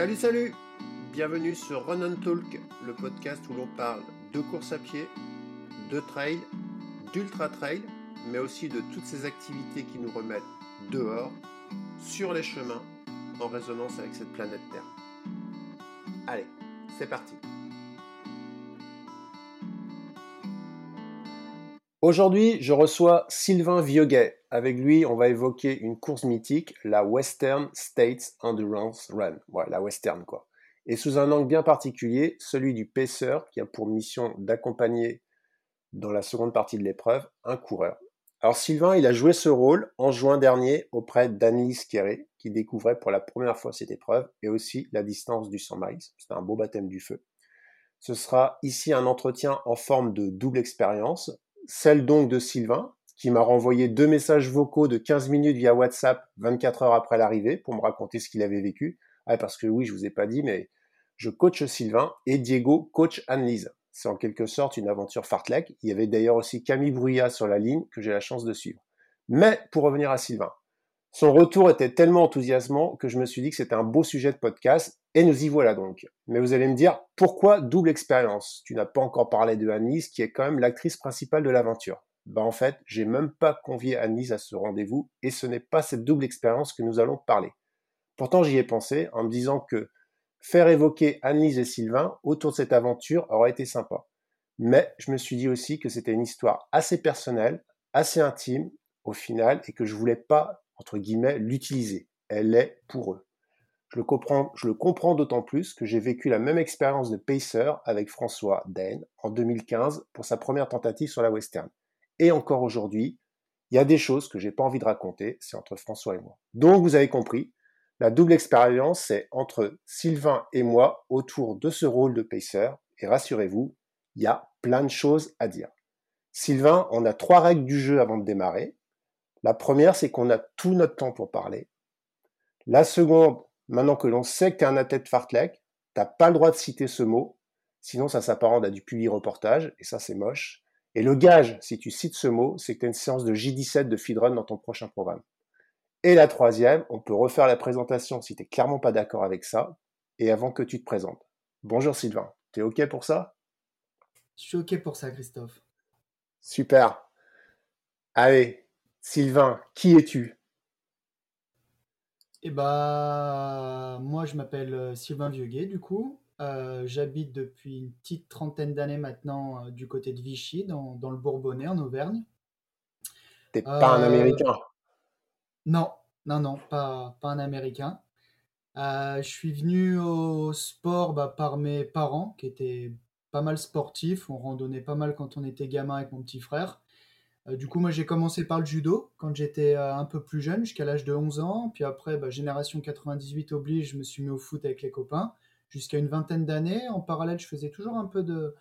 Salut, salut Bienvenue sur Run and Talk, le podcast où l'on parle de course à pied, de trail, d'ultra trail, mais aussi de toutes ces activités qui nous remettent dehors, sur les chemins, en résonance avec cette planète Terre. Allez, c'est parti Aujourd'hui, je reçois Sylvain Vioguet. Avec lui, on va évoquer une course mythique, la Western States Endurance Run. Voilà, la Western quoi. Et sous un angle bien particulier, celui du pacer qui a pour mission d'accompagner dans la seconde partie de l'épreuve un coureur. Alors Sylvain, il a joué ce rôle en juin dernier auprès d'Annelise Quéré, qui découvrait pour la première fois cette épreuve et aussi la distance du 100 miles. C'était un beau baptême du feu. Ce sera ici un entretien en forme de double expérience celle donc de Sylvain, qui m'a renvoyé deux messages vocaux de 15 minutes via WhatsApp 24 heures après l'arrivée pour me raconter ce qu'il avait vécu. Ah, parce que oui, je vous ai pas dit, mais je coach Sylvain et Diego coach Anne-Lise. C'est en quelque sorte une aventure fartlek. Il y avait d'ailleurs aussi Camille Bruyat sur la ligne que j'ai la chance de suivre. Mais pour revenir à Sylvain, son retour était tellement enthousiasmant que je me suis dit que c'était un beau sujet de podcast et nous y voilà donc. Mais vous allez me dire, pourquoi double expérience? Tu n'as pas encore parlé de Annise, qui est quand même l'actrice principale de l'aventure. Ben en fait, j'ai même pas convié Annise à ce rendez-vous, et ce n'est pas cette double expérience que nous allons parler. Pourtant, j'y ai pensé en me disant que faire évoquer Annise et Sylvain autour de cette aventure aurait été sympa. Mais je me suis dit aussi que c'était une histoire assez personnelle, assez intime au final, et que je voulais pas, entre guillemets, l'utiliser. Elle est pour eux. Je le comprends, d'autant plus que j'ai vécu la même expérience de pacer avec François Daine en 2015 pour sa première tentative sur la western. Et encore aujourd'hui, il y a des choses que j'ai pas envie de raconter, c'est entre François et moi. Donc vous avez compris, la double expérience, c'est entre Sylvain et moi autour de ce rôle de pacer. Et rassurez-vous, il y a plein de choses à dire. Sylvain, on a trois règles du jeu avant de démarrer. La première, c'est qu'on a tout notre temps pour parler. La seconde, Maintenant que l'on sait que tu es un athlète fartlek, t'as pas le droit de citer ce mot, sinon ça s'apparente à du public reportage, et ça c'est moche. Et le gage, si tu cites ce mot, c'est que tu as une séance de J17 de feedrun dans ton prochain programme. Et la troisième, on peut refaire la présentation si tu clairement pas d'accord avec ça, et avant que tu te présentes. Bonjour Sylvain, tu es OK pour ça? Je suis OK pour ça, Christophe. Super. Allez, Sylvain, qui es-tu? Eh bah, moi, je m'appelle euh, Sylvain Vieuguet, du coup. Euh, j'habite depuis une petite trentaine d'années maintenant euh, du côté de Vichy, dans, le Bourbonnais, en Auvergne. T'es pas un Américain? Non, non, non, pas, pas un Américain. je suis venu au sport bah, par mes parents, qui étaient pas mal sportifs. On randonnait pas mal quand on était gamin avec mon petit frère. Euh, du coup, moi, j'ai commencé par le judo quand j'étais euh, un peu plus jeune, jusqu'à l'âge de 11 ans. Puis après, bah, génération 98 oblige, je me suis mis au foot avec les copains jusqu'à une vingtaine d'années. En parallèle, je faisais toujours un peu de,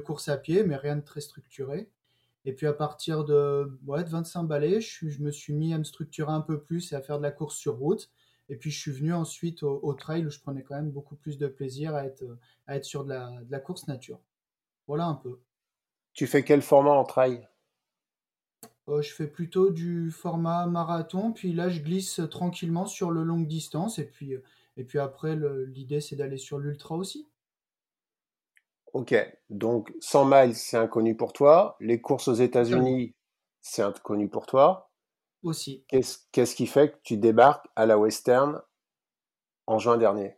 course à pied, mais rien de très structuré. Et puis à partir de, ouais, de 25 balais, je, me suis mis à me structurer un peu plus et à faire de la course sur route. Et puis je suis venu ensuite au, trail où je prenais quand même beaucoup plus de plaisir à être, à être sur de la, de la course nature. Voilà un peu. Tu fais quel format en trail? Euh, je fais plutôt du format marathon, puis là je glisse tranquillement sur le longue distance, et puis, euh, et puis après l'idée c'est d'aller sur l'ultra aussi. Ok, donc 100 miles c'est inconnu pour toi, les courses aux États-Unis c'est inconnu pour toi. Aussi. Qu'est-ce qui fait que tu débarques à la Western en juin dernier?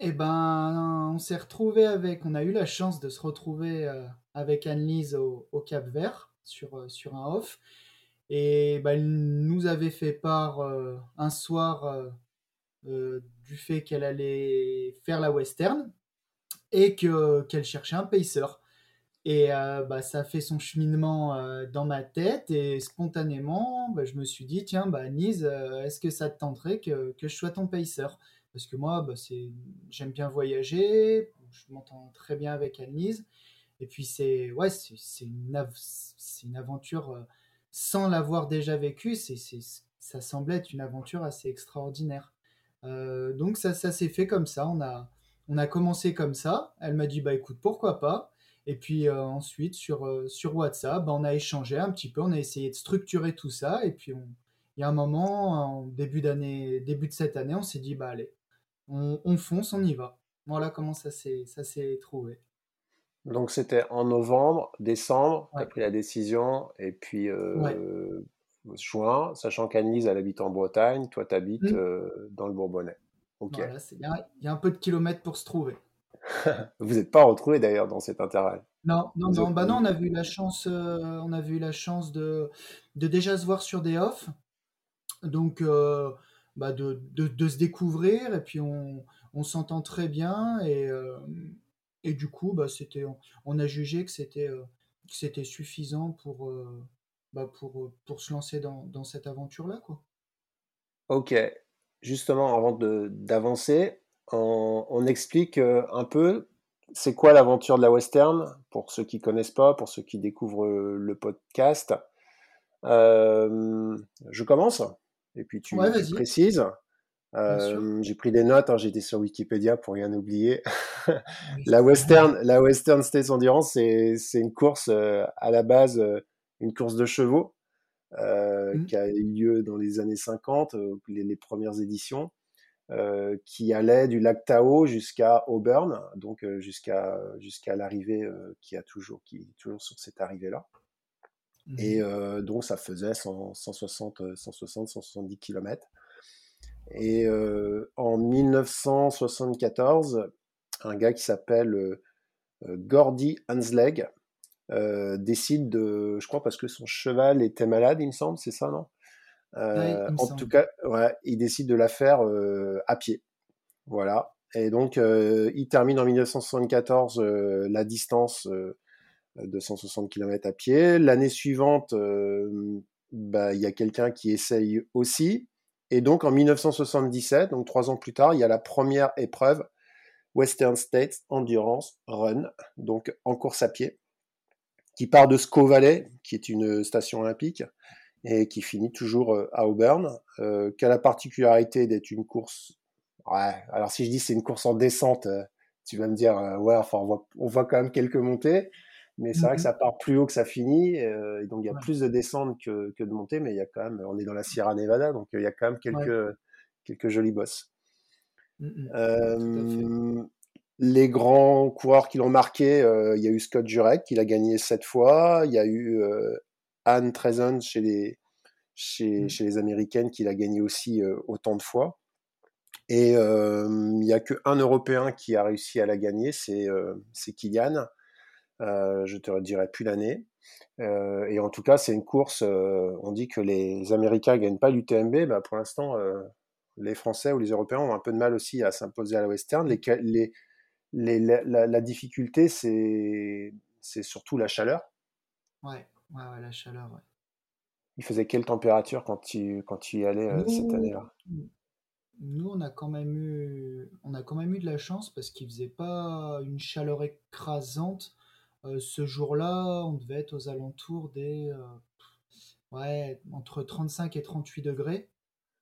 Eh ben, on s'est retrouvé avec, on a eu la chance de se retrouver euh, avec Anne-Lise au Cap Vert sur, euh, sur un off. Et bah, elle nous avait fait part euh, un soir euh, du fait qu'elle allait faire la western et que, qu'elle cherchait un pacer. Et bah, ça a fait son cheminement dans ma tête et spontanément, bah, je me suis dit, tiens, bah, Nise, est-ce que ça te tenterait que, que, je sois ton pacer? Parce que moi, bah, j'aime bien voyager, je m'entends très bien avec Anne-Lise. Et puis c'est ouais, une, une aventure euh, sans l'avoir déjà vécue, ça semblait être une aventure assez extraordinaire. Euh, donc ça, ça s'est fait comme ça. On a, on a commencé comme ça. Elle m'a dit bah écoute pourquoi pas? Et puis euh, ensuite sur, sur WhatsApp, bah, on a échangé un petit peu, on a essayé de structurer tout ça. Et puis il y a un moment, en début d'année, début de cette année, on s'est dit bah allez, on, fonce, on y va. Voilà comment ça s'est trouvé. Donc c'était en novembre, décembre, tu as pris la décision, et puis euh, juin, sachant qu'Annelise, elle habite en Bretagne, toi tu habites mmh. euh, dans le Bourbonnais. Ok. Voilà. Il y a un peu de kilomètres pour se trouver. Vous n'êtes pas retrouvés d'ailleurs dans cet intervalle. Non, non, non. Bah non, on a vu la chance, euh, on a vu la chance de, de déjà se voir sur des offs. Donc, bah de, de, de, se découvrir, et puis on, on s'entend très bien, et, et du coup, bah, c'était, on a jugé que c'était, euh, suffisant pour, euh, bah, pour, euh, pour se lancer dans, dans cette aventure-là. Quoi. Ok. Justement, avant de, d'avancer, on, on, explique un peu c'est quoi l'aventure de la western pour ceux qui connaissent pas, pour ceux qui découvrent le podcast. je commence et puis tu, tu précises. Euh, j'ai pris des notes, hein, j'étais sur Wikipédia pour rien oublier. la Western, la Western States Endurance, c'est, c'est une course euh, à la base, euh, une course de chevaux mmh. qui a eu lieu dans les années 50, les, les, premières éditions, qui allait du lac Tao jusqu'à Auburn, donc jusqu'à jusqu'à l'arrivée qui a toujours qui est toujours sur cette arrivée là. Et mmh. donc ça faisait 160 160 170 km. Et euh, en 1974, un gars qui s'appelle euh, euh, Gordy Hansleg décide de, je crois parce que son cheval était malade, il me semble, c'est ça, non? En tout cas, ouais, il décide de la faire à pied. Voilà. Et donc, il termine en 1974 la distance de 160 km à pied. L'année suivante, bah, il y a quelqu'un qui essaye aussi. Et donc en 1977, donc trois ans plus tard, il y a la première épreuve Western States Endurance Run, donc en course à pied, qui part de Sco Valley, qui est une station olympique, et qui finit toujours euh, à Auburn, euh, qui a la particularité d'être une course. Ouais, alors si je dis c'est une course en descente, euh, tu vas me dire, ouais, enfin on voit, on voit quand même quelques montées mais c'est vrai que mmh ça part plus haut que ça finit, euh, et donc il y a plus de descentes que, que, de montées, mais il y a quand même, on est dans la Sierra Nevada, donc il y a quand même quelques, quelques jolis bosses. Mmh euh, les grands coureurs qui l'ont marqué, euh, il y a eu Scott Jurek qui l'a gagné sept fois, il y a eu Anne Trezen chez les, chez, mmh. chez les Américaines qui l'a gagné aussi autant de fois. Et il n'y a qu'un Européen qui a réussi à la gagner, c'est Kylian. Euh, je te dirai plus l'année. Euh, et en tout cas, c'est une course. Euh, on dit que les Américains gagnent pas l'UTMB. Bah, pour l'instant, les Français ou les Européens ont un peu de mal aussi à s'imposer à la Western. Les, les, la, difficulté, c'est surtout la chaleur. Ouais, ouais, la chaleur. Ouais. Il faisait quelle température quand tu, quand tu y allais cette année-là? Nous, on a quand même eu, on a quand même eu de la chance parce qu'il faisait pas une chaleur écrasante. Euh, ce jour-là, on devait être aux alentours des euh, ouais, entre 35 et 38 degrés.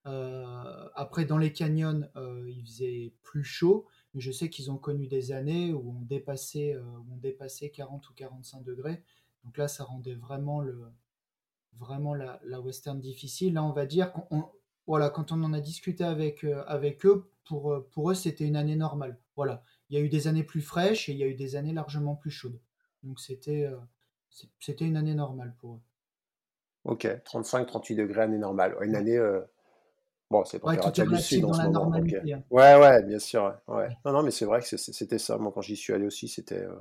Euh, après, dans les canyons, il faisait plus chaud, mais je sais qu'ils ont connu des années où on dépassait, où on dépassait 40 ou 45 degrés. Donc là, ça rendait vraiment, le, vraiment la, western difficile. Là, on va dire qu'on, voilà, quand on en a discuté avec, avec eux, pour, pour eux, c'était une année normale. Voilà, il y a eu des années plus fraîches et il y a eu des années largement plus chaudes. Donc c'était euh, c'était une année normale pour eux. Ok, 35-38 degrés, année normale. Une année. Euh, bon, c'est pas ouais, du sud en ce moment. Hein. Ouais, ouais, bien sûr. Ouais. Non, non, mais c'est vrai que c'était ça. Moi, quand j'y suis allé aussi, c'était euh,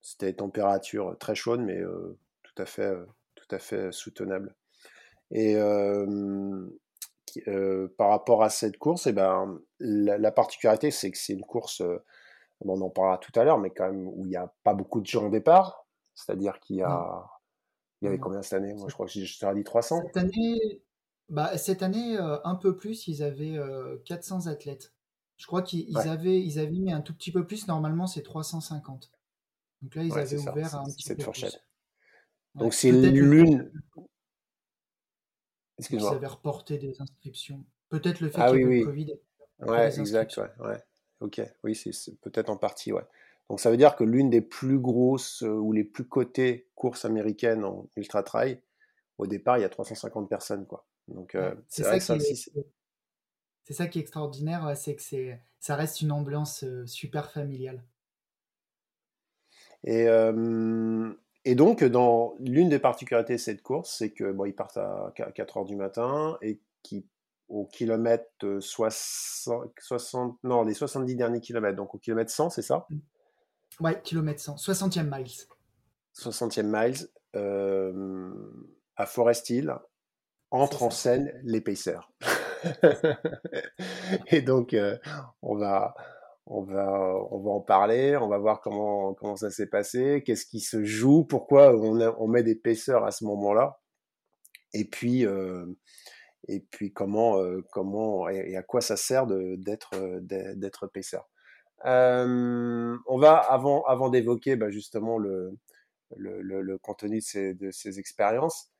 c'était température très chaude, mais tout à fait tout à fait soutenable. Et par rapport à cette course, et eh ben, la, la particularité, c'est que c'est une course on en parlera tout à l'heure, mais quand même où il n'y a pas beaucoup de gens au départ. C'est-à-dire qu'il y a. Il y avait combien cette année? Moi, je crois que je t'aurais dit 300. Cette année, bah, cette année euh, un peu plus, ils avaient 400 euh, athlètes. Je crois qu'ils avaient, ils avaient mis un tout petit peu plus. Normalement, c'est 350. Donc là, ils avaient ouvert un petit cette peu fourchette. Plus. Donc c'est l'une. Excuse-moi. Ils avaient reporté des inscriptions. Peut-être le fait ah, qu'il y oui, oui. le Covid. Ouais, exact. Ouais, ouais. Ok, oui, c'est peut-être en partie, ouais. Donc ça veut dire que l'une des plus grosses euh, ou les plus cotées courses américaines en ultra trail, au départ, il y a 350 personnes, quoi. Donc euh, c'est vrai que ça aussi. c'est ça qui est extraordinaire, c'est que c'est, ça reste une ambiance super familiale. Et, et donc, dans l'une des particularités de cette course, c'est que bon, ils partent à 4 heures du matin et qui au kilomètre 60, 60, non, les 70 derniers kilomètres, donc au kilomètre 100, c'est ça? Ouais, kilomètre 100, 60e miles. 60e miles, euh, à Forest Hill, entre en scène l'épaisseur. et donc, euh, on, va, on, va, on va en parler, on va voir comment, comment ça s'est passé, qu'est-ce qui se joue, pourquoi on, on met des paisseurs à ce moment-là. Et puis, euh, et puis comment, comment et, à quoi ça sert d'être d'être paisseur. on va avant avant d'évoquer bah, justement le, le, le, contenu de ces, de ces expériences.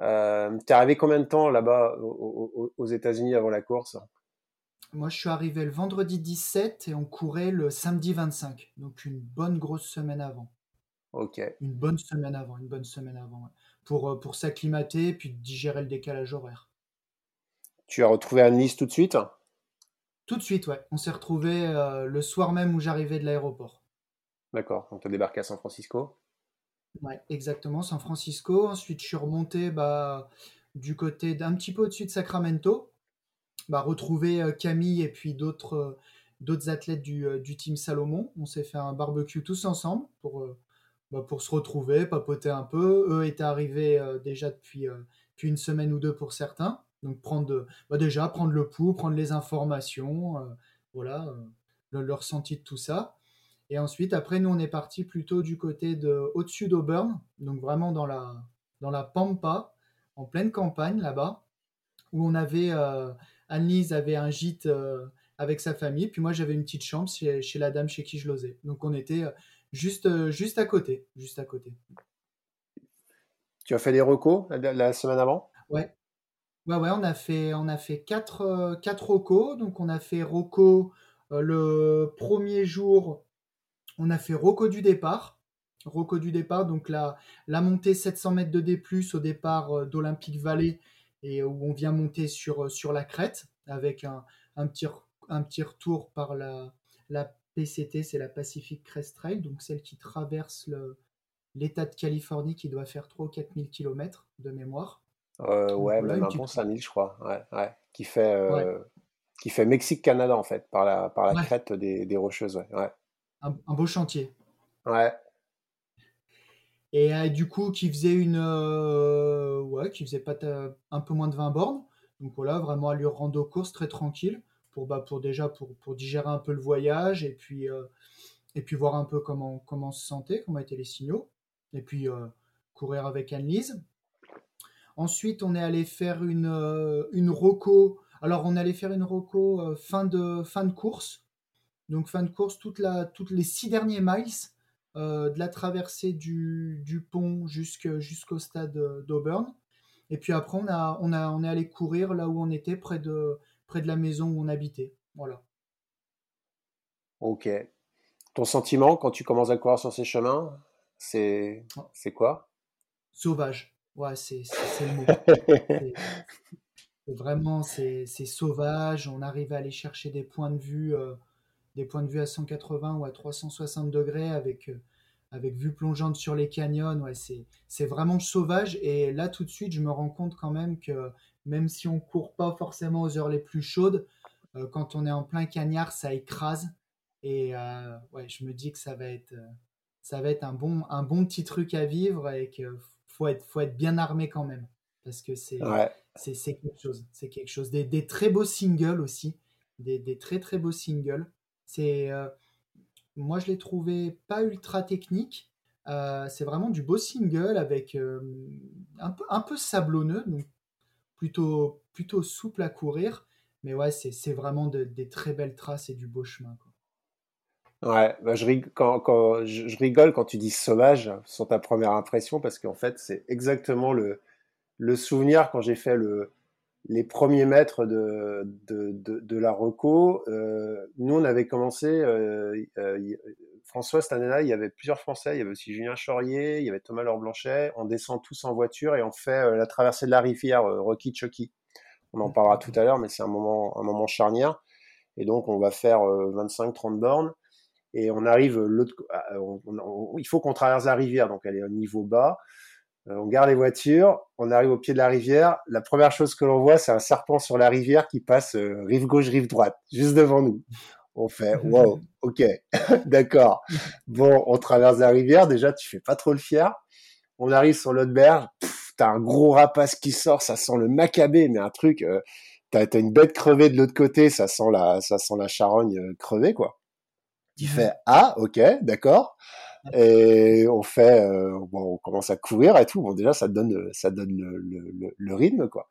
Euh, T'es arrivé combien de temps là-bas aux, aux États-Unis avant la course? Moi, je suis arrivé le vendredi 17 et on courait le samedi 25, donc une bonne grosse semaine avant. Ok. Une bonne semaine avant, une bonne semaine avant, pour, pour s'acclimater puis digérer le décalage horaire. Tu as retrouvé Anne-Lise tout de suite? Tout de suite, ouais. On s'est retrouvé euh, le soir même où j'arrivais de l'aéroport. D'accord. On tu débarqué à San Francisco? Ouais, exactement, San Francisco. Ensuite, je suis remonté bah, du côté d'un petit peu au-dessus de Sacramento. Bah, retrouver euh, Camille et puis d'autres euh, athlètes du, du, team Salomon. On s'est fait un barbecue tous ensemble pour, bah, pour se retrouver, papoter un peu. Eux étaient arrivés déjà depuis, depuis une semaine ou deux pour certains. Donc prendre bah, déjà prendre le pouls, prendre les informations, euh, voilà, euh, le, ressenti de tout ça. Et ensuite, après, nous, on est parti plutôt du côté de au-dessus d'Auburn, donc vraiment dans la, dans la Pampa, en pleine campagne là-bas, où on avait, euh, Annelise avait un gîte avec sa famille, puis moi j'avais une petite chambre chez, chez, la dame chez qui je losais. Donc on était juste, juste à côté, juste à côté. Tu as fait des recos la, la semaine avant? Ouais, Ouais, ouais, on a fait, on a fait quatre, euh, quatre Rocco. Donc, on a fait Rocco euh, le premier jour, on a fait Rocco du départ. Rocco du départ, donc la, la montée 700 mètres de D, au départ euh, d'Olympique Valley, et où on vient monter sur, sur la crête avec un, un, petit, un petit retour par la, la PCT, c'est la Pacific Crest Trail, donc celle qui traverse l'État de Californie qui doit faire 3 ou 4 000 km de mémoire. Euh, ouais, même un bon 5000, je crois. Ouais, ouais. Qui fait, euh, qui fait Mexique-Canada, en fait, par la, par la crête des, des Rocheuses. Ouais. Un, beau chantier. Ouais. Et euh, du coup, qui faisait une. ouais, qui faisait pas un peu moins de 20 bornes. Donc voilà, vraiment allure rando course très tranquille. Pour, bah, pour déjà pour, pour digérer un peu le voyage et puis, et puis voir un peu comment, comment on se sentait, comment étaient les signaux. Et puis courir avec Anne-Lise. Ensuite, on est allé faire une, euh, une roco. Alors, on est allé faire une roco euh, fin, de, fin de course. Donc, fin de course, toute la, toutes les six derniers miles euh, de la traversée du, du pont jusqu'au stade d'Auburn. Et puis après, on, a, on, a, on est allé courir là où on était, près de, près de la maison où on habitait. Voilà. Ok. Ton sentiment quand tu commences à courir sur ces chemins, c'est c'est quoi? Sauvage. Ouais, c'est le mot. vraiment, c'est sauvage. On arrive à aller chercher des points de vue, euh, des points de vue à 180 ou à 360 degrés avec, euh, avec vue plongeante sur les canyons. Ouais, c'est vraiment sauvage. Et là, tout de suite, je me rends compte quand même que même si on court pas forcément aux heures les plus chaudes, euh, quand on est en plein cagnard, ça écrase. Et ouais, je me dis que ça va être, ça va être un bon, un bon petit truc à vivre et que faut être, faut être bien armé quand même. Parce que c'est c'est quelque chose. C'est quelque chose. Des, des, très beaux singles aussi. Des, des très très beaux singles. C'est euh, moi je l'ai trouvé pas ultra technique. Euh, c'est vraiment du beau single avec euh, un, peu, un peu sablonneux, donc plutôt, plutôt souple à courir. Mais ouais, c'est vraiment des très belles traces et du beau chemin. Ouais, bah je, rigole, quand, quand, je, rigole quand tu dis sauvage sur ta première impression parce qu'en fait c'est exactement le, le souvenir quand j'ai fait le, les premiers mètres de, de, de, de la reco. Euh, nous on avait commencé, euh, euh, François cette année-là, il y avait plusieurs Français, il y avait aussi Julien Chaurier, il y avait Thomas Laure Blanchet. On descend tous en voiture et on fait la traversée de la rivière Rocky Chucky. On en parlera tout à l'heure, mais c'est un moment, un moment charnière. Et donc, on va faire 25-30 bornes. Et on arrive l'autre. il faut qu'on traverse la rivière, donc elle est au niveau bas. On garde les voitures, on arrive au pied de la rivière. La première chose que l'on voit, c'est un serpent sur la rivière qui passe rive gauche, rive droite, juste devant nous. On fait, wow, ok, d'accord. Bon, on traverse la rivière. Déjà, tu fais pas trop le fier. On arrive sur l'autre berge. T'as un gros rapace qui sort. Ça sent le macabé, mais un truc. Euh, t'as as une bête crevée de l'autre côté. Ça sent la, ça sent la charogne euh, crevée, quoi. Tu fais, ah, ok, d'accord. Et on fait, euh, bon, on commence à courir et tout. Bon, déjà, ça donne, ça donne le, le, le rythme, quoi.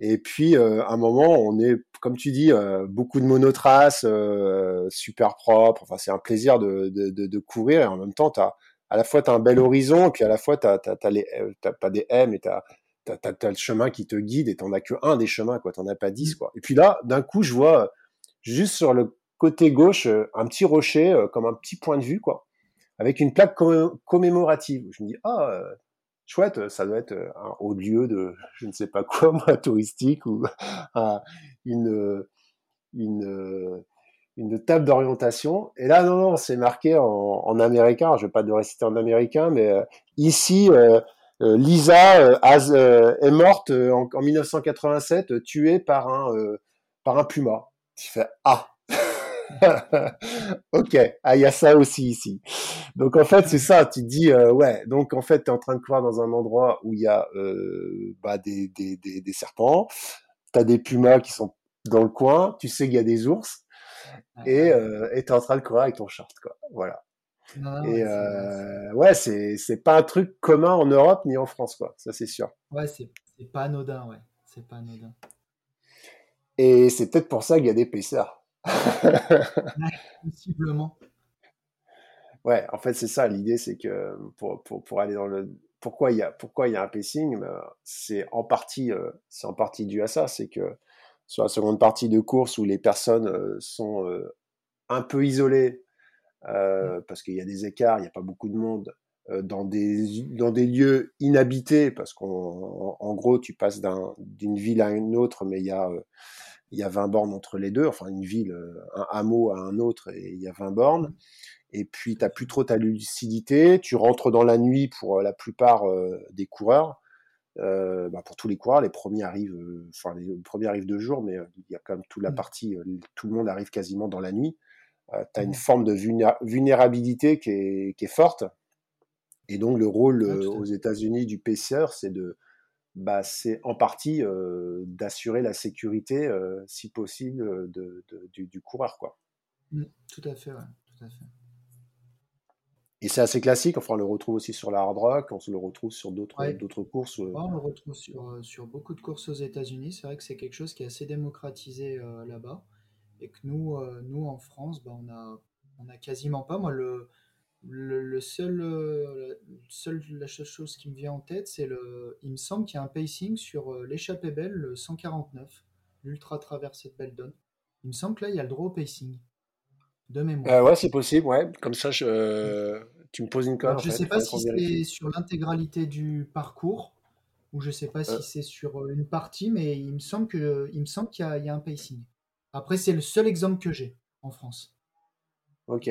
Et puis, euh, à un moment, on est, comme tu dis, euh, beaucoup de monotraces, euh, super propre. Enfin, c'est un plaisir de, de, de, de, courir et en même temps, as, à la fois, tu as un bel horizon et puis à la fois, tu n'as pas des M et tu as, le chemin qui te guide et tu as que un des chemins, quoi. Tu as pas dix, quoi. Et puis là, d'un coup, je vois juste sur le côté gauche un petit rocher, comme un petit point de vue, quoi, avec une plaque commémorative. Je me dis, ah, chouette, ça doit être euh, un haut lieu de je ne sais pas quoi, moi, touristique ou une, une, une table d'orientation. Et là, non, non, c'est marqué en, américain. Je vais pas de réciter en américain, mais euh, ici, euh, Lisa est morte en, en, 1987, tuée par un, par un puma. Tu fais ah. ok, ah, il y a ça aussi ici. Donc en fait, c'est ça, tu te dis, euh, ouais, donc en fait, tu es en train de courir dans un endroit où il y a euh, bah, des, des, des, des, serpents, tu as des pumas qui sont dans le coin, tu sais qu'il y a des ours, et euh, tu es en train de courir avec ton short, quoi. Voilà. et euh, ouais, c'est c'est pas un truc commun en Europe ni en France, quoi. Ça, c'est sûr. Ouais, c'est pas anodin, ouais. C'est pas anodin. Et c'est peut-être pour ça qu'il y a des paisseurs. Possiblement. Ouais, en fait, c'est ça. L'idée, c'est que pour, pour, pour, aller dans le. Pourquoi il y a, pourquoi il y a un pacing ben, C'est en, partie, euh, c'est en partie dû à ça. C'est que sur la seconde partie de course où les personnes euh, sont euh, un peu isolées mmh. parce qu'il y a des écarts, il n'y a pas beaucoup de monde, dans, des, dans des lieux inhabités, parce qu'en en, gros, tu passes d'une ville à une autre, mais il y a il y a 20 bornes entre les deux, enfin une ville, euh, un hameau à un autre, et il y a 20 bornes. Et puis, tu n'as plus trop ta lucidité, tu rentres dans la nuit pour euh, la plupart euh, des coureurs. Euh, bah pour tous les coureurs, les premiers arrivent, enfin les premiers arrivent deux jours, mais il y a quand même toute la mmh. partie, tout le monde arrive quasiment dans la nuit. tu as une mmh. forme de vulnérabilité qui est, qui est, forte. Et donc le rôle aux États-Unis du PCR, c'est de, bah, c'est en partie euh, d'assurer la sécurité, euh, si possible, euh, de, du, coureur. Quoi. Mmh, tout à fait, ouais, tout à fait. Et c'est assez classique, enfin on le retrouve aussi sur la hard rock, on se le retrouve sur d'autres d'autres courses. on le retrouve sur, sur beaucoup de courses aux États-Unis, c'est vrai que c'est quelque chose qui est assez démocratisé là-bas, et que nous, nous en France, bah, on, a, on a quasiment pas. Moi, le, le, seul, euh, seul, la seule chose qui me vient en tête, c'est le. Il me semble qu'il y a un pacing sur euh, l'échappée belle, le 149, l'ultra traversée de Beldon. Il me semble que là, il y a le droit au pacing. De mémoire. Euh, ouais, c'est possible, ouais. Comme ça, je... tu me poses une colle. je ne sais pas si c'est sur l'intégralité du parcours ou je ne sais pas si c'est sur une partie, mais il me semble qu'il y, a un pacing. Après, c'est le seul exemple que j'ai en France. Ok.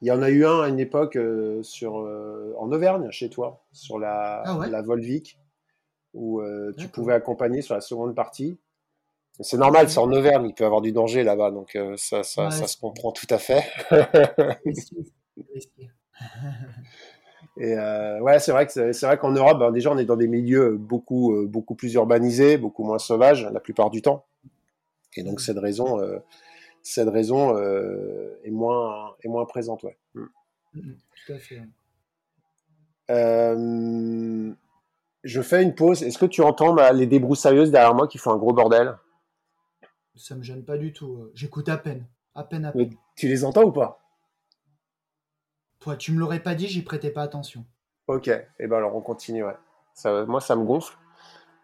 Il y en a eu un à une époque euh, sur, euh, en Auvergne, chez toi, sur la, ah la Volvic, où euh, tu pouvais accompagner sur la seconde partie. C'est normal, c'est en Auvergne, il peut y avoir du danger là-bas, donc ça, ça, ça, se comprend tout à fait. Et ouais, c'est vrai que c'est vrai qu'en Europe, ben, déjà, on est dans des milieux beaucoup beaucoup plus urbanisés, beaucoup moins sauvages la plupart du temps. Et donc, cette raison, cette raison euh, est, moins, est moins présente. Ouais. Mm. Mm, tout à fait. Euh, je fais une pause. Est-ce que tu entends les débroussailleuses derrière moi qui font un gros bordel? Ça me gêne pas du tout. J'écoute à peine. À peine, à peine. tu les entends ou pas? Toi, tu me l'aurais pas dit, j'y prêtais pas attention. Ok. Et eh ben alors on continue. Ça, moi, ça me gonfle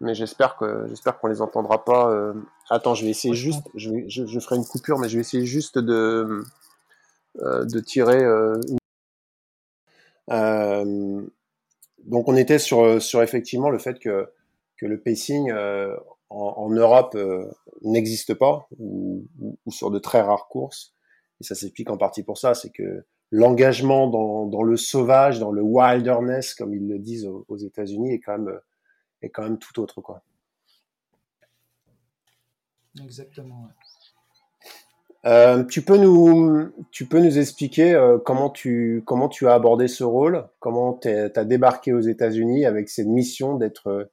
mais j'espère que j'espère qu'on les entendra pas. Euh. Attends, je vais essayer juste, je, je, ferai une coupure, mais je vais essayer juste de euh, de tirer. Euh, donc on était sur sur effectivement le fait que que le pacing, en, Europe n'existe pas ou, sur de très rares courses. Et ça s'explique en partie pour ça, c'est que l'engagement dans, le sauvage, dans le wilderness, comme ils le disent aux, États-Unis, est quand même est quand même tout autre, quoi. Exactement. Euh, tu peux nous, tu peux nous expliquer euh, comment tu, comment tu as abordé ce rôle, comment tu as débarqué aux États-Unis avec cette mission d'être euh,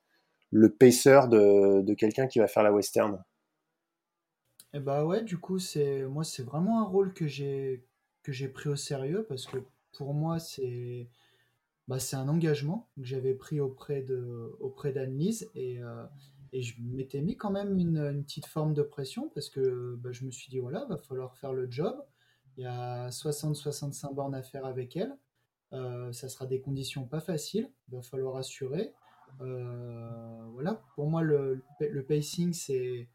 le pacer de, de quelqu'un qui va faire la western? Et eh bah ouais, du coup c'est, moi c'est vraiment un rôle que j'ai, que j'ai pris au sérieux parce que pour moi c'est, bah, c'est un engagement que j'avais pris auprès de, auprès d'Anne-Lise et et je m'étais mis quand même une, petite forme de pression parce que bah, je me suis dit, voilà, va falloir faire le job. Il y a 60-65 bornes à faire avec elle. Euh, ça sera des conditions pas faciles. Il va falloir assurer. Euh, voilà, pour moi, le, pacing, c'est.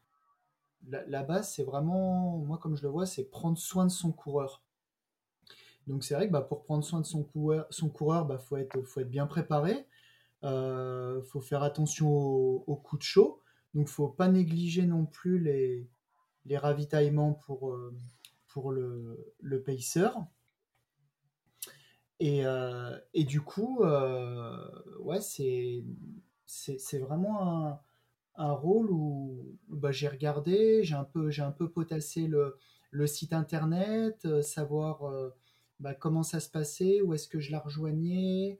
La, base, c'est vraiment, moi, comme je le vois, c'est prendre soin de son coureur. Donc, c'est vrai que bah, pour prendre soin de son coureur, son coureur, bah, faut être, faut être bien préparé. Il euh, faut faire attention aux, coups de chaud. Donc, faut pas négliger non plus les, ravitaillements pour, euh, pour le, le pacer. Et, euh, et, du coup, ouais, c'est, c'est, vraiment un, un, rôle où, bah, j'ai regardé, j'ai un peu, j'ai un peu potassé le, le site internet, savoir bah, comment ça se passait, où est-ce que je la rejoignais,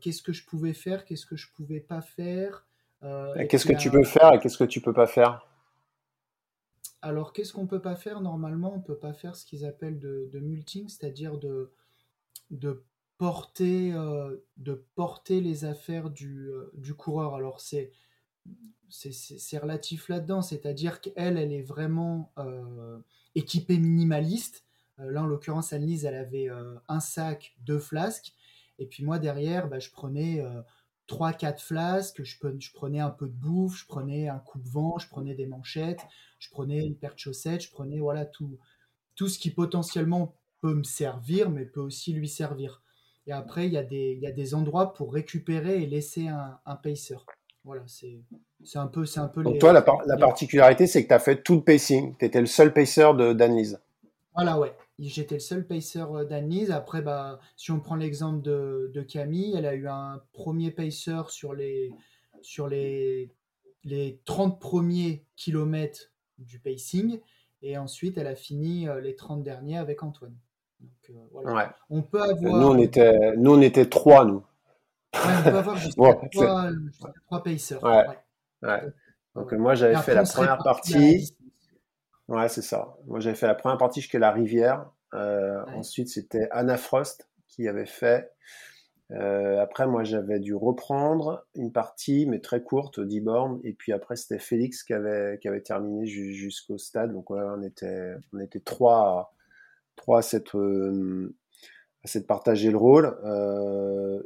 qu'est-ce que je pouvais faire, qu'est-ce que je pouvais pas faire. Euh, qu'est-ce que tu peux faire et qu'est-ce que tu peux pas faire? Alors, qu'est-ce qu'on peut pas faire? Normalement, on peut pas faire ce qu'ils appellent de, de multing, c'est-à-dire de, de porter, euh, de porter les affaires du, du coureur. Alors, c'est c'est relatif là-dedans, c'est-à-dire qu'elle, elle est vraiment équipée minimaliste. là, en l'occurrence, Annelise, elle avait un sac, deux flasques. Et puis moi, derrière, bah, je prenais euh, trois, 4 flasques, je, je, prenais un peu de bouffe, je prenais un coupe-vent, je prenais des manchettes, je prenais une paire de chaussettes, je prenais voilà tout, tout ce qui potentiellement peut me servir, mais peut aussi lui servir. Et après, il y, a des, il y a des endroits pour récupérer et laisser un, un pacer. Voilà, c'est un peu, un peu. Donc toi, la, la particularité, c'est que tu as fait tout le pacing. Tu étais le seul pacer de d'Anne-Lise. Voilà, ouais. J'étais le seul pacer euh, d'Annelise. Après, bah, si on prend l'exemple de, de, Camille, elle a eu un premier pacer sur les, sur les, les 30 premiers kilomètres du pacing. Et ensuite, elle a fini euh, les 30 derniers avec Antoine. Donc, euh, voilà. On peut avoir. Nous, on était, nous, on était trois, nous. Ouais, on peut avoir jusqu'à trois, trois, pacers. Ouais. Donc, moi, j'avais fait la première partie. Ouais, c'est ça. Moi, j'avais fait la première partie jusqu'à la rivière. Euh, ensuite, c'était Anna Frost qui avait fait. Euh, après, moi, j'avais dû reprendre une partie, mais très courte, 10 bornes. Et puis après, c'était Félix qui avait, qui avait terminé jusqu'au stade. Donc, on, était, on était trois, trois à cette, euh, à cette partager le rôle.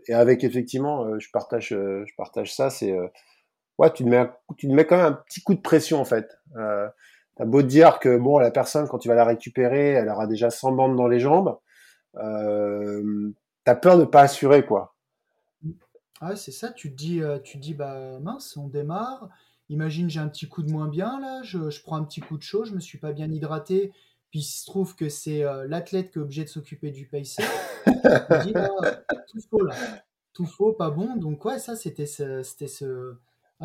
et avec, effectivement, je partage, je partage ça. C'est, ouais, tu te, mets, tu te mets quand même un petit coup de pression, en fait. T'as beau te dire que bon, la personne, quand tu vas la récupérer, elle aura déjà 100 bandes dans les jambes. Euh, t'as peur de pas assurer, quoi. Ah, c'est ça. Tu te dis, euh, tu dis, bah mince, on démarre. Imagine, j'ai un petit coup de moins bien là. Je, prends un petit coup de chaud. Je me suis pas bien hydraté. Puis il se trouve que c'est euh, l'athlète qui est obligé de s'occuper du pacer. bah, tout faux là. Tout faux, pas bon. Donc ouais, ça c'était ce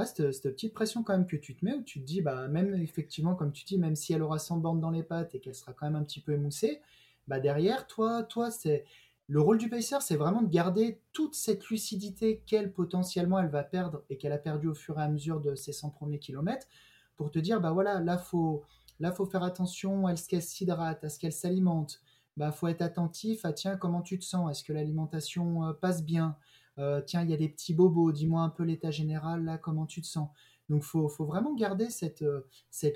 ah, cette, petite pression quand même que tu te mets où tu te dis, bah, même effectivement, comme tu dis, même si elle aura 100 bandes dans les pattes et qu'elle sera quand même un petit peu émoussée, bah, derrière, toi, toi, c'est le rôle du pacer, c'est vraiment de garder toute cette lucidité qu'elle potentiellement elle va perdre et qu'elle a perdu au fur et à mesure de ses 100 premiers kilomètres pour te dire, bah voilà, là, faut, là, faut faire attention à ce qu'elle s'hydrate, à ce qu'elle s'alimente. Bah, faut être attentif à tiens, comment tu te sens? Est-ce que l'alimentation euh, passe bien? Euh, tiens, il y a des petits bobos, dis-moi un peu l'état général, là, comment tu te sens? Donc, il faut, vraiment garder cette, euh,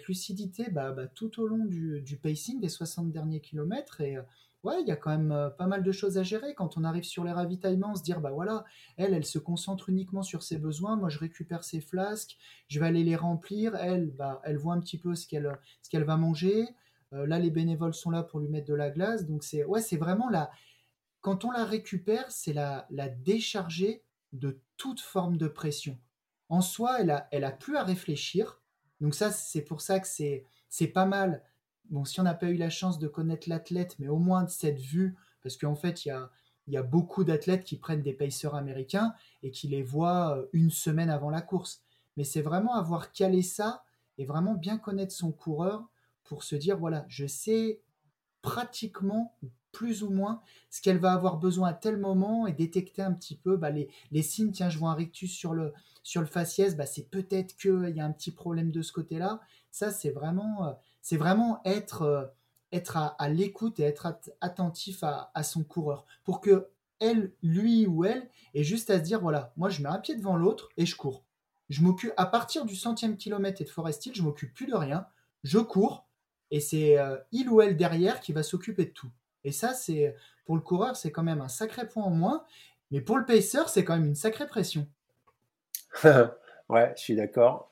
lucidité bah, bah, tout au long du, pacing des 60 derniers kilomètres. Et euh, ouais, il y a quand même pas mal de choses à gérer. Quand on arrive sur les ravitaillements, se dire, bah voilà, elle, elle se concentre uniquement sur ses besoins. Moi, je récupère ses flasques, je vais aller les remplir. Elle, bah, elle voit un petit peu ce qu'elle qu'elle va manger. là, les bénévoles sont là pour lui mettre de la glace. Donc, c'est ouais, c'est vraiment la quand on la récupère, c'est la, la décharger de toute forme de pression. En soi, elle a, elle a plus à réfléchir. Donc ça, c'est pour ça que c'est c'est pas mal. Bon, si on n'a pas eu la chance de connaître l'athlète, mais au moins de cette vue, parce qu'en fait, il y a, il y a beaucoup d'athlètes qui prennent des pacers américains et qui les voient euh, une semaine avant la course. Mais c'est vraiment avoir calé ça et vraiment bien connaître son coureur pour se dire, voilà, je sais pratiquement, plus ou moins, ce qu'elle va avoir besoin à tel moment et détecter un petit peu bah, les, signes. Tiens, je vois un rictus sur le, sur le faciès, bah, c'est peut-être qu'il y a un petit problème de ce côté-là. Ça, c'est vraiment, euh, c'est vraiment être, euh, à, l'écoute et être attentif à, son coureur pour que elle, lui ou elle, ait juste à se dire voilà, moi je mets un pied devant l'autre et je cours. Je m'occupe à partir du centième kilomètre et de Forest Hill, je m'occupe plus de rien. Je cours et c'est euh, il ou elle derrière qui va s'occuper de tout. Et ça, c'est pour le coureur, c'est quand même un sacré point en moins. Mais pour le pacer, c'est quand même une sacrée pression. ouais, je suis d'accord.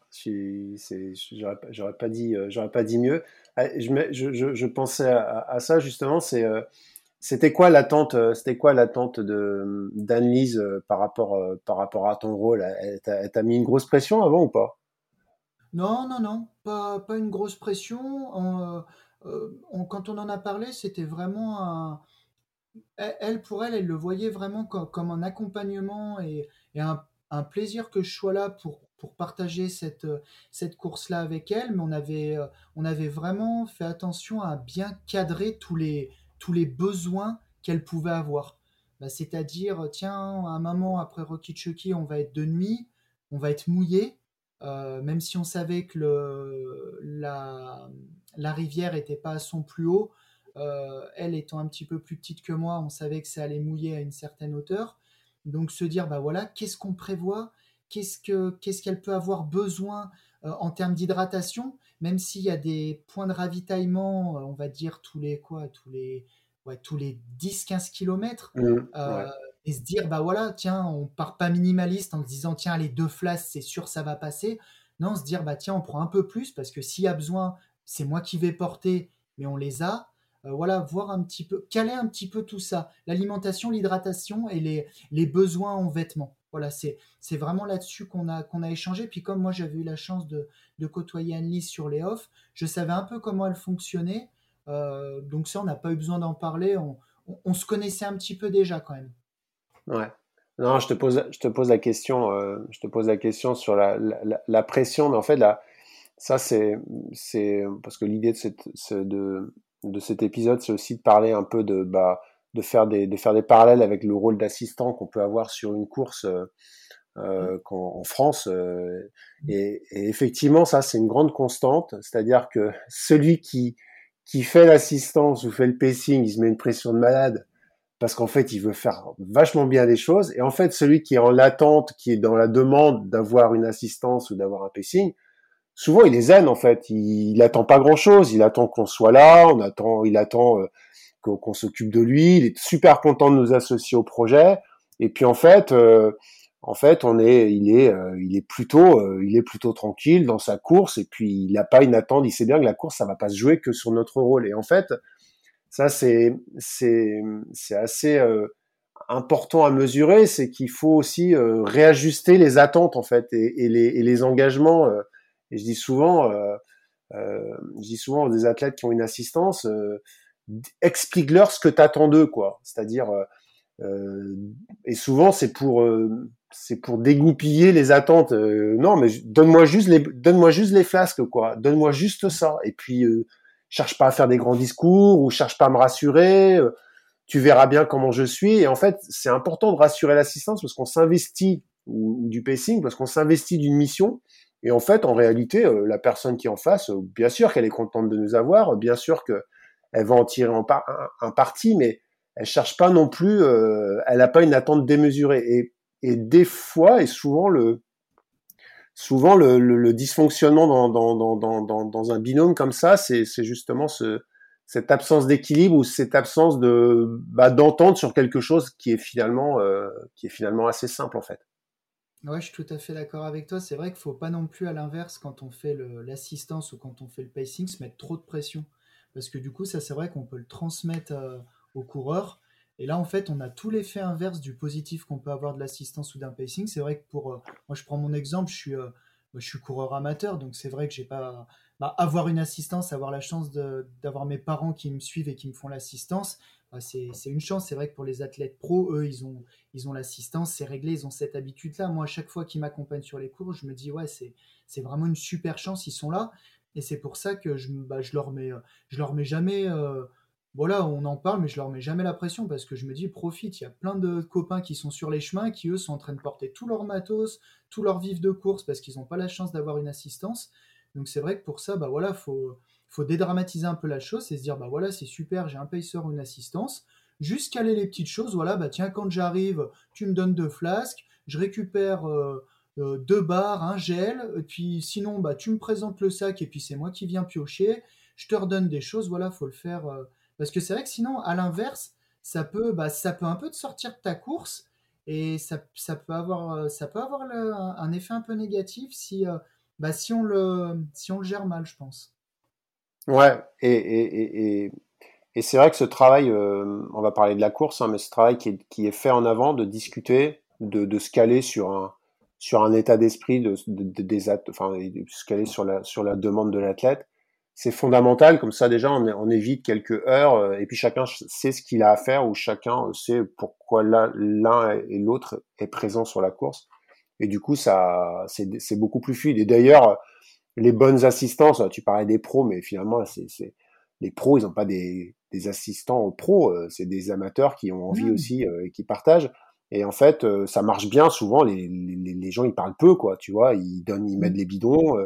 J'aurais pas dit, euh, j'aurais pas dit mieux. Ah, je, je, je pensais à, ça justement. C'est euh, c'était quoi l'attente C'était quoi l'attente de d'Annelise par rapport par rapport à ton rôle? Elle t'a mis une grosse pression avant ou pas? Non, non, non, pas, pas une grosse pression. Euh, euh, quand on en a parlé, c'était vraiment un... Elle, pour elle, elle le voyait vraiment comme, un accompagnement et, un, plaisir que je sois là pour, partager cette, course-là avec elle. Mais on avait, on avait vraiment fait attention à bien cadrer tous les, tous les besoins qu'elle pouvait avoir. Bah, c'est-à-dire, tiens, à un moment après Rocky Chucky, on va être de nuit, on va être mouillé. Euh, même si on savait que le, la, la, rivière n'était pas à son plus haut, euh, elle étant un petit peu plus petite que moi, on savait que ça allait mouiller à une certaine hauteur. Donc se dire, bah voilà, qu'est-ce qu'on prévoit? Qu'est-ce que qu'est-ce qu'elle peut avoir besoin euh, en termes d'hydratation? Même s'il y a des points de ravitaillement, on va dire tous les quoi, tous les ouais, tous les 10-15 km, mmh, et se dire bah voilà tiens on part pas minimaliste en se disant tiens les deux flasques c'est sûr ça va passer. Non se dire bah tiens on prend un peu plus parce que s'il y a besoin c'est moi qui vais porter mais on les a. Euh, voilà voir un petit peu caler un petit peu tout ça. L'alimentation l'hydratation et les, les besoins en vêtements. Voilà c'est vraiment là-dessus qu'on a qu'on a échangé. Puis comme moi j'avais eu la chance de, de côtoyer Annelise sur les off je savais un peu comment elle fonctionnait. Euh, donc ça on n'a pas eu besoin d'en parler. On, on se connaissait un petit peu déjà quand même. Ouais. Non, je te pose, je te pose la question, euh, je te pose la question sur la, la, la, pression, mais en fait, là, ça, c'est, c'est, parce que l'idée de, cette, de, de cet épisode, c'est aussi de parler un peu de, bah, de faire des, de faire des parallèles avec le rôle d'assistant qu'on peut avoir sur une course euh, euh mmh. en France. Euh, et, et, effectivement, ça, c'est une grande constante, c'est-à-dire que celui qui, qui fait l'assistance ou fait le pacing, il se met une pression de malade parce qu'en fait, il veut faire vachement bien les choses. Et en fait, celui qui est en l'attente, qui est dans la demande d'avoir une assistance ou d'avoir un pacing, souvent il est zen en fait. Il, il attend pas grand chose. Il attend qu'on soit là. On attend, il attend euh, qu'on s'occupe de lui. Il est super content de nous associer au projet. Et puis en fait, euh, en fait, on est, il est, euh, il est plutôt, il est plutôt tranquille dans sa course. Et puis il n'a pas une attente. Il sait bien que la course, ça va pas se jouer que sur notre rôle. Et en fait, ça, c'est c'est c'est assez euh, important à mesurer, c'est qu'il faut aussi euh, réajuster les attentes en fait et, et, les, et les, engagements. Euh, et je dis souvent, je dis souvent aux des athlètes qui ont une assistance, explique-leur ce que tu attends d'eux, quoi. C'est-à-dire, et souvent c'est pour c'est pour dégoupiller les attentes. non, mais donne-moi juste les donne-moi juste les flasques, quoi. Donne-moi juste ça. Et puis cherche pas à faire des grands discours ou cherche pas à me rassurer. Euh, tu verras bien comment je suis. Et en fait, c'est important de rassurer l'assistance parce qu'on s'investit ou, du pacing parce qu'on s'investit d'une mission. Et en fait, en réalité, euh, la personne qui est en face, euh, bien sûr qu'elle est contente de nous avoir, bien sûr que elle va en tirer un, parti, mais elle cherche pas non plus, elle n'a pas une attente démesurée. Et, et des fois, et souvent, le, souvent le, le, dysfonctionnement dans, dans, dans, dans, un binôme comme ça, c'est justement ce, cette absence d'équilibre ou cette absence de bah, d'entente sur quelque chose qui est finalement euh, qui est finalement assez simple en fait. Ouais, je suis tout à fait d'accord avec toi. C'est vrai qu'il faut pas non plus à l'inverse quand on fait l'assistance ou quand on fait le pacing se mettre trop de pression parce que du coup ça c'est vrai qu'on peut le transmettre euh, au coureur et là, en fait, on a tout l'effet inverse du positif qu'on peut avoir de l'assistance ou d'un pacing. C'est vrai que pour, euh, moi, je prends mon exemple, je suis, euh, je suis coureur amateur, donc c'est vrai que j'ai pas. Bah, avoir une assistance, avoir la chance d'avoir mes parents qui me suivent et qui me font l'assistance, c'est une chance. C'est vrai que pour les athlètes pro, eux, ils ont, ils ont l'assistance, c'est réglé, ils ont cette habitude-là. Moi, à chaque fois qu'ils m'accompagnent sur les cours, je me dis, ouais, c'est vraiment une super chance, ils sont là. Et c'est pour ça que je, bah, je leur mets, je leur mets jamais. Euh, voilà, on en parle, mais je leur mets jamais la pression parce que je me dis, profite, il y a plein de copains qui sont sur les chemins, qui eux sont en train de porter tout leur matos, tout leur vif de course parce qu'ils n'ont pas la chance d'avoir une assistance. Donc c'est vrai que pour ça, bah voilà, faut, faut dédramatiser un peu la chose et se dire, bah voilà, c'est super, j'ai un pacer ou une assistance. Juste caler les petites choses, voilà, bah tiens, quand j'arrive, tu me donnes deux flasques, je récupère euh, euh, deux barres, un gel, et puis sinon, bah tu me présentes le sac et puis c'est moi qui viens piocher. Je te redonne des choses, voilà, faut le faire. Euh, parce que c'est vrai que sinon, à l'inverse, ça peut, bah, un peu te sortir de ta course et ça, peut avoir, ça peut avoir un effet un peu négatif si, bah, le, si on le gère mal, je pense. Ouais, et, et, et, et c'est vrai que ce travail, euh, on va parler de la course, hein, mais ce travail qui est, qui est, fait en avant, de discuter, de, de se caler sur un, sur un état d'esprit, de, de, des enfin, de se caler sur la, sur la demande de l'athlète, c'est fondamental. Comme ça, déjà, on, on, évite quelques heures, euh, et puis chacun sait ce qu'il a à faire, ou chacun sait pourquoi l'un et l'autre est présent sur la course. Et du coup, ça, c'est beaucoup plus fluide. Et d'ailleurs, les bonnes assistances, tu parlais des pros, mais finalement, c'est les pros, ils n'ont pas des, des, assistants pros, euh, c'est des amateurs qui ont envie mmh. aussi euh, et qui partagent. Et en fait, euh, ça marche bien. Souvent, les, les, les, gens, ils parlent peu, quoi. Tu vois, ils donnent, ils mettent mmh. les bidons,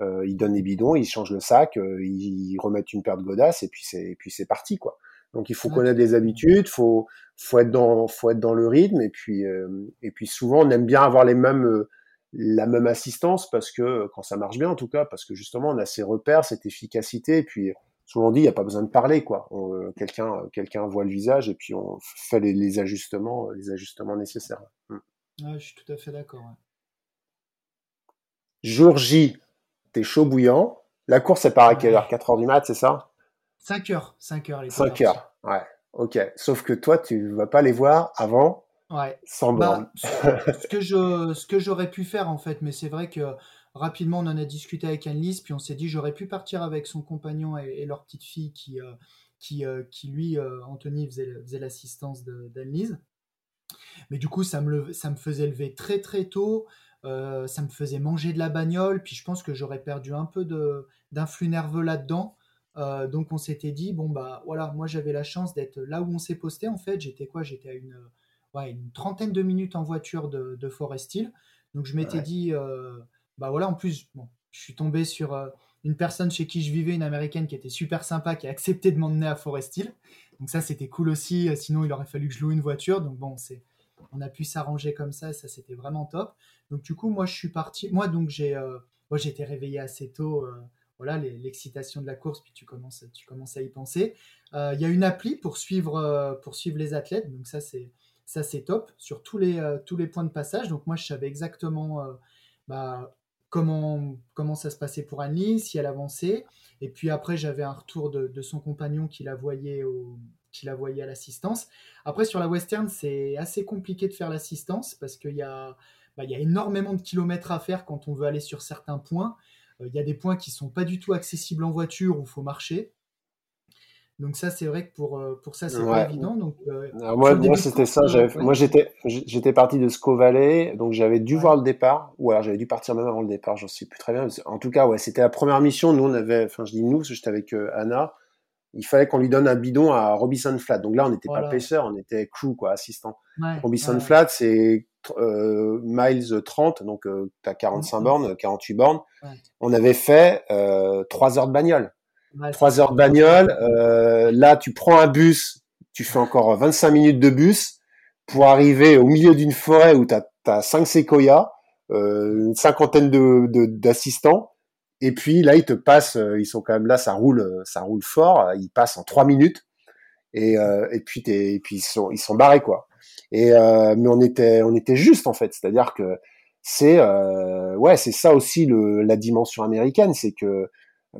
euh, ils donnent les bidons, ils changent le sac, ils remettent une paire de godasses, et puis c'est, puis c'est parti, quoi. Donc il faut connaître des habitudes, faut faut être dans faut être dans le rythme et puis euh, et puis souvent on aime bien avoir les mêmes euh, la même assistance parce que quand ça marche bien en tout cas parce que justement on a ces repères, cette efficacité et puis souvent on dit il n'y a pas besoin de parler quoi. Euh, quelqu'un quelqu'un voit le visage et puis on fait les, ajustements les ajustements nécessaires. Mm. je suis tout à fait d'accord. Jour J, t'es chaud bouillant. La course, elle part à quelle heure? 4 heures du mat, c'est ça? 5 heures, 5 heures. Les 5 heures, ouais. Ok. Sauf que toi, tu vas pas les voir avant. Ouais. Sans bah, ce que je, ce que j'aurais pu faire en fait, mais c'est vrai que rapidement on en a discuté avec Annelise, puis on s'est dit j'aurais pu partir avec son compagnon et, leur petite fille qui, euh, qui, euh, qui lui, euh, Anthony, faisait, faisait l'assistance d'Annelise. Mais du coup, ça me, ça me faisait lever très très tôt. ça me faisait manger de la bagnole, puis je pense que j'aurais perdu un peu d'influx nerveux là-dedans. Donc on s'était dit bon bah voilà moi j'avais la chance d'être là où on s'est posté en fait j'étais quoi? J'étais à une ouais, une trentaine de minutes en voiture de, de Forest Hill donc je m'étais dit euh, bah voilà en plus bon je suis tombé sur euh, une personne chez qui je vivais une américaine qui était super sympa qui a accepté de m'emmener à Forest Hill donc ça c'était cool aussi. Sinon il aurait fallu que je loue une voiture. Donc bon c'est on a pu s'arranger comme ça. Ça c'était vraiment top. Donc du coup moi je suis parti. Moi donc j'ai moi j'ai été réveillé assez tôt voilà l'excitation de la course, puis tu commences, tu commences à y penser. Euh, il y a une appli pour suivre, euh, pour suivre les athlètes, donc ça c'est ça c'est top sur tous les, euh, tous les points de passage. Donc moi je savais exactement bah, comment, comment ça se passait pour Annie, si elle avançait. Et puis après j'avais un retour de, son compagnon qui la voyait qui la voyait à l'assistance. Après sur la western c'est assez compliqué de faire l'assistance parce qu'il y a bah, y a énormément de kilomètres à faire quand on veut aller sur certains points. Euh, il y a des points qui sont pas du tout accessibles en voiture où faut marcher. Donc ça, c'est vrai que pour, euh, pour ça, c'est pas évident. Donc, euh, moi, moi c'était ça. Moi, j'étais, j'étais parti de Sco Valley, donc j'avais dû voir le départ, ou alors j'avais dû partir même avant le départ. J'en sais plus très bien. En tout cas, ouais, c'était la première mission. Nous, on avait, enfin, je dis nous, parce que j'étais avec Anna. Il fallait qu'on lui donne un bidon à Robinson Flat. Donc là, on n'était pas pêcheur, on était crew, quoi, assistant. Robinson Flat, c'est euh, miles 30, donc euh, tu as 45 bornes, 48 bornes. On avait fait euh, 3 heures de bagnole. 3 heures de bagnole. Euh, là, tu prends un bus, tu fais encore 25 minutes de bus pour arriver au milieu d'une forêt où tu as, 5 séquoias, euh, une cinquantaine de d'assistants. et puis là, ils te passent, ils sont quand même là, ça roule, ça roule fort. Ils passent en 3 minutes. Et, et puis, et puis ils sont, ils sont barrés quoi. Et euh, mais on était on était juste en fait, c'est-à-dire que c'est euh, ouais c'est ça aussi le, la dimension américaine, c'est que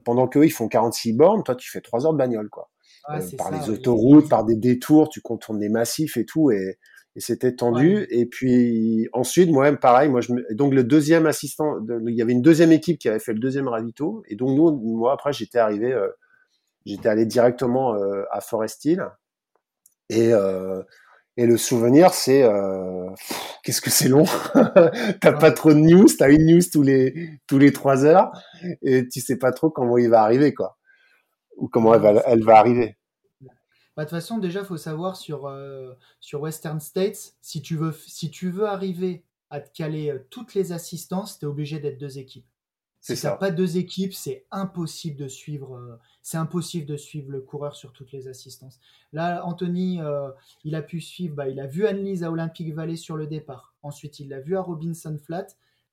pendant qu'eux ils font 46 bornes, toi tu fais 3 heures de bagnole quoi. Euh, par les autoroutes, par des détours, tu contournes des massifs et tout et et c'était tendu. Et puis ensuite, moi-même, pareil. Moi, je donc le deuxième assistant, il y avait une deuxième équipe qui avait fait le deuxième ravito, et donc nous, moi après, j'étais arrivé, euh, j'étais allé directement euh, à Forest Hill, et et le souvenir, c'est euh, qu'est-ce que c'est long. t'as pas trop de news, t'as une news tous les tous les trois heures, et tu sais pas trop comment il va arriver, quoi, ou comment elle va elle va arriver. Bah, de toute façon, déjà, il faut savoir sur, euh, sur Western States, si tu, veux, si tu veux arriver à te caler euh, toutes les assistances, tu es obligé d'être deux équipes. Si n'as pas deux équipes, c'est impossible de suivre. Euh, c'est impossible de suivre le coureur sur toutes les assistances. Là, Anthony, il a pu suivre. Bah, il a vu Annelise à Olympic Valley sur le départ. Ensuite, il l'a vu à Robinson Flat,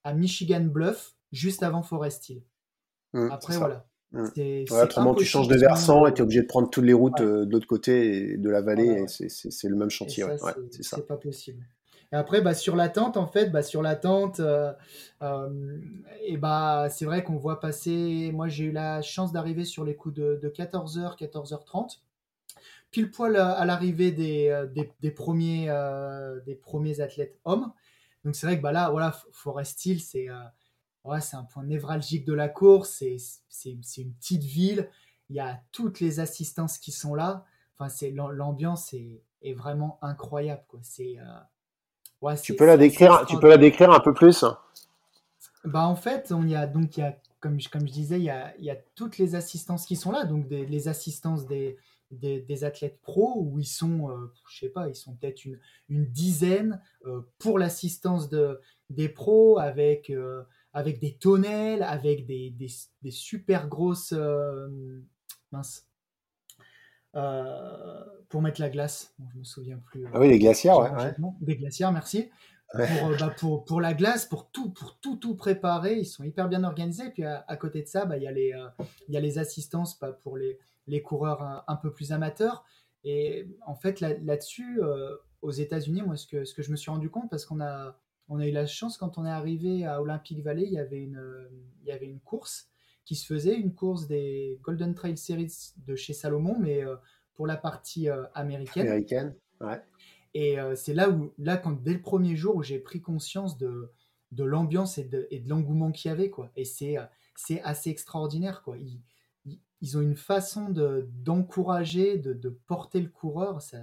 à Michigan Bluff, juste avant Forest Hill. Mmh, Après, voilà. Mm. autrement, tu changes de versant et tu es obligé de prendre toutes les routes euh, de l'autre côté de la vallée. et c'est le même chantier. C'est pas possible. Et après, bah, sur l'attente, en fait, bah, sur l'attente, euh, euh, bah, c'est vrai qu'on voit passer. Moi, j'ai eu la chance d'arriver sur les coups de, 14h, 14h30, pile poil à, l'arrivée des, des, premiers, des premiers athlètes hommes. Donc, c'est vrai que bah, là, voilà, Forest Hill, c'est c'est un point névralgique de la course. C'est une petite ville. Il y a toutes les assistances qui sont là. Enfin, l'ambiance est, est, vraiment incroyable. C'est euh, ouais, tu peux la décrire. Tu peux la décrire un peu plus? Bah en fait, on y a donc il y a comme je, comme je disais, il y, a, il y a toutes les assistances qui sont là, donc des, les assistances des, des, des, athlètes pros où ils sont, euh, je sais pas, ils sont peut-être une, une dizaine euh, pour l'assistance de, des pros avec avec des tonnelles, avec des, des, super grosses. Euh, mince. Euh, pour mettre la glace. je me souviens plus. ah oui, les glacières, ouais, Des glacières, merci. Pour, euh, bah, pour, pour, la glace, pour tout, pour tout, tout préparer, ils sont hyper bien organisés. Puis à, côté de ça, bah, il y, a les, il y a les assistances bah, pour les, les coureurs un, peu plus amateurs. Et en fait, là-dessus, aux États-Unis, moi, ce que, ce que je me suis rendu compte, parce qu'on a, on a eu la chance quand on est arrivé à Olympic Valley, il y avait une, il y avait une course qui se faisait, une course des Golden Trail Series de chez Salomon, mais euh, pour la partie euh, américaine. Américaine, ouais. Et euh, c'est là où, là, quand, dès le premier jour où j'ai pris conscience de, de l'ambiance et de, de l'engouement qu'il y avait, quoi. Et c'est, c'est assez extraordinaire, quoi. Ils, ils ont une façon de, d'encourager, de, de porter le coureur. Ça,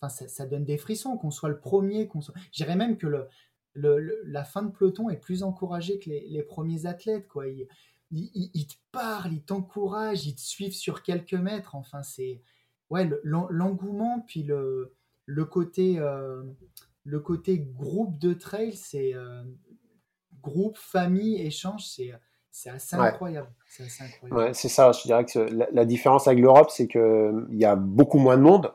enfin, ça, ça, donne des frissons, qu'on soit le premier, qu'on soit. Je dirais même que le, la fin de peloton est plus encouragée que les, premiers athlètes. Quoi. Ils, te parlent, ils t'encouragent, ils te suivent sur quelques mètres. Enfin, c'est ouais, l'engouement, puis le, le, côté, euh, le côté groupe de trail, c'est euh, groupe, famille, échange, c'est c'est assez, incroyable. C'est c'est ça. Je dirais que la, la différence avec l'Europe, c'est qu'il y a beaucoup moins de monde.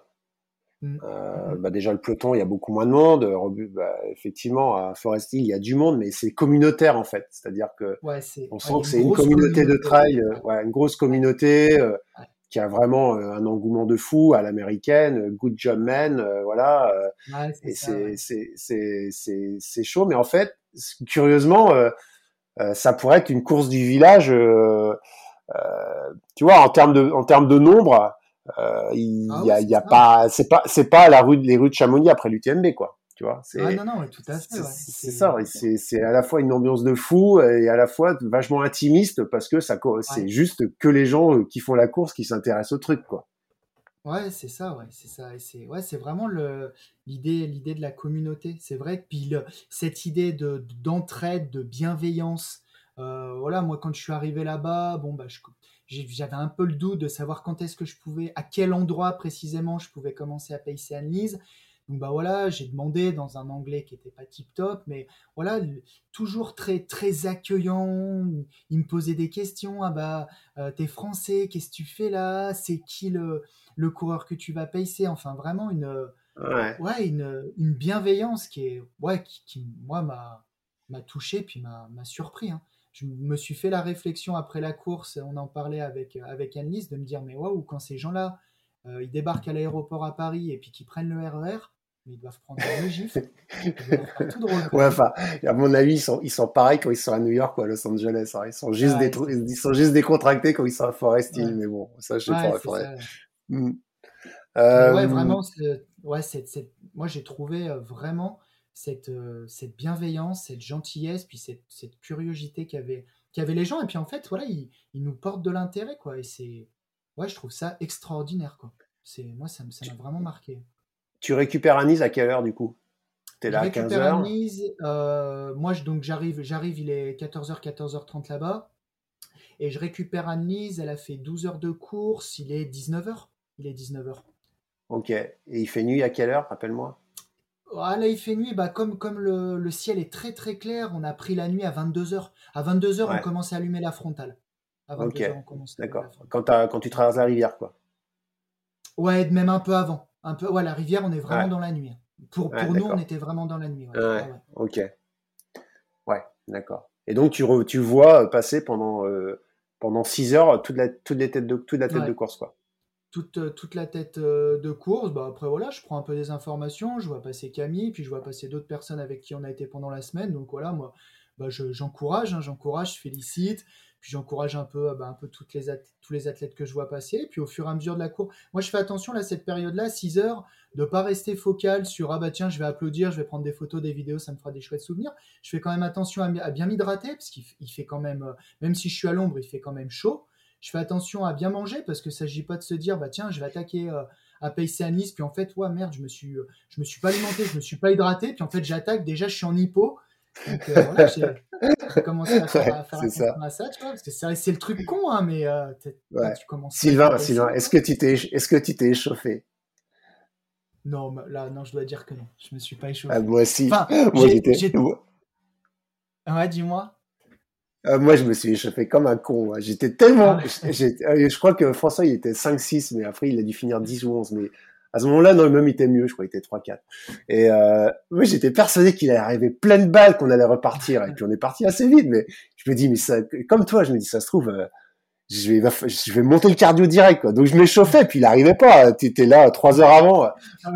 Mmh. Euh, bah déjà le peloton, il y a beaucoup moins de monde. Bah, effectivement, à Forest Hill, il y a du monde, mais c'est communautaire en fait. C'est-à-dire que on sent que c'est une communauté de trail, euh, ouais, une grosse communauté euh, qui a vraiment euh, un engouement de fou à l'américaine. Good job man, voilà. et c'est c'est c'est c'est chaud, mais en fait, curieusement, ça pourrait être une course du village. tu vois, en termes de en termes de nombre euh, il ah y a, y a pas, c'est pas, c'est pas la rue, les rues de Chamonix après l'UTMB, quoi. Tu vois, c'est, ah non, non, tout à fait. C'est ça, c'est, c'est à la fois une ambiance de fou et à la fois vachement intimiste parce que ça, c'est juste que les gens euh, qui font la course qui s'intéressent au truc, quoi. Ouais, c'est ça, ouais, c'est ça. C'est ouais, c'est vraiment le l'idée l'idée de la communauté. C'est vrai puis cette idée de d'entraide, de bienveillance. Euh, voilà, moi quand je suis arrivé là-bas, bon bah je j'avais un peu le doute de savoir quand est-ce que je pouvais, à quel endroit précisément je pouvais commencer à payer Annelise. Donc bah voilà, j'ai demandé dans un anglais qui était pas tip top, mais voilà, toujours très très accueillant. Il me posait des questions. Ah bah euh, t'es français, qu'est-ce que tu fais là? C'est qui le, le coureur que tu vas payer Enfin vraiment une ouais. une, une, bienveillance qui est ouais qui, qui moi m'a m'a touché puis m'a surpris. Hein je me suis fait la réflexion après la course, on en parlait avec, avec Annelise, de me dire, mais waouh, quand ces gens-là, euh, ils débarquent à l'aéroport à Paris et puis qu'ils prennent le RER, e mais ils doivent prendre un gif. tout drôle. Ouais, enfin, à mon avis, ils sont, ils sont pareils quand ils sont à New York ou à Los Angeles. Hein. Ils, sont juste des, ils sont juste décontractés quand ils sont à Forest Hill, mais bon, ça, je sais pas. Ouais, mm. euh, vraiment, ouais, cette, cette- moi j'ai trouvé euh, vraiment cette, euh, cette bienveillance, cette gentillesse, puis cette, cette curiosité qu'avaient qu'avaient les gens. Et puis en fait, voilà, ils, ils nous portent de l'intérêt, quoi. Et c'est, ouais, je trouve ça extraordinaire, quoi. C'est, moi, ça m'a vraiment marqué. Tu récupères à Nice à quelle heure du coup? T'es là à récupère à 15h Nice. euh, moi, je- donc j'arrive, j'arrive, il est 14h, 14h30 là-bas. Et je récupère Anne-Lise, elle a fait 12 heures de course, il est 19h. Il est 19h. Ok. Et il fait nuit à quelle heure? Rappelle-moi. Ah, là, il fait nuit, bah, comme, comme le, le ciel est très très clair, on a pris la nuit à 22h. À 22h, on commence à allumer la frontale. À 22h, Ok. on commence D'accord. Quand, tu traverses la rivière, quoi. Ouais, même un peu avant. Un peu, ouais, la rivière, on est vraiment Ouais. dans la nuit. Pour, Ouais, pour nous, on était vraiment dans la nuit. ouais. Ok. Ouais, d'accord. Et donc tu, re- tu vois passer pendant, euh, pendant 6 heures toute la, toute les têtes de, toute la tête de course, quoi. Toute, euh, toute la tête euh, de course. Bah, après, voilà, je prends un peu des informations. Je vois passer Camille, puis je vois passer d'autres personnes avec qui on a été pendant la semaine. Donc voilà, moi, bah, je- j'encourage, hein, j'encourage, je félicite. Puis j'encourage un peu, euh, bah, un peu toutes les tous les athlètes que je vois passer. Puis au fur et à mesure de la course, moi je fais attention là, cette période-là, 6 heures, de pas rester focal sur ah bah tiens, je vais applaudir, je vais prendre des photos, des vidéos, ça me fera des chouettes souvenirs. Je fais quand même attention à, bien m'hydrater, parce qu'il fait quand même, même si je suis à l'ombre, il fait quand même chaud. Je fais attention à bien manger parce que ça s'agit pas de se dire bah tiens je vais attaquer euh, à pacer à Nice puis en fait ouais merde je me suis euh, je me suis pas alimenté je me suis pas hydraté puis en fait j'attaque déjà je suis en hypo donc euh, voilà j'ai commencé à faire, à à ça tu vois parce que c'est le truc con hein mais Ouais. tu commences à Sylvain, Sylvain, est-ce que tu t'es, est-ce que tu t'es échauffé? Non mais là non je dois dire que non je me suis pas échauffé Ah, Moi aussi. enfin Moi j'étais. ouais dis-moi euh, moi, je me suis échauffé comme un con. J'étais tellement. Ah. euh, je crois que François, il était 5-6, mais après, il a dû finir 10 ou 11. Mais à ce moment-là, non, même il était mieux. Je crois qu'il était 3-4. Et euh, moi, j'étais persuadé qu'il allait arriver plein de balles, qu'on allait repartir. Et puis, on est parti assez vite. Mais je me dis, mais ça, comme toi, je me dis, ça se trouve, euh, je vais, je vais monter le cardio direct, quoi. Donc, je m'échauffais, puis il arrivait pas. T'étais là trois heures avant.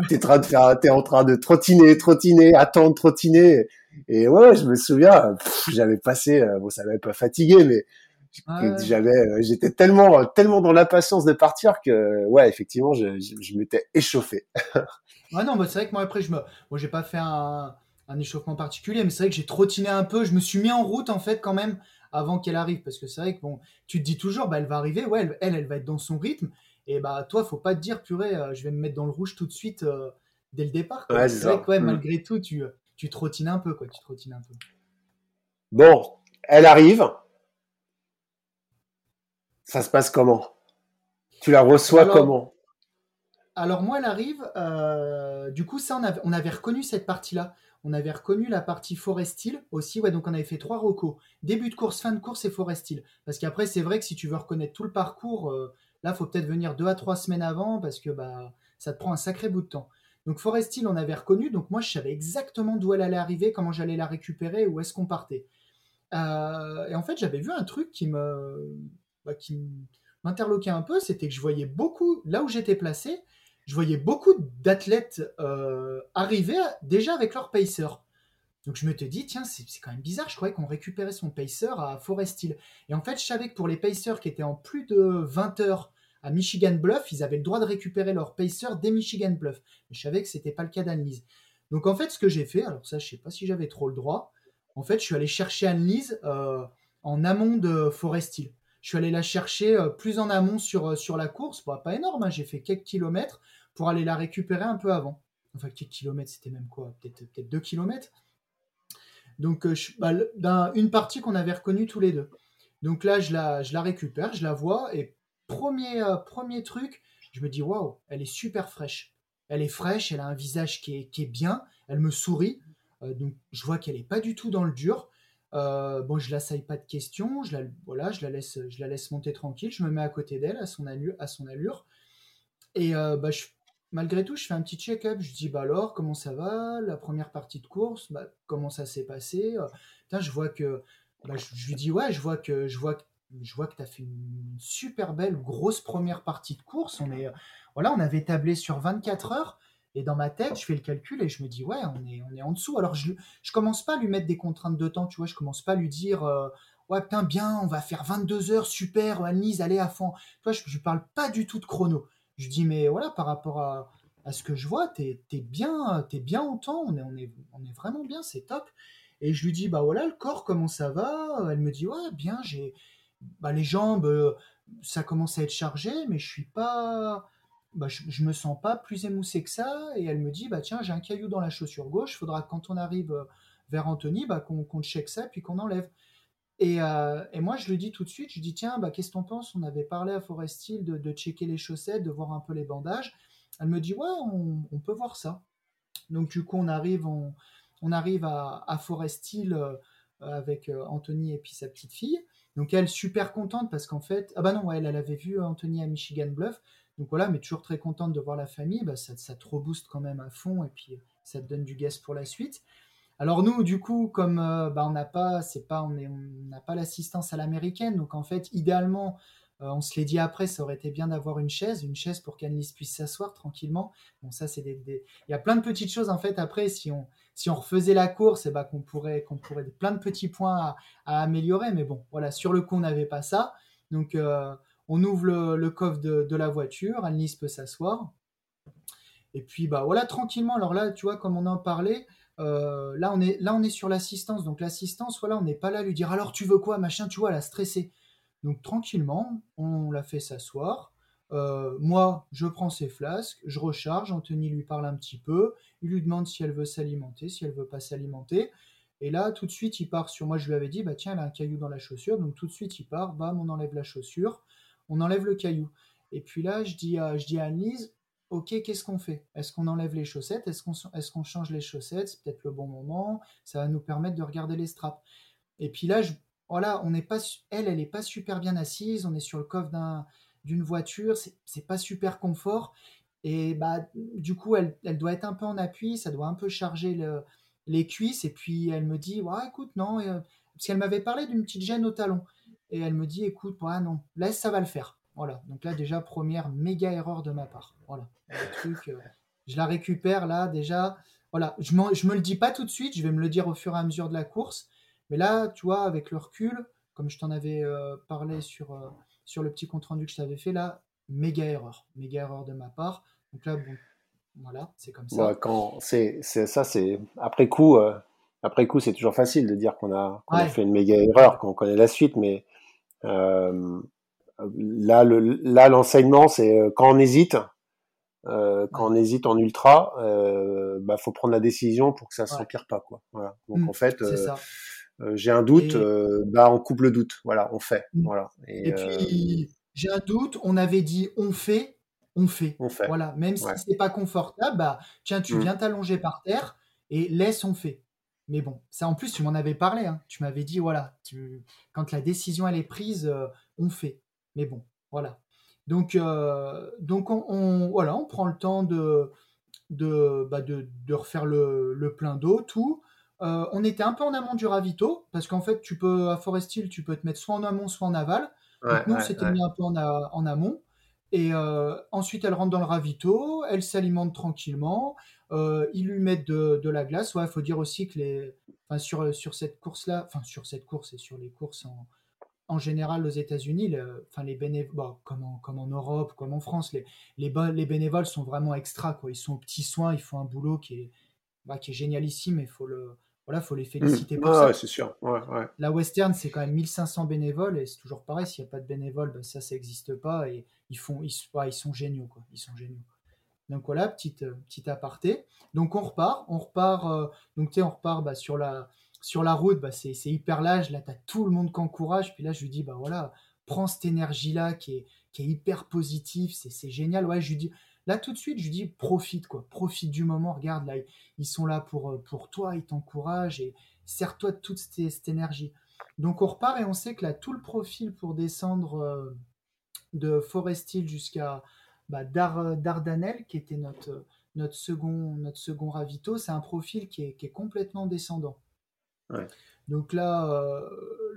T'es en train de faire, t'es en train de trottiner, trottiner, attendre, trottiner. Et ouais, je me souviens, j'avais passé, euh, bon, ça m'avait pas fatigué, mais ouais. j'avais, euh, j'étais tellement, tellement dans l'impatience de partir que, ouais, effectivement, je, je, je m'étais échauffé. Ouais, non, bah, c'est vrai que moi, après, je me... moi, j'ai pas fait un... un échauffement particulier, mais c'est vrai que j'ai trottiné un peu. Je me suis mis en route, en fait, quand même, avant qu'elle arrive. Parce que c'est vrai que, bon, tu te dis toujours, bah, elle va arriver, ouais, elle, elle, elle va être dans son rythme. Et bah, toi, faut pas te dire, purée, euh, je vais me mettre dans le rouge tout de suite euh, dès le départ. Ouais, c'est vrai que, ouais, Mm. malgré tout, tu, tu trottines un peu, quoi. Tu trottines un peu. Bon, elle arrive. Ça se passe comment? Tu la reçois Alors- comment? Alors moi, elle arrive. euh, du coup, ça, on avait, on avait reconnu cette partie-là. On avait reconnu la partie Forestil aussi. Ouais, donc on avait fait trois recos. Début de course, fin de course et Forestil. Parce qu'après, c'est vrai que si tu veux reconnaître tout le parcours, euh, là, faut peut-être venir deux à trois semaines avant parce que bah, ça te prend un sacré bout de temps. Donc Forestil, on avait reconnu. Donc moi, je savais exactement d'où elle allait arriver, comment j'allais la récupérer, où est-ce qu'on partait. Euh, et en fait, j'avais vu un truc qui bah, m'interloquait un peu, c'était que je voyais beaucoup, là où j'étais placé, je voyais beaucoup d'athlètes euh, arriver déjà avec leur pacer. Donc je me te dis, tiens, c'est c'est quand même bizarre, je croyais qu'on récupérait son pacer à Forest Hill. Et en fait, je savais que pour les pacers qui étaient en plus de 20 heures à Michigan Bluff, ils avaient le droit de récupérer leur pacer dès Michigan Bluff. Mais je savais que c'était pas le cas d'Anne-Lise. Donc en fait, ce que j'ai fait, alors ça, je sais pas si j'avais trop le droit, en fait, je suis allé chercher Anne-Lise euh, en amont de Forest Hill. Je suis allé la chercher euh, plus en amont sur, euh, la course. Pas énorme, hein, j'ai fait quelques kilomètres pour aller la récupérer un peu avant. Enfin, quelques kilomètres, c'était même quoi Peut-être peut 2 kilomètres. Donc, bah, d'un- une partie qu'on avait reconnue tous les deux. Donc là, je la, je la récupère, je la vois, et premier, euh, premier truc, je me dis, waouh, elle est super fraîche. Elle est fraîche, elle a un visage qui est, qui est bien, elle me sourit. Euh, donc, je vois qu'elle n'est pas du tout dans le dur. Euh, bon, je l'assaille pas de questions, je la, voilà, je la, laisse, je la laisse monter tranquille, je me mets à côté d'elle, à son allure. À son allure et bah, je- malgré tout, je fais un petit check-up. Je dis, bah alors, comment ça va? La première partie de course, bah, comment ça s'est passé? Putain, je vois que. bah, je, je lui dis, ouais, je vois que je vois que, je vois que tu as fait une super belle, grosse première partie de course. On, est, voilà, on avait tablé sur 24 heures. Et dans ma tête, je fais le calcul et je me dis, ouais, on est, on est en dessous. Alors, je, je commence pas à lui mettre des contraintes de temps, tu vois. Je commence pas à lui dire, euh, ouais, putain, bien, on va faire 22 heures, super, Annelise, allez à fond. Tu vois, je, je parle pas du tout de chrono. Je dis, mais voilà, par rapport à, à ce que je vois, t'es es bien, es bien temps, on est, on, est, on est vraiment bien, c'est top. Et je lui dis, bah voilà, le corps, comment ça va? Elle me dit, ouais, bien, j'ai bah, les jambes, euh, ça commence à être chargé, mais je suis pas. Bah, je, me sens pas plus émoussé que ça. Et elle me dit, bah tiens, j'ai un caillou dans la chaussure gauche, faudra quand on arrive euh, vers Anthony, bah, qu'on check ça, puis qu'on enlève. Et, euh, et, moi, je lui dis tout de suite, je dis, tiens, bah, qu'est-ce que t'en penses? On avait parlé à Forest Hill de, checker les chaussettes, de voir un peu les bandages. Elle me dit, ouais, on, peut voir ça. Donc, du coup, on arrive, on arrive à, à Forest Hill avec Anthony et puis sa petite fille. Donc elle, super contente parce qu'en fait, ah bah non, elle, elle avait vu Anthony à Michigan Bluff. Donc voilà, mais toujours très contente de voir la famille, bah ça, ça te rebooste quand même à fond et puis ça te donne du gaz pour la suite. Alors nous, du coup, comme euh, bah, on n'a pas, c'est pas, on n'a pas l'assistance à l'américaine, donc en fait, idéalement, euh, on se l'est dit après, ça aurait été bien d'avoir une chaise, une chaise pour qu'Annelise puisse s'asseoir tranquillement. Bon, ça, c'est des, Il y a plein de petites choses, en fait, après, si on, si on refaisait la course, et eh ben, qu'on pourrait, qu'on pourrait plein de petits points à, améliorer. Mais bon, voilà, sur le coup, on n'avait pas ça. Donc, euh, on ouvre le, coffre de, la voiture, Annelise peut s'asseoir. Et puis, bah voilà, tranquillement. Alors là, tu vois, comme on en parlait, euh, là, on est, là, on est sur l'assistance. Donc, l'assistance, voilà, on n'est pas là à lui dire alors tu veux quoi, machin, tu vois, elle a stressé. Donc tranquillement, on la fait s'asseoir. Euh, moi, je prends ses flasques, je recharge, Anthony lui parle un petit peu, il lui demande si elle veut s'alimenter, si elle veut pas s'alimenter. Et là, tout de suite, il part sur moi. Je lui avais dit, bah tiens, elle a un caillou dans la chaussure. Donc tout de suite, il part, bam, on enlève la chaussure, on enlève le caillou. Et puis là, je dis à, je dis ok, qu'est-ce qu'on fait? Est-ce qu'on enlève les chaussettes? Est-ce qu'on est change les chaussettes? C'est peut-être le bon moment. Ça va nous permettre de regarder les straps. Et puis là, voilà, on n'est pas, elle, elle n'est pas super bien assise, on est sur le coffre d'une voiture, c'est pas super confort. Et bah, du coup, elle, doit être un peu en appui, ça doit un peu charger les cuisses. Et puis, elle me dit, ouais, écoute, non, euh, parce qu'elle m'avait parlé d'une petite gêne au talon. Et elle me dit, écoute, ouais, non, laisse, ça va le faire. Voilà. Donc là, déjà, première méga erreur de ma part. Voilà. euh, je la récupère là, déjà. Voilà. Je, je me le dis pas tout de suite, je vais me le dire au fur et à mesure de la course. Mais là, tu vois, avec le recul, comme je t'en avais euh, parlé sur, sur le petit compte rendu que je t'avais fait, là, méga erreur. Méga erreur de ma part. Donc là, bon, voilà, c'est comme ça. quand c'est, ça, c'est après coup. Euh, après coup, c'est toujours facile de dire qu'on a, fait une méga erreur, qu'on connaît la suite, mais là, le, là, l'enseignement, c'est quand on hésite, quand on hésite en ultra, il bah, faut prendre la décision pour que ça ne s'empire pas, quoi. Voilà. Donc mmh, en fait, euh, j'ai un doute, euh, bah on coupe le doute. Voilà, on fait. Mmh. Voilà. Et, puis euh, j'ai un doute. On avait dit on fait, on fait. On fait. Voilà, même si c'est pas confortable, bah tiens, tu mmh. viens t'allonger par terre et laisse on fait. Mais bon, ça en plus tu m'en avais parlé. Hein. Tu m'avais dit voilà, tu... quand la décision elle est prise, on fait. Mais bon, voilà. Donc donc on, voilà, on prend le temps de de, bah de, de refaire le, le plein d'eau, tout. Euh, on était un peu en amont du ravito, parce qu'en fait, tu peux, à Forest Hill, tu peux te mettre soit en amont, soit en aval. Donc nous, c'était mis un peu en, amont. Et euh, ensuite, elle rentre dans le ravito, elle s'alimente tranquillement. Euh, ils lui mettent de, la glace. Il faut dire aussi que les, sur, sur cette course-là, enfin sur cette course et sur les courses en, général aux États-Unis, enfin les bénévoles, comme, en, comme en Europe, comme en France, les, les, les bénévoles sont vraiment extra. Quoi. Ils sont aux petits soins, ils font un boulot qui est, bah, qui est génialissime. Il faut le, voilà, faut les féliciter pour ça. c'est sûr. La Western, c'est quand même 1500 bénévoles et c'est toujours pareil. S'il n'y a pas de bénévoles, ben ça, ça n'existe pas et ils font, ils, ils sont géniaux, quoi. Ils sont géniaux. Donc voilà, petite, euh, petite aparté. Donc on repart, on repart. Euh, donc tu on repart bah, sur la sur la route. Bah, c'est hyper large. Là, tu as tout le monde qui encourage. Puis là, je lui dis, bah voilà, prends cette énergie là qui est qui est hyper positive. C'est génial. Ouais, je lui dis Là, tout de suite, je dis profite, quoi. Profite du moment. Regarde, là, ils sont là pour, euh, pour toi, ils t'encouragent et sers-toi de toute cette, énergie. Donc, on repart et on sait que là, tout le profil pour descendre euh, de Forest Hill jusqu'à bah, Dar, Dardanelle, qui était notre, notre, second, notre second ravito, c'est un profil qui est, complètement descendant. Donc là, euh,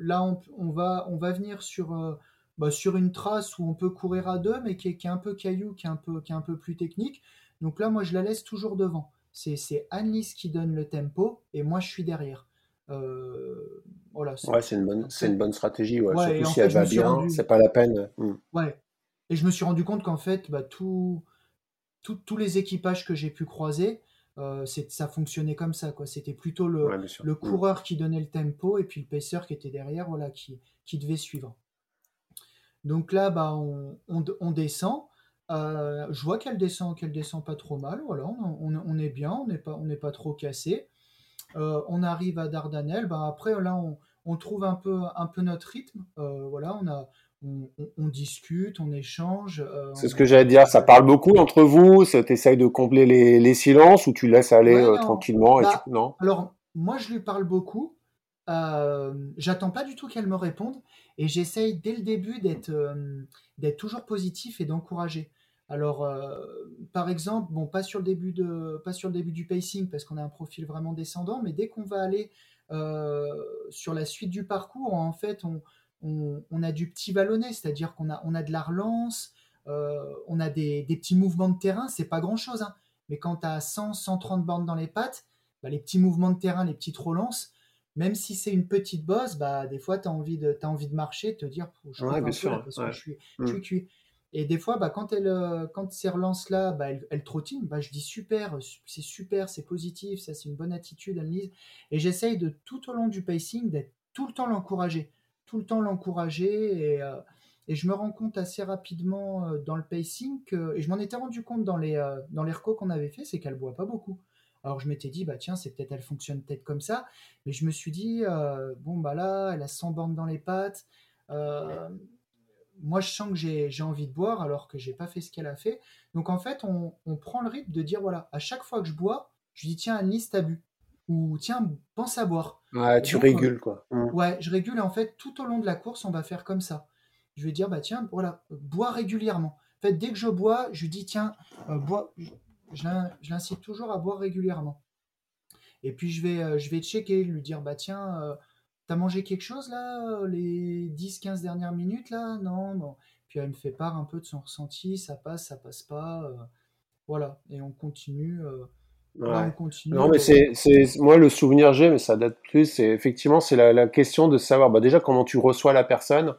là on, va, on va venir sur bah, sur une trace où on peut courir à deux, mais qui est, un peu caillou, qui est un peu, qui est un peu plus technique. Donc là, moi, je la laisse toujours devant. C'est, Annelise qui donne le tempo et moi, je suis derrière. Euh, voilà, c'est, ouais, une bonne, une bonne stratégie. Ouais. Surtout si elle va bien, c'est pas la peine. Hmm. Ouais. Et je me suis rendu compte qu'en fait, bah, tout, tous les équipages que j'ai pu croiser, ça fonctionnait comme ça. C'était plutôt le, le mm. coureur qui donnait le tempo et puis le pacer qui était derrière, voilà, qui, qui devait suivre. Donc là, bah, on, on, descend. je vois qu'elle descend, qu'elle descend pas trop mal. Voilà, on, on est bien, on n'est pas, on n'est pas trop cassé. on arrive à Dardanelles. Bah, après, là, on, trouve un peu, un peu notre rythme. Euh, voilà, on, a, on, discute, on échange. Euh, c'est ce que j'allais dire. Ça parle beaucoup entre vous. Tu essayes de combler les, silences ou tu laisses aller euh, tranquillement bah, non? Alors, moi, je lui parle beaucoup. J'attends pas du tout qu'elle me réponde et j'essaye dès le début d'être toujours positif et d'encourager. Alors, par exemple, bon, pas sur le début de, pas sur le début du pacing parce qu'on a un profil vraiment descendant, mais dès qu'on va aller sur la suite du parcours, en fait, on, a du petit ballonnet, c'est-à-dire qu'on a, on a de la relance, on a des, petits mouvements de terrain, c'est pas grand-chose, hein. mais quand tu as 100, 130 bornes dans les pattes, bah, les petits mouvements de terrain, les petites relances, même si c'est une petite bosse, bah, des fois, tu as, envie de, as envie de marcher, te dire, je, ouais, parce que je suis, je suis mm. cuit. Et des fois, bah, quand, elle, euh, quand ces relances-là, bah, elle, elle, trottine, bah, je dis super, c'est super, c'est positif, ça c'est une bonne attitude, Annelise. Et j'essaye de tout au long du pacing d'être tout le temps l'encourager, tout le temps l'encourager. Et, euh, et, je me rends compte assez rapidement euh, dans le pacing que, et je m'en étais rendu compte dans les, dans les recos qu'on avait fait, c'est qu'elle boit pas beaucoup. Alors je m'étais dit, bah tiens, c'est peut-être, elle fonctionne peut-être comme ça. Mais je me suis dit, bon, bah là, elle a 100 bornes dans les pattes moi je sens que j'ai envie de boire alors que j'ai pas fait ce qu'elle a fait. Donc en fait, on, prend le rythme de dire voilà, à chaque fois que je bois, je dis tiens, Anne-Lise, t'as bu. Ou tiens, pense à boire. Ouais, tu régules quoi. Mmh. Ouais, je régule et en fait, tout au long de la course, on va faire comme ça. Je vais dire bah tiens, voilà, bois régulièrement. En fait, dès que je bois, je dis tiens, euh, bois. Je, l'incite toujours à boire régulièrement. Et puis je vais, euh, je vais checker, lui dire bah tiens. Euh, T'as mangé quelque chose là, les 10-15 dernières minutes là? Non, non. Puis elle me fait part un peu de son ressenti, ça passe, ça passe pas. Euh, voilà, et on continue. Euh, on continue non, mais c'est, moi le souvenir j'ai, mais ça date plus. C'est effectivement c'est la, question de savoir bah, déjà comment tu reçois la personne.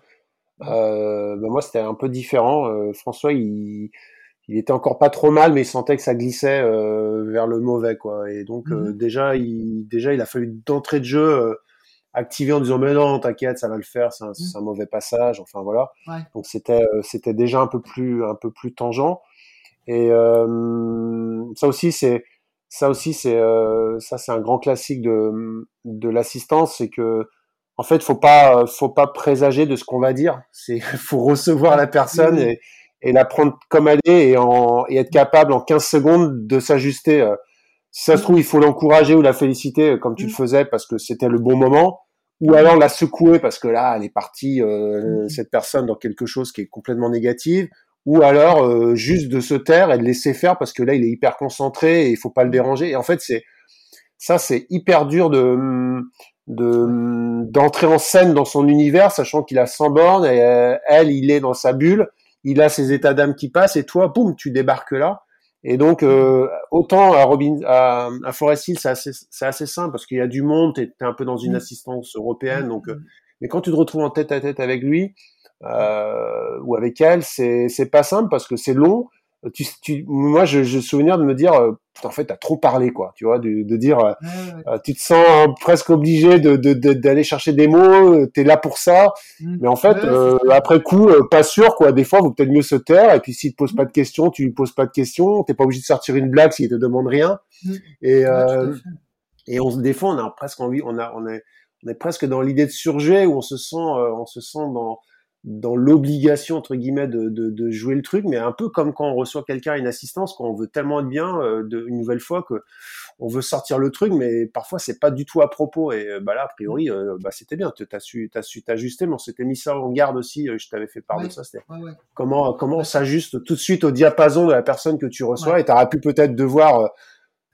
Euh, bah, moi c'était un peu différent. François il, il était encore pas trop mal, mais il sentait que ça glissait vers le mauvais quoi. Et donc mmh déjà il déjà il a fallu d'entrée de jeu activé en disant mais non t'inquiète ça va le faire c'est un, mm. mauvais passage enfin voilà. Donc c'était euh, c'était déjà un peu plus un peu plus tangent. Et euh, ça aussi c'est ça aussi c'est euh, ça c'est un grand classique de de l'assistance c'est que en fait faut pas faut pas présager de ce qu'on va dire. C'est faut recevoir la personne et, et la prendre comme elle est et en et être capable en 15 secondes de s'ajuster si ça se trouve, il faut l'encourager ou la féliciter comme tu le mm. faisais parce que c'était le bon moment ou alors la secouer parce que là, elle est partie, euh, mhm. cette personne, dans quelque chose qui est complètement négatif, ou alors euh, juste de se taire et de laisser faire parce que là, il est hyper concentré et il faut pas le déranger. Et en fait, c'est ça, c'est hyper dur de de d'entrer en scène dans son univers, sachant qu'il a 100 bornes et euh, elle, il est dans sa bulle, il a ses états d'âme qui passent et toi, boum, tu débarques là. Et donc, euh, autant à, Robin, à, à Forest Hill, c'est assez, assez, simple parce qu'il y a du monde, tu es, un peu dans une mm. assistance européenne. Donc, euh, mm. mais quand tu te retrouves en tête à tête avec lui euh, ou avec elle, c'est pas simple parce que c'est long tu, tu, moi, je, je souvenir de me dire, euh, en fait, t'as trop parlé, quoi. Tu vois, de, de dire, euh, euh, tu te sens presque obligé de d'aller chercher des mots. T'es là pour ça, mmh. mais en fait, après coup, pas sûr, quoi. Des fois, vaut peut-être mieux se taire. Et puis, s'il te pose pas de questions, tu lui poses pas de questions. T'es pas obligé de sortir une blague s'il te demande rien. Mmh. Et et on, des fois, on a presque envie, on a, on est, on est presque dans l'idée de surjouer où on se sent, on se sent dans dans l'obligation entre guillemets de, de, de, jouer le truc, mais un peu comme quand on reçoit quelqu'un une assistance, quand on veut tellement être bien euh, de, une nouvelle fois que on veut sortir le truc, mais parfois c'est pas du tout à propos. Et euh, bah là, a priori, euh, bah c'était bien, t'as su, t'as su t'ajuster, mais on s'était mis ça en garde aussi. je t'avais fait part de ça. C'était comment comment on s'ajuste tout de suite au diapason de la personne que tu reçois, et t'aurais pu peut-être devoir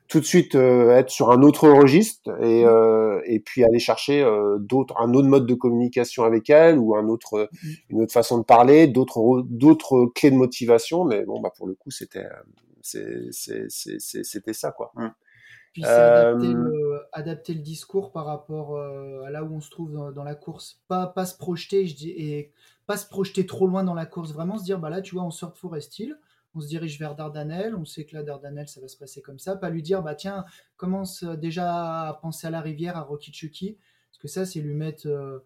tout de suite euh, être sur un autre registre et, mm. euh, et puis aller chercher euh, d'autres un autre mode de communication avec elle ou un autre mm. une autre façon de parler d'autres d'autres clés de motivation mais bon bah pour le coup c'était c'était ça quoi mm. puis adapter le, adapter, le, discours par rapport à là où on se trouve dans, la course pas pas se projeter je dis et pas se projeter trop loin dans la course vraiment se dire bah là tu vois on sort de Forest Hill on se dirige vers Dardanelles, on sait que là, Dardanelles, ça va se passer comme ça. Pas lui dire, bah tiens, commence déjà à penser à la rivière, à Rokichuki, parce que ça, c'est lui mettre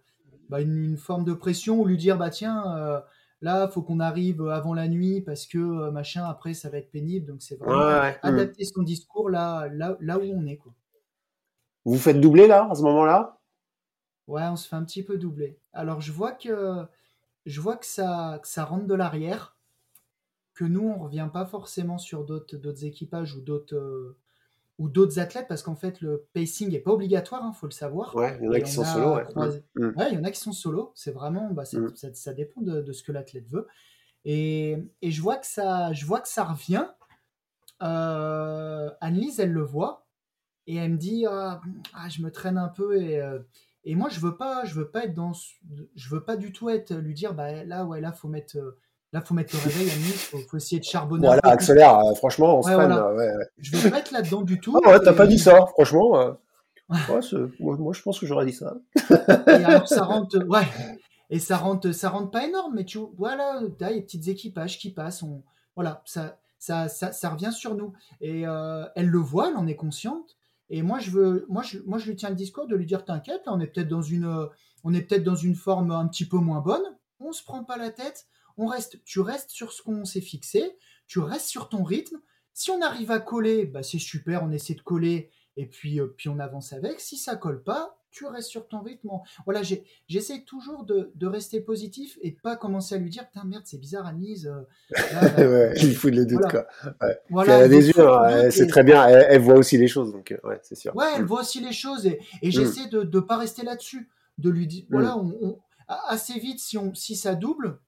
bah, une, forme de pression ou lui dire, bah tiens, là, faut qu'on arrive avant la nuit parce que machin, après, ça va être pénible. Donc, c'est vraiment adapter son discours là, là, là où on est. Quoi. Vous vous faites doubler là, à ce moment-là? Ouais, on se fait un petit peu doubler. Alors, je vois que, je vois que, ça, ça rentre de l'arrière, que nous, on revient pas forcément sur d'autres équipages ou d'autres ou d'autres athlètes, parce qu'en fait, le pacing n'est pas obligatoire, il hein, faut le savoir. Ouais, il y en a qui sont solo. Mm. Ouais. il y en a qui sont solo. C'est vraiment, bah, mm. ça, dépend de, ce que l'athlète veut. Et, et, je, vois que ça, je vois que ça revient. Euh, Annelise, elle le voit. Et elle me dit, ah, ah je me traîne un peu. Et, euh, et moi, je veux pas, je veux pas être dans, je veux pas du tout être, lui dire, bah là, ouais, là, faut mettre euh, Là, faut mettre le réveil, il faut, faut essayer de charbonner. Voilà, accélère, euh, franchement, on se freine. Ouais, Je vais pas être là-dedans du tout. Ah ouais, t'as pas dit ça, franchement. Euh, moi, je pense que j'aurais dit ça. et alors, ça rentre, ouais. Et ça rentre, ça rentre pas énorme, mais tu voilà, t'as les petites équipages qui passent. On, voilà, ça, ça, ça, ça, revient sur nous. Et euh, elle le voit, elle en est consciente. Et moi, je veux, moi, je, moi, je lui tiens le discours de lui dire t'inquiète, on est peut-être dans une, on est peut-être dans une forme un petit peu moins bonne. On se prend pas la tête on reste, tu restes sur ce qu'on s'est fixé, tu restes sur ton rythme. Si on arrive à coller, bah c'est super, on essaie de coller et puis, euh, puis on avance avec. Si ça colle pas, tu restes sur ton rythme. Voilà, j'essaie toujours de, rester positif et de pas commencer à lui dire Putain, merde, c'est bizarre, Anise. Euh, il faut le doute, quoi. elle a des yeux, c'est très bien, elle, voit aussi les choses, donc euh, ouais, c'est sûr. Ouais, elle mm. voit aussi les choses et, mm. j'essaie de ne pas rester là-dessus, de lui dire Voilà, mm. on, assez vite, si, on, si ça double,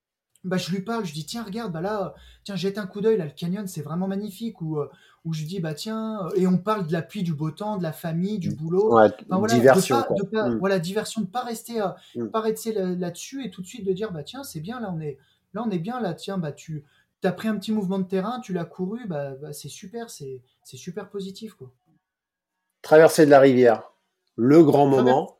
bah, je lui parle, je dis tiens regarde bah là tiens jette un coup d'œil là le canyon c'est vraiment magnifique ou euh, où je dis bah tiens euh, et on parle de la pluie du beau temps de la famille du boulot. Ouais, diversion de pas, mm. voilà diversion de pas rester euh, mm. pas rester là-dessus et tout de suite de dire bah tiens c'est bien là on est là on est bien là tiens bah tu as pris un petit mouvement de terrain tu l'as couru bah, bah c'est super c'est c'est super positif quoi. Traversée de la rivière. Le grand moment.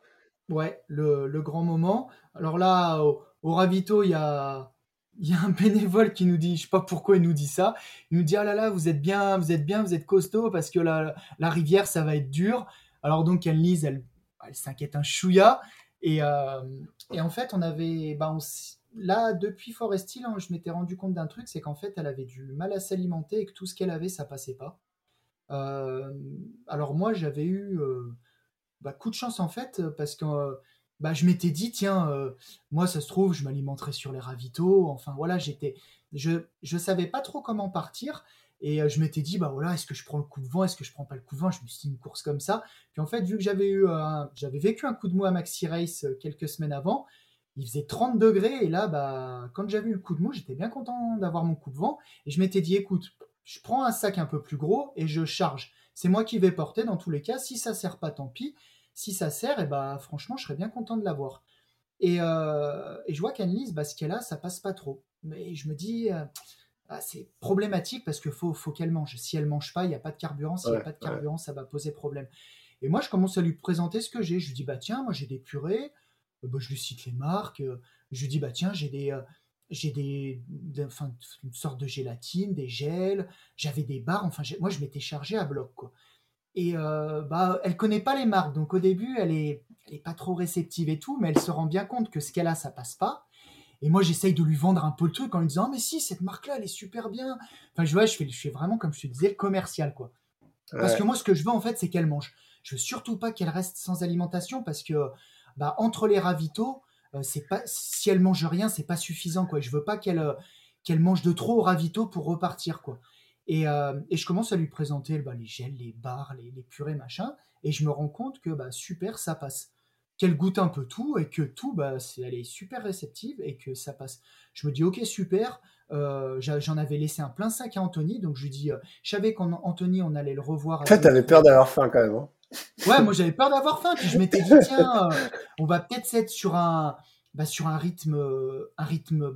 Ouais le, le grand moment. Alors là au, au ravito il y a il y a un bénévole qui nous dit, je sais pas pourquoi il nous dit ça, il nous dit ah là là vous êtes bien, vous êtes bien, vous êtes costaud parce que la, la rivière ça va être dur. Alors donc Annelise elle, elle s'inquiète un chouïa et, euh, et en fait on avait, bah là depuis Forest Hill hein, je m'étais rendu compte d'un truc, c'est qu'en fait elle avait du mal à s'alimenter et que tout ce qu'elle avait ça passait pas. Euh, alors moi j'avais eu euh, bah, coup de chance en fait parce que bah, je m'étais dit, tiens, euh, moi, ça se trouve, je m'alimenterai sur les ravitaux. Enfin, voilà, j'étais, je, je savais pas trop comment partir. Et euh, je m'étais dit, bah voilà, est-ce que je prends le coup de vent, est-ce que je prends pas le coup de vent? Je me suis dit une course comme ça. Puis en fait, vu que j'avais eu, j'avais vécu un coup de mou à Maxi Race euh, quelques semaines avant, il faisait 30 degrés. Et là, bah, quand j'avais eu le coup de mou, j'étais bien content d'avoir mon coup de vent. Et je m'étais dit, écoute, je prends un sac un peu plus gros et je charge. C'est moi qui vais porter dans tous les cas. Si ça sert pas, tant pis si ça sert, et eh bah, franchement, je serais bien content de l'avoir. Et, euh, et je vois qu'Annelise, bah, ce qu'elle a, ça passe pas trop. Mais je me dis, euh, ah, c'est problématique parce qu'il faut, faut qu'elle mange. Si elle mange pas, il n'y a pas de carburant. S'il n'y a pas de carburant, ça va poser problème. Et moi, je commence à lui présenter ce que j'ai. Je lui dis, bah tiens, moi j'ai des purées. Euh, bah, je lui cite les marques. Je lui dis, bah tiens, j'ai des, j'ai des, enfin, une sorte de gélatine, des gels. J'avais des barres. Enfin, moi, je m'étais chargé à bloc, quoi. Et euh, bah, elle connaît pas les marques, donc au début, elle est, elle est pas trop réceptive et tout, mais elle se rend bien compte que ce qu'elle a, ça passe pas. Et moi, j'essaye de lui vendre un peu le truc en lui disant, «Ah, mais si, cette marque-là, elle est super bien. Enfin, je vois, je fais, je fais vraiment, comme je te disais, le commercial, quoi. Parce que moi, ce que je veux, en fait, c'est qu'elle mange. Je veux surtout pas qu'elle reste sans alimentation parce que, bah, entre les ravitaux, euh, c'est pas, si elle mange rien, c'est pas suffisant, quoi. Je veux pas qu'elle, euh, qu'elle mange de trop au ravito pour repartir, quoi. Euh, et, je commence à lui présenter bah, les gels, les bars, les, purées, machin. Et je me rends compte que bah, super, ça passe. Qu'elle goûte un peu tout et que tout, bah, elle est super réceptive et que ça passe. Je me dis, ok, super. Euh, j'en avais laissé un plein sac à Anthony, donc je lui dis, euh, je savais qu'Anthony, on allait le revoir. Toi, t'avais peur d'avoir faim quand même. Hein. ouais, moi j'avais peur d'avoir faim. Puis je m'étais dit, tiens, on va peut-être être sur un, sur un rythme, un rythme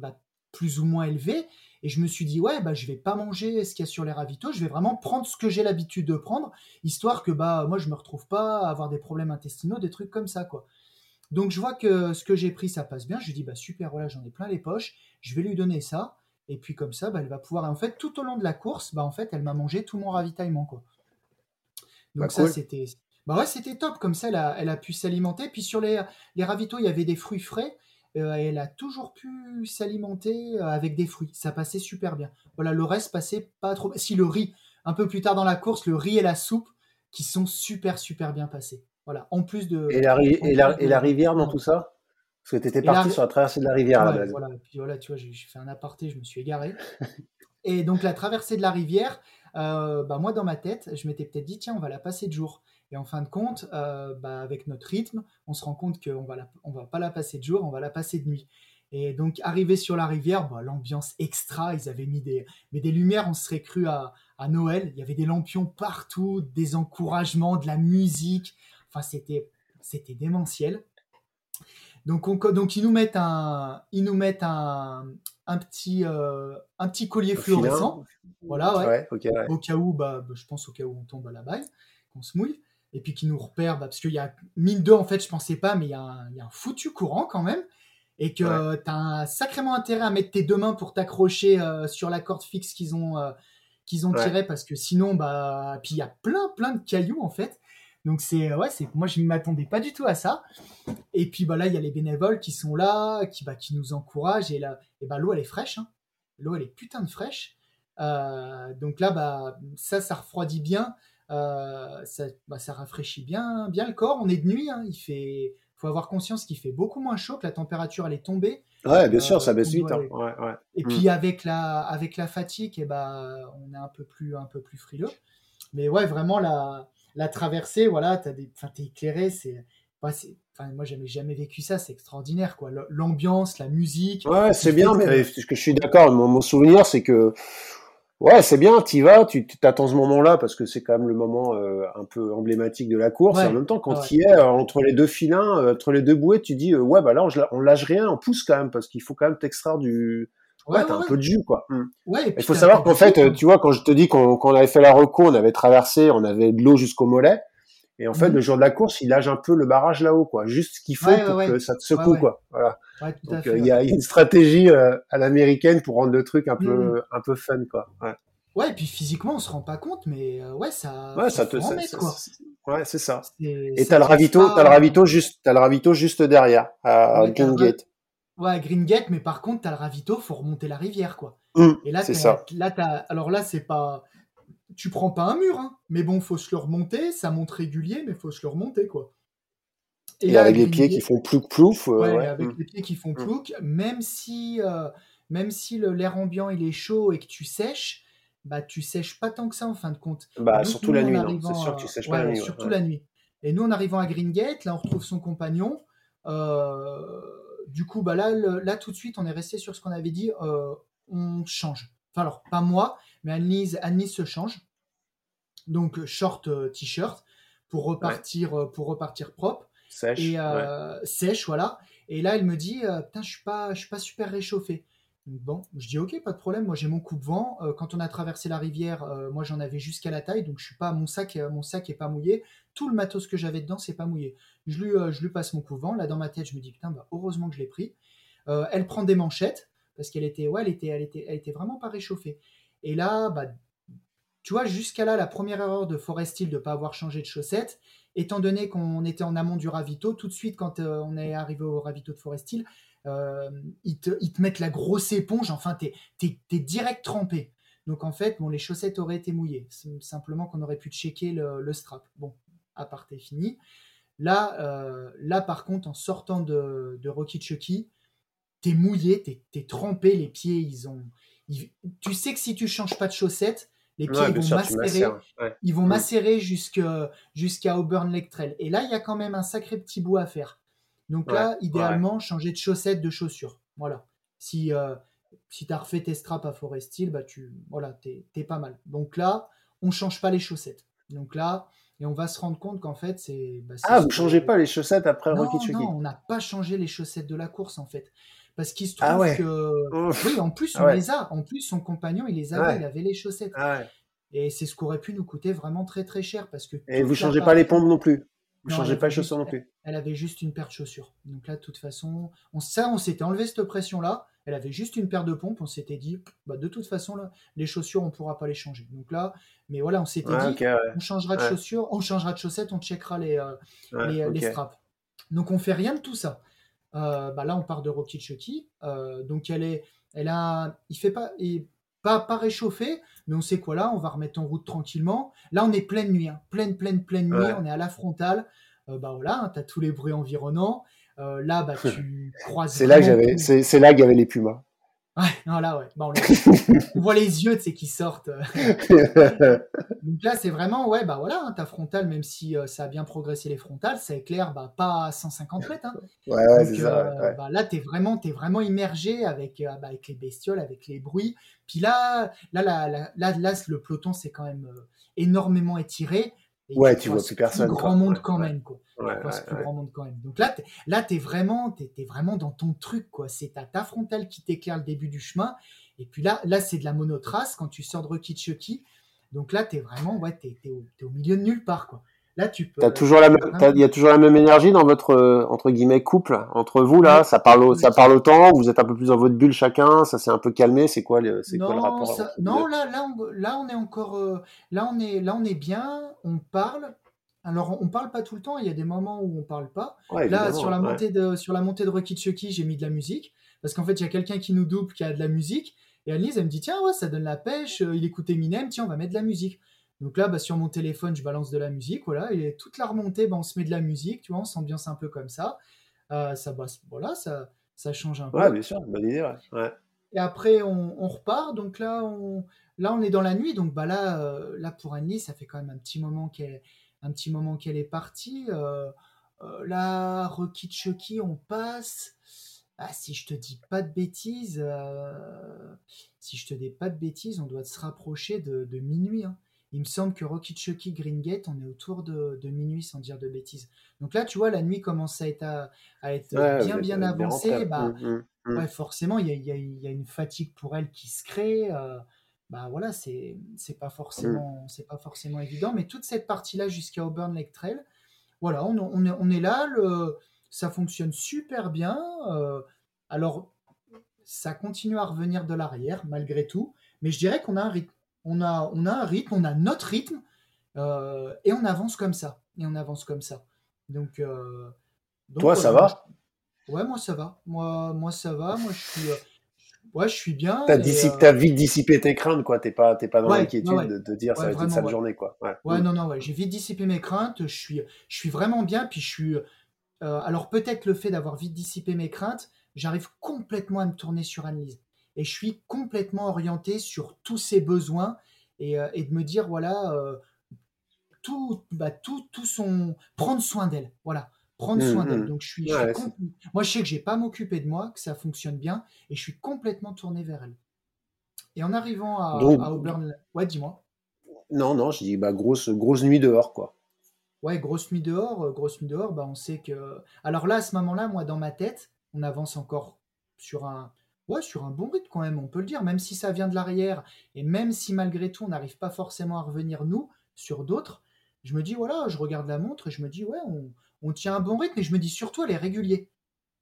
plus ou moins élevé. Et je me suis dit, ouais, bah, je vais pas manger ce qu'il y a sur les ravitaux, je vais vraiment prendre ce que j'ai l'habitude de prendre, histoire que bah, moi, je me retrouve pas à avoir des problèmes intestinaux, des trucs comme ça, quoi. Donc, je vois que ce que j'ai pris, ça passe bien. Je lui dis, bah, super, voilà, j'en ai plein les poches, je vais lui donner ça. Et puis comme ça, bah, elle va pouvoir. En fait, tout au long de la course, bah, en fait, elle m'a mangé tout mon ravitaillement. Quoi. Donc Bah, ça, cool. c'était. Bah ouais, c'était top. Comme ça, elle a, elle a pu s'alimenter. Puis sur les, les ravitaux, il y avait des fruits frais. Euh, elle a toujours pu s'alimenter euh, avec des fruits. Ça passait super bien. Voilà, le reste passait pas trop. Si le riz, un peu plus tard dans la course, le riz et la soupe qui sont super super bien passés. Voilà, en plus de. Et la, ri- en et la, plus et la de- rivière dans tout ça? Parce que tu étais la parti sur la traversée de la rivière à la Ouais, base. voilà. Et puis voilà, tu vois, j'ai j'ai fait un aparté, je me suis égaré. Et donc la traversée de la rivière, euh, bah, moi dans ma tête, je m'étais peut-être dit tiens, on va la passer de jour. Et en fin de compte, euh, bah, avec notre rythme, on se rend compte qu'on va la, on va pas la passer de jour, on va la passer de nuit. Et donc arrivé sur la rivière, bah, l'ambiance extra, ils avaient mis des, mais des lumières, on se serait cru à, à Noël. Il y avait des lampions partout, des encouragements, de la musique. Enfin, c'était, c'était démentiel. Donc, on, donc ils nous mettent un, ils nous mettent un, un petit, euh, un petit collier fluorescent. Voilà, ouais. Ouais, ok, ouais. Au cas où, bah, je pense au cas où on tombe à la baille, qu'on se mouille. Et puis qui nous repère, bah, parce qu'il y a, mine de, en fait, je pensais pas, mais il y, a un, il y a un foutu courant quand même. Et que Ouais. tu as un sacrément intérêt à mettre tes deux mains pour t'accrocher euh, sur la corde fixe qu'ils ont, euh, qu'ils ont Ouais. tirée, parce que sinon, bah, puis il y a plein, plein de cailloux en fait. Donc c'est, ouais, c'est, moi je ne m'attendais pas du tout à ça. Et puis bah là, il y a les bénévoles qui sont là, qui, bah, qui nous encouragent. Et là, et bah, l'eau, elle est fraîche. hein. L'eau, elle est putain de fraîche. Euh, donc là, bah, ça, ça refroidit bien. Euh, ça, bah, ça rafraîchit bien, bien le corps. On est de nuit. hein. Il fait, faut avoir conscience qu'il fait beaucoup moins chaud, que la température, elle est tombée. Ouais, bien Euh, sûr, ça baisse vite. hein. aller- Ouais, ouais. Et puis avec la, avec la fatigue, et bah, on est un peu plus, un peu plus frileux. Mais ouais, vraiment la, la traversée, voilà, t'as des, t'es éclairé, c'est, ouais, c'est, enfin, moi j'avais jamais vécu ça, c'est extraordinaire quoi. L'ambiance, la musique. Ouais, c'est bien, mais que- ce que je suis d'accord, mon, mon souvenir, c'est que, ouais, c'est bien, t'y vas, tu tu t'attends ce moment-là, parce que c'est quand même le moment euh, un peu emblématique de la course, et en même temps, quand ouais. t'y es, euh, entre les deux filins, euh, entre les deux bouées, tu dis, euh, ouais, bah là, on, on lâche rien, on pousse quand même, parce qu'il faut quand même t'extraire du... Ouais, Ouais, t'as un peu de jus, quoi. Mm. ouais. Il faut savoir qu'en fait, tu vois, quand je te dis qu'on qu'on avait fait la reco, on avait traversé, on avait de l'eau jusqu'au mollet, et en fait, Mhm. le jour de la course, il lâche un peu le barrage là-haut, quoi. Juste ce qu'il faut Ouais, pour ouais. que ça te secoue, quoi. Voilà. Donc, euh, il y a une stratégie euh, à l'américaine pour rendre le truc un peu, Mhm. un peu fun, quoi. Ouais, Ouais, et puis physiquement, on se rend pas compte, mais euh, ouais, ça, ouais ça te, ça- mettre quoi. ouais, c'est ça. Et t'as le ravito, pas- t'as le ravito juste, t'as le ravito juste derrière, à Green Gate. Ouais, à Green Gate, mais par contre, t'as le ravito, faut remonter la rivière, quoi. Et là, c'est ça. là, t'as- alors là, c'est pas, tu prends pas un mur, hein, mais bon, faut se le remonter, ça monte régulier, mais faut se le remonter, quoi. Et, à avec les pieds qui font plouf plouf, euh, ouais, ouais. avec les pieds qui font Mm. plouc, même si, euh, même si le- l'air ambiant il est chaud et que tu sèches, bah tu sèches pas tant que ça en fin de compte. Bah, Donc, surtout nous, la nuit, non. arrivant C'est sûr à- que tu sèches ouais, pas la ouais, nuit. ouais, surtout la nuit. Et nous, en arrivant à Green Gate, là, on retrouve son compagnon. Euh, du coup, bah là, le- là, tout de suite, on est resté sur ce qu'on avait dit. euh, on change. Enfin, alors, pas moi, mais Annelise, Annelise se change. Donc, euh, short, euh, t-shirt pour repartir, euh, pour repartir propre Sèche. et ouais. sèche, voilà. Et là, elle me dit, putain, je suis pas, je suis pas super réchauffé. Bon, je dis ok, pas de problème. Moi, j'ai mon coupe-vent. Euh, quand on a traversé la rivière, euh, moi, j'en avais jusqu'à la taille, donc je suis pas, mon sac, euh, mon sac est pas mouillé. Tout le matos que j'avais dedans, c'est pas mouillé. Je lui, je lui passe mon coupe-vent. Là, dans ma tête, je me dis putain, bah, heureusement que je l'ai pris. Elle prend des manchettes parce qu'elle était, ouais, elle était, elle était, elle était vraiment pas réchauffée. Et là, bah, tu vois, jusqu'à là, la première erreur de Forest Hill de ne pas avoir changé de chaussettes, étant donné qu'on était en amont du ravito, tout de suite, quand euh, on est arrivé au ravito de Forest Hill, euh, ils, te, ils te mettent la grosse éponge, enfin, t'es es, es direct trempé. Donc, en fait, bon, les chaussettes auraient été mouillées. Simplement qu'on aurait pu checker le, le strap. Bon, aparté fini. Là, euh, là, par contre, en sortant de, de Rocky Chucky, t'es mouillé, t'es es trempé, les pieds, ils ont. ils- tu sais que si tu changes pas de chaussettes, les pieds Ouais, ils bien vont sûr, macérer. Ouais. ils vont Mm. macérer jusqu'à Auburn Lake Trail. Et là, il y a quand même un sacré petit bout à faire. Donc là, idéalement, changer de chaussettes, de chaussures. Voilà. Si, euh, si tu as refait tes straps à Forest Hill, bah tu, voilà, t'es es pas mal. Donc là, on change pas les chaussettes. Donc là, et on va se rendre compte qu'en fait, c'est. bah, Ah, vous changez pas les chaussettes après non, Rocky Chucky non, on n'a pas changé les chaussettes de la course en fait. Parce qu'il se Ah trouve ouais. que. Oui, en plus, Ah on ouais. les a. En plus, son compagnon, il les avait, Ouais. il avait les chaussettes. Ah. Et c'est ce qui aurait pu nous coûter vraiment très très cher. Parce que Et vous changez pas les pompes non plus. Vous Non, changez pas les juste- chaussures non plus. Elle avait juste une paire de chaussures. Donc là, de toute façon, on, ça, on s'était enlevé cette pression-là. Elle avait juste une paire de pompes. On s'était dit, bah, de toute façon, là, les chaussures, on ne pourra pas les changer. Donc là, mais voilà, on s'était dit, on changera de chaussures, on changera de chaussettes, on checkera les, euh, les, straps. Donc on fait rien de tout ça. Euh, bah là, on part de Rocky Chucky. Euh, donc elle est, elle a, il fait pas, et pas, pas réchauffé, mais on sait quoi là, on va remettre en route tranquillement. Là, on est pleine nuit, hein. pleine, pleine, pleine nuit, on est à la frontale. bah voilà, hein, tu as tous les bruits environnants. là, bah, tu croises. c'est là que j'avais, c'est là qu'il y avait les pumas. Ouais, non, là, ouais. On, voit les yeux, qui sortent. Donc là, c'est vraiment, ouais, bah voilà, hein, ta frontale, même si euh, ça a bien progressé les frontales, ça éclaire bah, pas à 150 mètres. Hein. Ouais, ouais, c'est ça. Euh, bah, là, tu es vraiment, es vraiment immergé avec, euh, bah, avec les bestioles, avec les bruits. Puis là, là, là, là, là, là le peloton s'est quand même énormément étiré ouais, tu, vois plus personne. grand monde quand même, quoi. plus grand monde quand même. Donc là, là, t'es vraiment, t'es, es vraiment dans ton truc, quoi. C'est ta, ta frontale qui t'éclaire le début du chemin. Et puis là, là, c'est de la monotrace quand tu sors de Rocky Chucky. Donc là, t'es vraiment, ouais, t'es, au, au, milieu de nulle part, quoi. Là, tu peux. toujours la il y a toujours la même énergie dans votre euh, entre guillemets couple entre vous là. Ça parle, ça parle autant. Vous êtes un peu plus dans votre bulle chacun. Ça s'est un peu calmé. C'est quoi, le, c'est quoi le rapport Non, là, là, on, là, on est encore, euh, là, on est, là, on est bien. On parle. Alors, on parle pas tout le temps. Il y a des moments où on parle pas. là, sur la montée de, sur la montée de Rocky Chucky, j'ai mis de la musique parce qu'en fait, il y a quelqu'un qui nous double, qui a de la musique. Et Alice, elle me dit tiens, ouais, ça donne la pêche. Euh, il écoute Eminem. Tiens, on va mettre de la musique. Donc là, bah, sur mon téléphone, je balance de la musique, voilà, et toute la remontée, bah, on se met de la musique, tu vois, on s'ambiance un peu comme ça. Euh, ça, bah, voilà, ça, ça change un peu. Ouais, bien sûr, bonne idée, ouais. Et après, on, repart, donc là on, là, on est dans la nuit, donc bah, là, euh, là pour Annie, ça fait quand même un petit moment qu'elle, un petit moment qu'elle est partie. Euh, euh là, Rocky Chucky, on passe. Ah, si je te dis pas de bêtises, si je te dis pas de bêtises, on doit se rapprocher de, de minuit. Hein. Il me semble que Rocky Chucky Green Gate, on est autour de, minuit sans dire de bêtises. Donc là, tu vois, la nuit commence à être, à, être bien, bien avancée. Bah, mmh, mmh, mmh. forcément, il y a, une fatigue pour elle qui se crée. Euh, bah voilà, c'est pas forcément c'est pas forcément évident. Mais toute cette partie-là jusqu'à Auburn Lake Trail, voilà, on, on, est, là. Le, ça fonctionne super bien. Euh, alors, ça continue à revenir de l'arrière malgré tout. Mais je dirais qu'on a un rythme on a, on a un rythme, on a notre rythme, euh, et on avance comme ça. Et on avance comme ça. Donc, euh, toi, ça va? Ouais, moi ça va. Moi, moi ça va. Moi je suis, euh, ouais, je suis bien. T'as, as vite dissipé tes craintes, quoi. T'es pas, pas dans l'inquiétude de, dire ça va être une sale journée, quoi. Ouais, non, non, ouais. J'ai vite dissipé mes craintes. Je suis, je suis vraiment bien. Puis je suis. alors peut-être le fait d'avoir vite dissipé mes craintes, j'arrive complètement à me tourner sur Annelise et je suis complètement orienté sur tous ses besoins et, euh, de me dire voilà euh, tout bah, tout tout son prendre soin d'elle voilà prendre soin d'elle. Mmh, mmh. donc je suis, moi je sais que j'ai pas m'occuper de moi que ça fonctionne bien et je suis complètement tourné vers elle. Et en arrivant à, Auburn ouais dis-moi. Non non je dis bah grosse grosse nuit dehors quoi. Ouais grosse nuit dehors euh, grosse nuit dehors bah on sait que alors là à ce moment-là moi dans ma tête on avance encore sur un ouais, sur un bon rythme quand même, on peut le dire, même si ça vient de l'arrière, et même si malgré tout on n'arrive pas forcément à revenir nous sur d'autres, je me dis, voilà, je regarde la montre et je me dis, ouais, on, tient un bon rythme, et je me dis surtout, elle est régulière.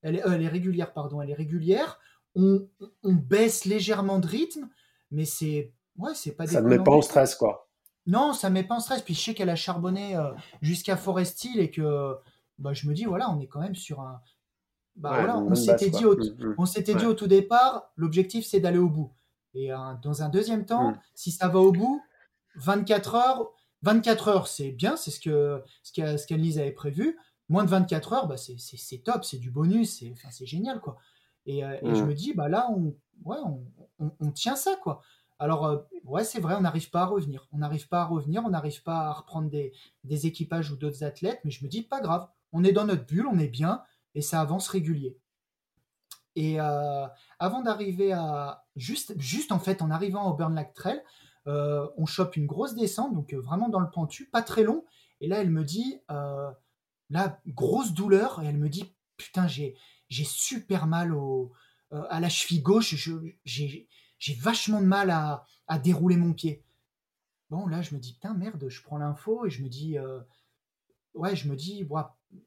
Elle est, euh, elle est régulière, pardon, elle est régulière. On, baisse légèrement de rythme, mais c'est ouais, c'est pas Ça ne met pas en stress, quoi. Non, ça ne met pas en stress. Puis je sais qu'elle a charbonné euh, jusqu'à Forest Hill et que bah, je me dis, voilà, on est quand même sur un, bah on s'était dit, au, on s'était dit au tout départ, l'objectif c'est d'aller au bout. Et euh, dans un deuxième temps, mmh. si ça va au bout, 24 heures, 24 heures c'est bien, c'est ce que ce qu'Annelise avait prévu. Moins de 24 heures, bah c'est top, c'est du bonus, c'est enfin, génial quoi. Et, euh, et, je me dis, bah là, on, ouais, on, on, tient ça quoi. Alors, euh, ouais, c'est vrai, on n'arrive pas à revenir. On n'arrive pas à revenir, on n'arrive pas à reprendre des, des équipages ou d'autres athlètes, mais je me dis, pas grave, on est dans notre bulle, on est bien, et ça avance régulier. Et euh, avant d'arriver à. Juste, juste en fait, en arrivant au Burn Lake Trail, euh, on chope une grosse descente, donc euh, vraiment dans le pentu, pas très long. Et là, elle me dit, là, grosse douleur, et elle me dit, putain, j'ai, super mal à la cheville gauche, j'ai, vachement de mal à, dérouler mon pied. Bon, là, je me dis, putain, merde, je prends l'info et je me dis, ouais, je me dis,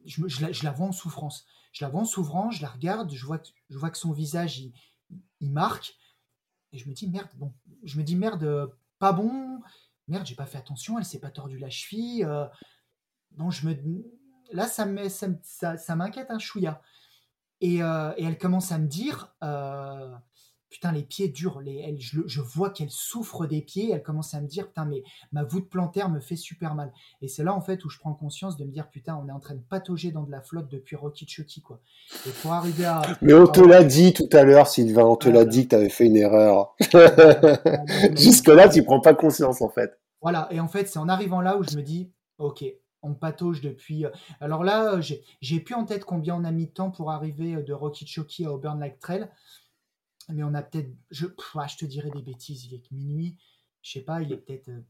je, la, vois en souffrance. Je la vois en souffrance, je la regarde, je vois que, son visage, il marque. Et je me dis, merde, bon, je me dis, merde, pas bon. Merde, j'ai pas fait attention, elle s'est pas tordue la cheville. bon, je me. Là, ça m'inquiète un chouïa. Et, et, elle commence à me dire, putain, les pieds durs, les, elle, je, vois qu'elle souffre des pieds, elle commence à me dire, putain, mais ma voûte plantaire me fait super mal. Et c'est là, en fait, où je prends conscience de me dire, putain, on est en train de patauger dans de la flotte depuis Rocky Chucky, quoi. Et pour arriver à. Mais on te l'a dit tout à l'heure, Sylvain, on te l'a dit que tu avais fait une erreur. Jusque-là, tu prends pas conscience, en fait. Voilà, et en fait, c'est en arrivant là où je me dis, ok, on patauge depuis. Euh, alors là, j'ai plus en tête combien on a mis de temps pour arriver de Rocky Chucky à Auburn Lake Trail mais on a peut-être, je, je te dirais des bêtises, il est minuit, je sais pas, il est peut-être, euh,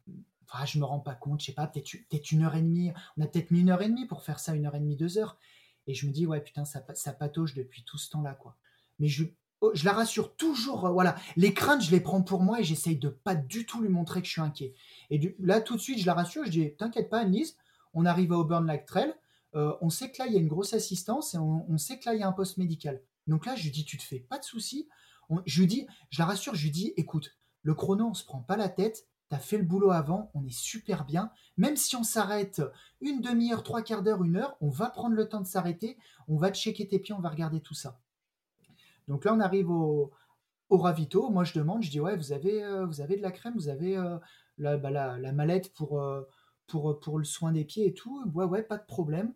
enfin, je me rends pas compte, je sais pas, peut-être peut une heure et demie, on a peut-être mis une heure et demie pour faire ça, une heure et demie, deux heures, et je me dis, ouais, putain, ça, ça patauge depuis tout ce temps-là, quoi. Mais je, oh, je la rassure toujours, euh, voilà, les craintes, je les prends pour moi et j'essaye de pas du tout lui montrer que je suis inquiet. Et là, tout de suite, je la rassure, je dis, t'inquiète pas, Annelise, on arrive à Auburn Lake Trail, euh, on sait que là, il y a une grosse assistance et on, on sait que là, il y a un poste médical. Donc là, je lui dis, tu te fais pas de soucis, je lui dis, je la rassure, je lui dis, écoute, le chrono, on se prend pas la tête, tu as fait le boulot avant, on est super bien. Même si on s'arrête une demi-heure, trois quarts d'heure, une heure, on va prendre le temps de s'arrêter, on va checker tes pieds, on va regarder tout ça. Donc là, on arrive au, ravito. Moi, je demande, je dis, ouais, vous avez, euh, vous avez de la crème, vous avez euh, bah, la, la, mallette pour, euh, pour, pour le soin des pieds et tout. Ouais, ouais, pas de problème.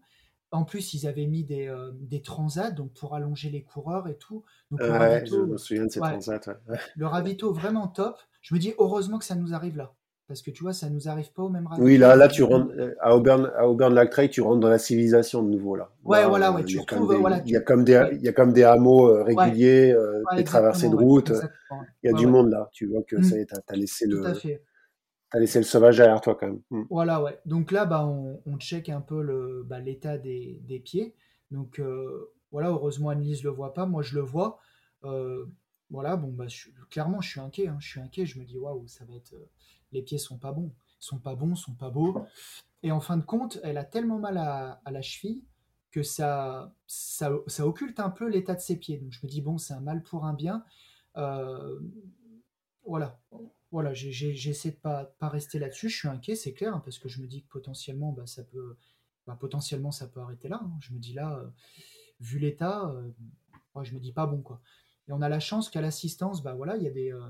En plus, ils avaient mis des, euh, des transats donc pour allonger les coureurs et tout. Donc, le ravito, je me souviens de ces transats. Le ravito vraiment top. Je me dis heureusement que ça nous arrive là. Parce que tu vois, ça nous arrive pas au même ravito. Oui, là, là tu rentres, euh, à Auburn, à Auburn Lac Trail, tu rentres dans la civilisation de nouveau là. Ouais, voilà, ouais, tu retrouves, voilà. Il y a comme des, il y a comme des hameaux euh, réguliers, des traversées de route. il y a du monde là. Tu vois que mmh. ça t'as laissé le. Tout à fait. T'as laissé le sauvage derrière toi quand même. Hmm. Voilà, ouais. Donc là, bah, on, on check un peu le, bah, l'état des, des, pieds. Donc euh, voilà, heureusement Annelise le voit pas, moi je le vois. Euh, voilà, bon, bah, clairement, je suis inquiet. Hein. je suis inquiet. Je me dis, waouh, ça va être. Euh, les pieds sont pas bons. Ils sont pas bons, sont pas beaux. Et en fin de compte, elle a tellement mal à, à la cheville que ça, ça, ça, occulte un peu l'état de ses pieds. Donc je me dis, bon, c'est un mal pour un bien. voilà voilà, j'essaie de pas, pas rester là-dessus. Je suis inquiet, c'est clair, hein, parce que je me dis que potentiellement, bah, ça peut, bah, potentiellement, ça peut arrêter là. Hein. Je me dis là, euh, vu l'état, euh, je me dis pas bon quoi. Et on a la chance qu'à l'assistance, bah voilà, il y a des, euh,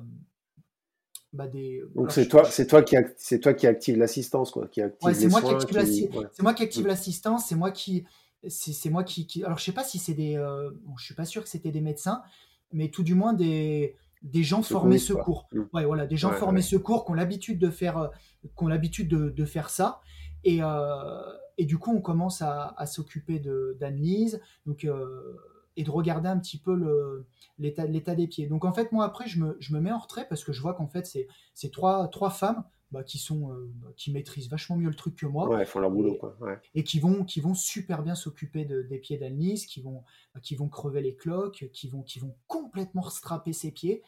bah, des. Donc c'est toi, c'est toi qui, c'est toi qui active l'assistance quoi, qui active c'est moi, qui active c'est moi qui active l'assistance, c'est moi qui, c'est moi qui, alors je sais pas si c'est des, bon, je suis pas sûr que c'était des médecins, mais tout du moins des des gens formés secours. Mm. Ouais, voilà, des gens formés secours qui ont l'habitude de faire, euh, qui ont l'habitude de, faire ça. Et, euh, et, du coup, on commence à, s'occuper d'analyse, donc euh, et de regarder un petit peu l'état des pieds. Donc en fait, moi après, je me, je me mets en retrait parce que je vois qu'en fait, c'est trois, trois femmes bah, qui sont bah, qui maîtrisent vachement mieux le truc que moi. Ouais, font leur boulot et, quoi. Et qui vont qui vont super bien s'occuper de, des pieds d'Annelise, qui vont bah, qui vont crever les cloques, qui vont qui vont complètement strapper ses pieds.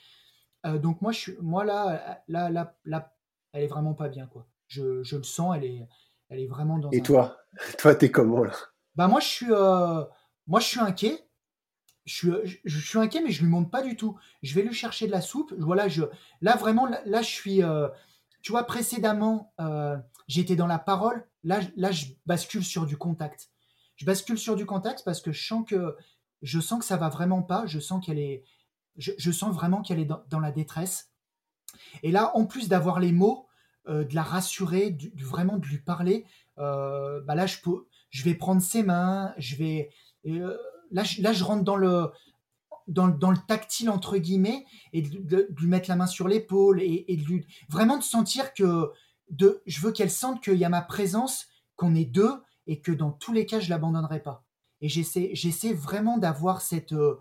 Euh, donc moi je suis moi là là là là elle est vraiment pas bien quoi. Je, je le sens, elle est elle est vraiment dans. Et toi, toi t'es comment là? Bah moi je suis euh, moi je suis inquiet. Je suis, je, suis inquiet, mais je lui montre pas du tout. Je vais lui chercher de la soupe. Voilà, je, là vraiment, là, je suis, euh, tu vois, précédemment, euh, j'étais dans la parole. Là, je bascule sur du contact. Je bascule sur du contact parce que je sens que je sens que ça va vraiment pas. Je sens qu'elle est, je, sens vraiment qu'elle est dans, la détresse. Et là, en plus d'avoir les mots, euh, de la rassurer, du, vraiment de lui parler, euh, bah là, je, vais prendre ses mains, je vais, là, je rentre dans le, dans, le tactile entre guillemets et de, lui mettre la main sur l'épaule et, de lui vraiment de sentir que de, je veux qu'elle sente qu'il y a ma présence, qu'on est deux et que dans tous les cas je l'abandonnerai pas. Et j'essaie, j'essaie vraiment d'avoir cette, euh,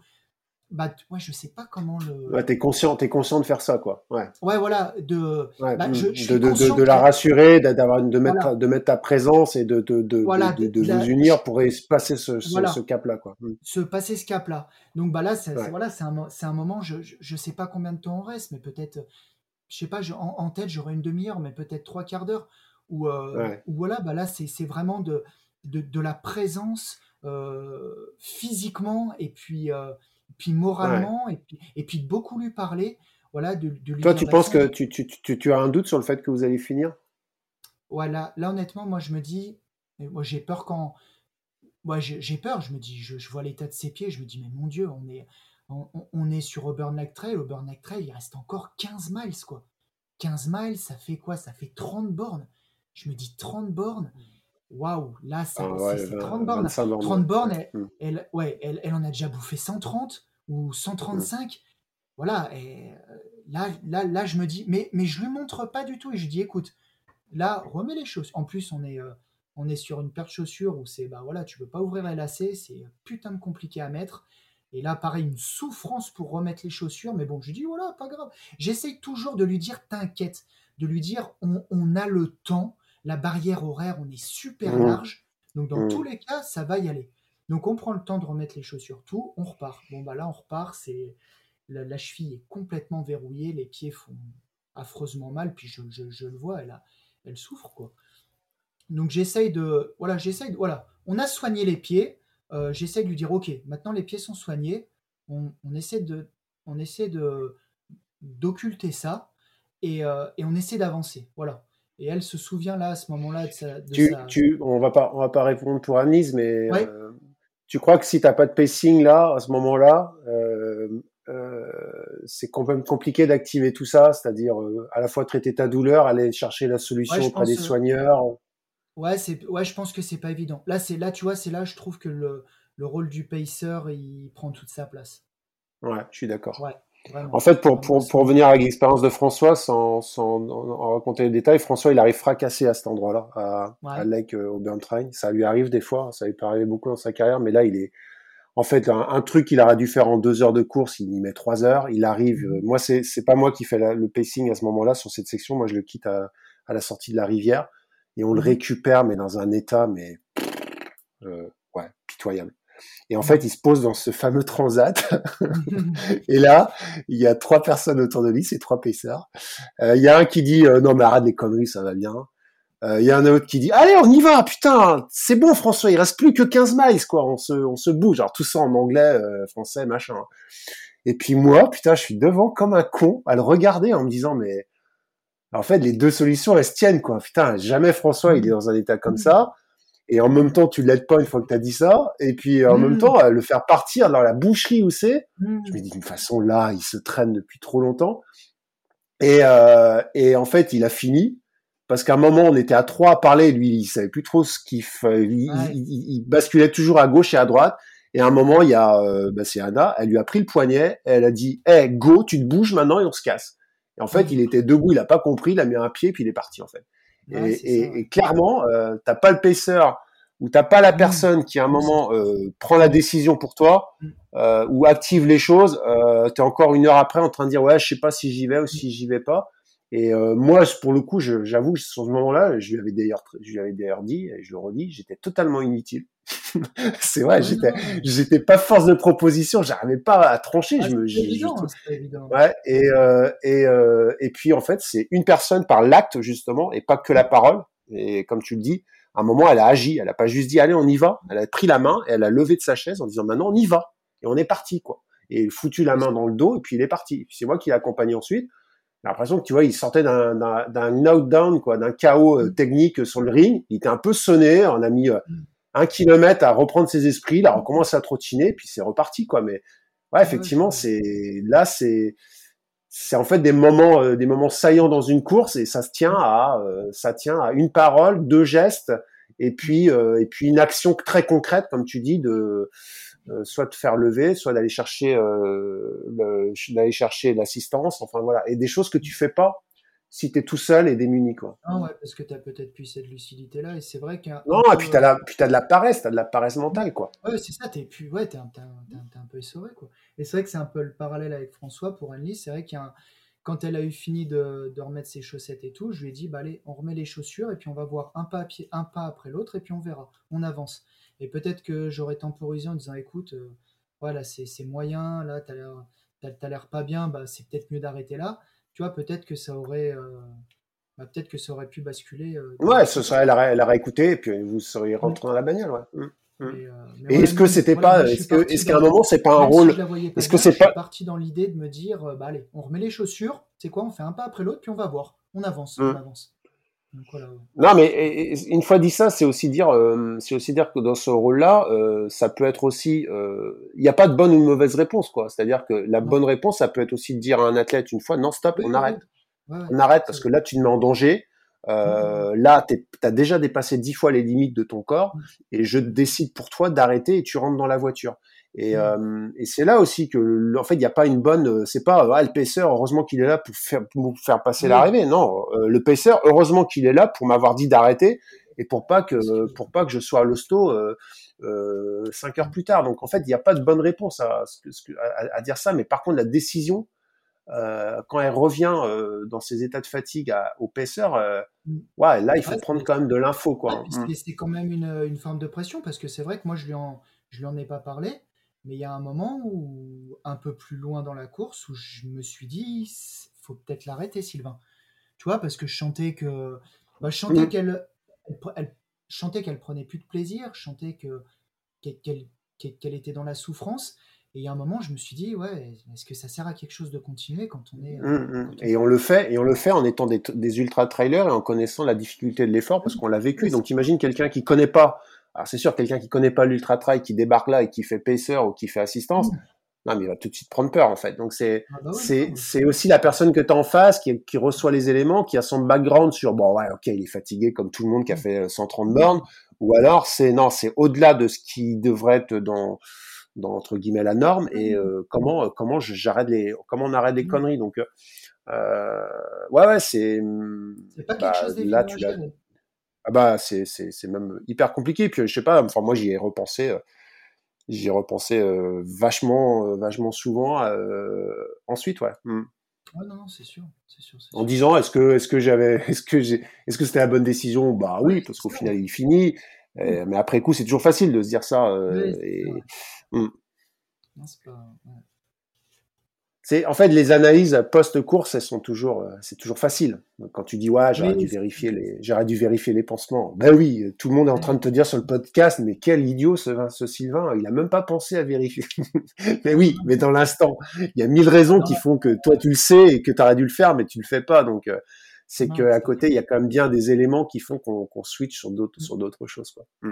bah ouais, je sais pas comment le. Ouais, t'es conscient, es conscient de faire ça, quoi. Ouais. Ouais, voilà, de. Bah, de, de, de, la rassurer, d'avoir, de mettre, de mettre ta présence et de, de, de, de, vous unir pour passer ce, ce, cap-là, quoi. Mm. Se passer ce cap-là. Donc bah là, c'est, voilà, c'est un, c'est un moment. Je, je, sais pas combien de temps on reste, mais peut-être, je sais pas, en, tête j'aurai une demi-heure, mais peut-être trois quarts d'heure. Ou euh, voilà, bah là, c'est, c'est vraiment de, de, de la présence euh, physiquement et puis. Euh, puis moralement, et, puis, et puis de beaucoup lui parler. Voilà, de, lui Toi, tu penses que tu, tu, tu, tu, as un doute sur le fait que vous allez finir? Voilà, là, honnêtement, moi je me dis, moi j'ai peur quand. Moi j'ai peur, je me dis, je, je vois l'état de ses pieds, je me dis, mais mon Dieu, on est, on, on est sur Auburn Trail. Auburn Trail, il reste encore 15 miles, quoi. 15 miles, ça fait quoi? Ça fait 30 bornes. Je me dis 30 bornes? Waouh, là, c'est 30 ah bornes. 30 bornes, mm. elle, ouais, elle, elle, en a déjà bouffé 130 ou 135. Mm. Voilà, et euh, là, là, là, je me dis, mais, mais je lui montre pas du tout. Et je lui dis, écoute, là, remets les choses. En plus, on est, euh, on est sur une paire de chaussures où c'est, bah voilà, tu peux pas ouvrir les lacets, c'est putain de compliqué à mettre. Et là, pareil, une souffrance pour remettre les chaussures. Mais bon, je lui dis, voilà, pas grave. J'essaye toujours de lui dire, t'inquiète, de lui dire, on, on a le temps la barrière horaire, on est super mmh. large. Donc, dans mmh. tous les cas, ça va y aller. Donc, on prend le temps de remettre les chaussures, tout, on repart. Bon, bah là, on repart, c'est la, cheville est complètement verrouillée, les pieds font affreusement mal, puis je, le vois, elle, a, elle souffre, quoi. Donc, j'essaye de. Voilà, j'essaye de. Voilà, on a soigné les pieds. Euh, j'essaye de lui dire, OK, maintenant les pieds sont soignés. On, essaie de. On essaie de d'occulter ça et, euh, et on essaie d'avancer. Voilà. Et elle se souvient là à ce moment-là de sa. tu, tu, on va pas, on va pas répondre pour Annelise, mais euh, tu crois que si tu n'as pas de pacing là, à ce moment-là, euh, euh, c'est quand même compliqué d'activer tout ça, c'est-à-dire à la fois traiter ta douleur, aller chercher la solution auprès des soigneurs. Ouais, c'est, ouais, je pense que c'est pas évident. Là, c'est là, tu vois, c'est là, je trouve que le, le rôle du pacer, il prend toute sa place. Ouais, je suis d'accord. Ouais en fait, pour, pour, pour revenir à l'expérience de François, sans, sans en raconter les détails, François, il arrive fracassé à cet endroit-là, à, à Lake euh, Train. Ça lui arrive des fois, ça lui peut arriver beaucoup dans sa carrière, mais là, il est, en fait, un, truc qu'il aurait dû faire en deux heures de course, il y met trois heures. Il arrive, euh, moi, c'est, c'est pas moi qui fais le pacing à ce moment-là sur cette section. Moi, je le quitte à, à la sortie de la rivière et on le mhm. récupère, mais dans un état, mais, euh, ouais, pitoyable. Et en fait, il se pose dans ce fameux transat. et là, il y a trois personnes autour de lui, c'est trois paisseurs. Euh, il y a un qui dit euh, non mais arrête les conneries, ça va bien. Euh, il y a un autre qui dit allez on y va, putain, c'est bon François, il reste plus que 15 miles quoi, on se, on se bouge. Alors tout ça en anglais, français, machin. Et puis moi, putain, je suis devant comme un con à le regarder en me disant mais en fait les deux solutions elles se tiennent quoi. Putain, jamais François il est dans un état comme ça et en même temps tu l'aides pas une fois que tu as dit ça. Et puis en même mm. temps le faire partir dans la boucherie où c'est mm. je me dis d'une façon là il se traîne depuis trop longtemps. Et euh, et en fait il a fini. Parce qu'à un moment on était à trois à parler. Lui il savait plus trop ce qu'il fait il, il, basculait toujours à gauche et à droite. Et à un moment il y a euh, bah, c'est Anna. Elle lui a pris le poignet. Elle a dit hey go tu te bouges maintenant et on se casse. Et en fait il était debout. Il a pas compris. Il a mis un pied puis il est parti en fait et, clairement, euh, t'as pas le pacer ou t'as pas la mmh. personne qui à un moment euh, prend la décision pour toi mmh. euh, ou active les choses. Euh, t'es encore une heure après en train de dire ouais, je sais pas si j'y vais ou si j'y vais pas. Et euh, moi, pour le coup, j'avoue, sur ce moment-là, je lui avais d'ailleurs, je lui avais d'ailleurs dit, et je le redis, j'étais totalement inutile. c'est vrai, j'étais, j'étais pas force de proposition, j'arrivais pas à trancher. Ah, je me, évident, évident. Ouais, et euh, et euh, et puis en fait, c'est une personne par l'acte justement, et pas que la parole. Et comme tu le dis, à un moment, elle a agi, elle a pas juste dit allez, on y va. Elle a pris la main, et elle a levé de sa chaise en disant maintenant on y va, et on est parti quoi. Et foutu la main dans le dos, et puis il est parti. C'est moi qui l'ai accompagné ensuite l'impression que tu vois, il sortait d'un d'un knockdown, quoi, d'un chaos euh, technique sur le ring. Il était un peu sonné. On a mis euh, mm. un kilomètre à reprendre ses esprits. Là, on commence à trottiner, puis c'est reparti, quoi. Mais ouais, effectivement, c'est là, c'est c'est en fait des moments euh, des moments saillants dans une course et ça se tient à ça tient à une parole, deux gestes et puis et puis une action très concrète, comme tu dis, de soit de faire lever, soit d'aller chercher euh, d'aller chercher l'assistance, enfin voilà, et des choses que tu fais pas si tu es tout seul et démuni quoi. Ah ouais, parce que tu as peut-être plus cette lucidité là et c'est vrai qu'un Non, et puis tu as la puis as de la paresse, tu as de la paresse mentale quoi. Ouais, c'est ça, tu es ouais, tu un, un, peu essoré quoi. Et c'est vrai que c'est un peu le parallèle avec François pour Anne c'est vrai qu'il quand elle a eu fini de, de, remettre ses chaussettes et tout, je lui ai dit bah allez, on remet les chaussures et puis on va voir un pas un pas après l'autre et puis on verra, on avance. Et peut-être que j'aurais temporisé en disant écoute, euh, voilà, c'est moyen, là, tu as l'air pas bien, bah, c'est peut-être mieux d'arrêter là. Tu vois, peut-être que ça aurait. Euh, bah, peut-être que ça aurait pu basculer. Euh, ouais, ce serait, elle, aurait, elle aurait écouté et puis vous seriez rentré dans la bagnole. Ouais. Mm. Mm. Euh, et, est-ce que c'était pas, est-ce est-ce qu'à un moment c'est pas un rôle, est-ce que c'est pas parti dans l'idée de me dire, bah allez, on remet les chaussures, c'est quoi, on fait un pas après l'autre puis on va voir, on avance, on Non, mais une fois dit ça, c'est aussi dire, euh, c'est aussi dire que dans ce rôle-là, ça peut être aussi, il n'y a pas de bonne ou de mauvaise réponse, quoi. C'est-à-dire que la bonne réponse, ça peut être aussi de dire à un athlète une fois, non, stop, on arrête, on arrête parce que là, tu te mets en danger. Euh, là, tu as déjà dépassé dix fois les limites de ton corps et je décide pour toi d'arrêter et tu rentres dans la voiture. Et, euh, et c'est là aussi que, en fait, il n'y a pas une bonne. Euh, c'est pas ah, le paisseur. Heureusement qu'il est là pour faire, pour faire passer l'arrivée. Non, le paisseur. Heureusement qu'il est là pour m'avoir dit d'arrêter et pour pas que pour pas que je sois à l'hosto euh, cinq heures plus tard. Donc en fait, il n'y a pas de bonne réponse à, à, à, dire ça. Mais par contre, la décision, euh, quand elle revient euh, dans ses états de fatigue au paisseur, euh, mm. ouais, là, il faut prendre quand même de l'info. quoi. C'est quand même une, une, forme de pression parce que c'est vrai que moi, je lui, en, je lui en ai pas parlé, mais il y a un moment où, un peu plus loin dans la course, où je me suis dit, faut peut-être l'arrêter, Sylvain. Tu vois, parce que je chantais que. Bah, je chantais mm. qu'elle. Elle, chantait qu'elle prenait plus de plaisir, je chantais que qu'elle était dans la souffrance. Et il y a un moment, je me suis dit, ouais, est-ce que ça sert à quelque chose de continuer quand on est. Euh. Et on le fait, et on le fait en étant des, ultra trailers et en connaissant la difficulté de l'effort parce qu'on l'a vécu. Donc imagine quelqu'un qui connaît pas. Alors c'est sûr, quelqu'un qui connaît pas l'ultra trail, qui débarque là et qui fait pacer ou qui fait assistance. Non, mais il va tout de suite prendre peur en fait. Donc c'est ah bah c'est c'est aussi la personne que tu as en face qui, qui reçoit les éléments, qui a son background sur bon ouais ok il est fatigué comme tout le monde qui a fait 130 bornes, ou alors c'est non c'est au-delà de ce qui devrait être dans dans entre guillemets la norme et mmh. euh, comment euh, comment j'arrête les comment on arrête les conneries donc euh, ouais ouais c'est c'est pas quelque bah, là tu l'as ah bah c'est c'est c'est même hyper compliqué. Puis je sais pas enfin moi j'y ai repensé j'y ai repensé vachement vachement souvent ensuite ouais. Ouais, non, non, c'est sûr, c'est sûr, En disant, est-ce que, est-ce que j'avais, est-ce que j'ai, est-ce que c'était la bonne décision? Bah oui, parce qu'au final, il finit. mais après coup, c'est toujours facile de se dire ça. et, Mm. C'est en fait les analyses post-course, elles sont toujours, euh, c'est toujours facile. Quand tu dis ouais, j'aurais dû vérifier les, j'aurais dû vérifier les pansements. Ben oui, tout le monde est en train de te dire sur le podcast, mais quel idiot ce, ce Sylvain, il a même pas pensé à vérifier. mais oui, mais dans l'instant, il y a mille raisons qui font que toi tu le sais et que tu aurais dû le faire, mais tu le fais pas. Donc euh, c'est qu'à côté, il y a quand même bien des éléments qui font qu'on switch sur d'autres sur d'autres choses. Quoi. Mm.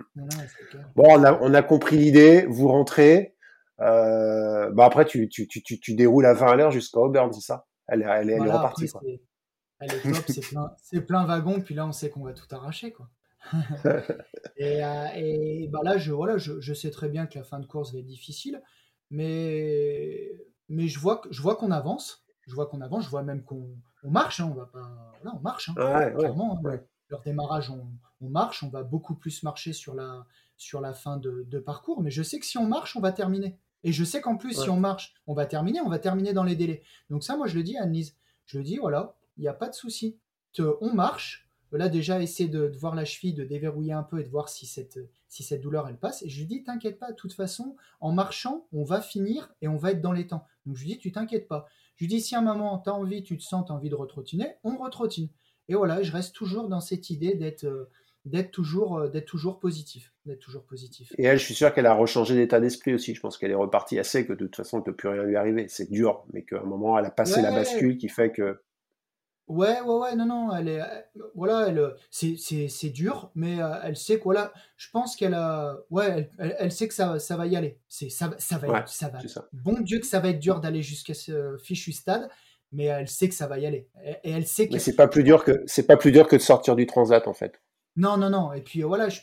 bon, on a, on a compris l'idée. Vous rentrez. Euh, bah après, tu, tu, tu, tu, déroules à 20 à l'heure jusqu'à Auburn, c'est ça? Elle, elle, elle est repartie. Quoi. elle est top, c'est plein, plein wagon, puis là, on sait qu'on va tout arracher. Quoi. et, euh, et bah là, je, voilà, je, je, sais très bien que la fin de course va être difficile, mais, mais je vois, je vois qu'on avance. Je vois qu'on avance, je vois même qu'on on marche, hein, on va pas. Là, on marche, hein, clairement. Hein. Leur démarrage, on, on, marche, on va beaucoup plus marcher sur la, sur la fin de, de, parcours, mais je sais que si on marche, on va terminer. Et je sais qu'en plus, si on marche, on va terminer, on va terminer dans les délais. Donc ça, moi, je le dis à Annelise. Je le dis, voilà, il n'y a pas de souci. On marche. Là, déjà, essayer de, voir la cheville, de déverrouiller un peu et de voir si cette, si cette douleur, elle passe. Et je lui dis, t'inquiète pas, de toute façon, en marchant, on va finir et on va être dans les temps. Donc je lui dis, tu t'inquiètes pas. Je lui dis, si à un moment, tu as envie, tu te sens, tu as envie de retrottiner, on retrottine. Et voilà, je reste toujours dans cette idée d'être euh, d'être toujours, euh, d'être toujours positif. D'être toujours positif. Et elle, je suis sûr qu'elle a rechangé d'état d'esprit aussi. Je pense qu'elle est repartie assez, que de toute façon, il ne peut plus rien lui arriver. C'est dur, mais qu'à un moment, elle a passé la bascule qui fait que. Ouais, ouais, ouais, non, non, elle est, voilà, elle, c'est, c'est, c'est dur, mais euh, elle sait que, voilà, je pense qu'elle a, ouais, elle, elle, sait que ça, ça va y aller. C'est, ça, ça va, ça va. Bon Dieu que ça va être dur d'aller jusqu'à ce fichu stade, mais elle sait que ça va y aller. Et, elle sait que. Mais c'est pas plus dur que, c'est pas plus dur que de sortir du transat, en fait. Non, non, non. Et puis voilà, je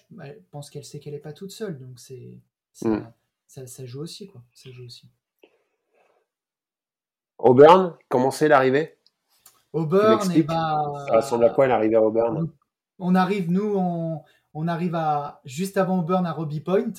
pense qu'elle sait qu'elle n'est pas toute seule, donc c'est mm. ça, ça, joue aussi, quoi. Ça joue aussi. Auburn, comment c'est l'arrivée? Auburn, et eh bah, ça ressemble à quoi l'arrivée à Auburn? on, arrive, nous, on, on, arrive à juste avant Auburn à Robbie Point.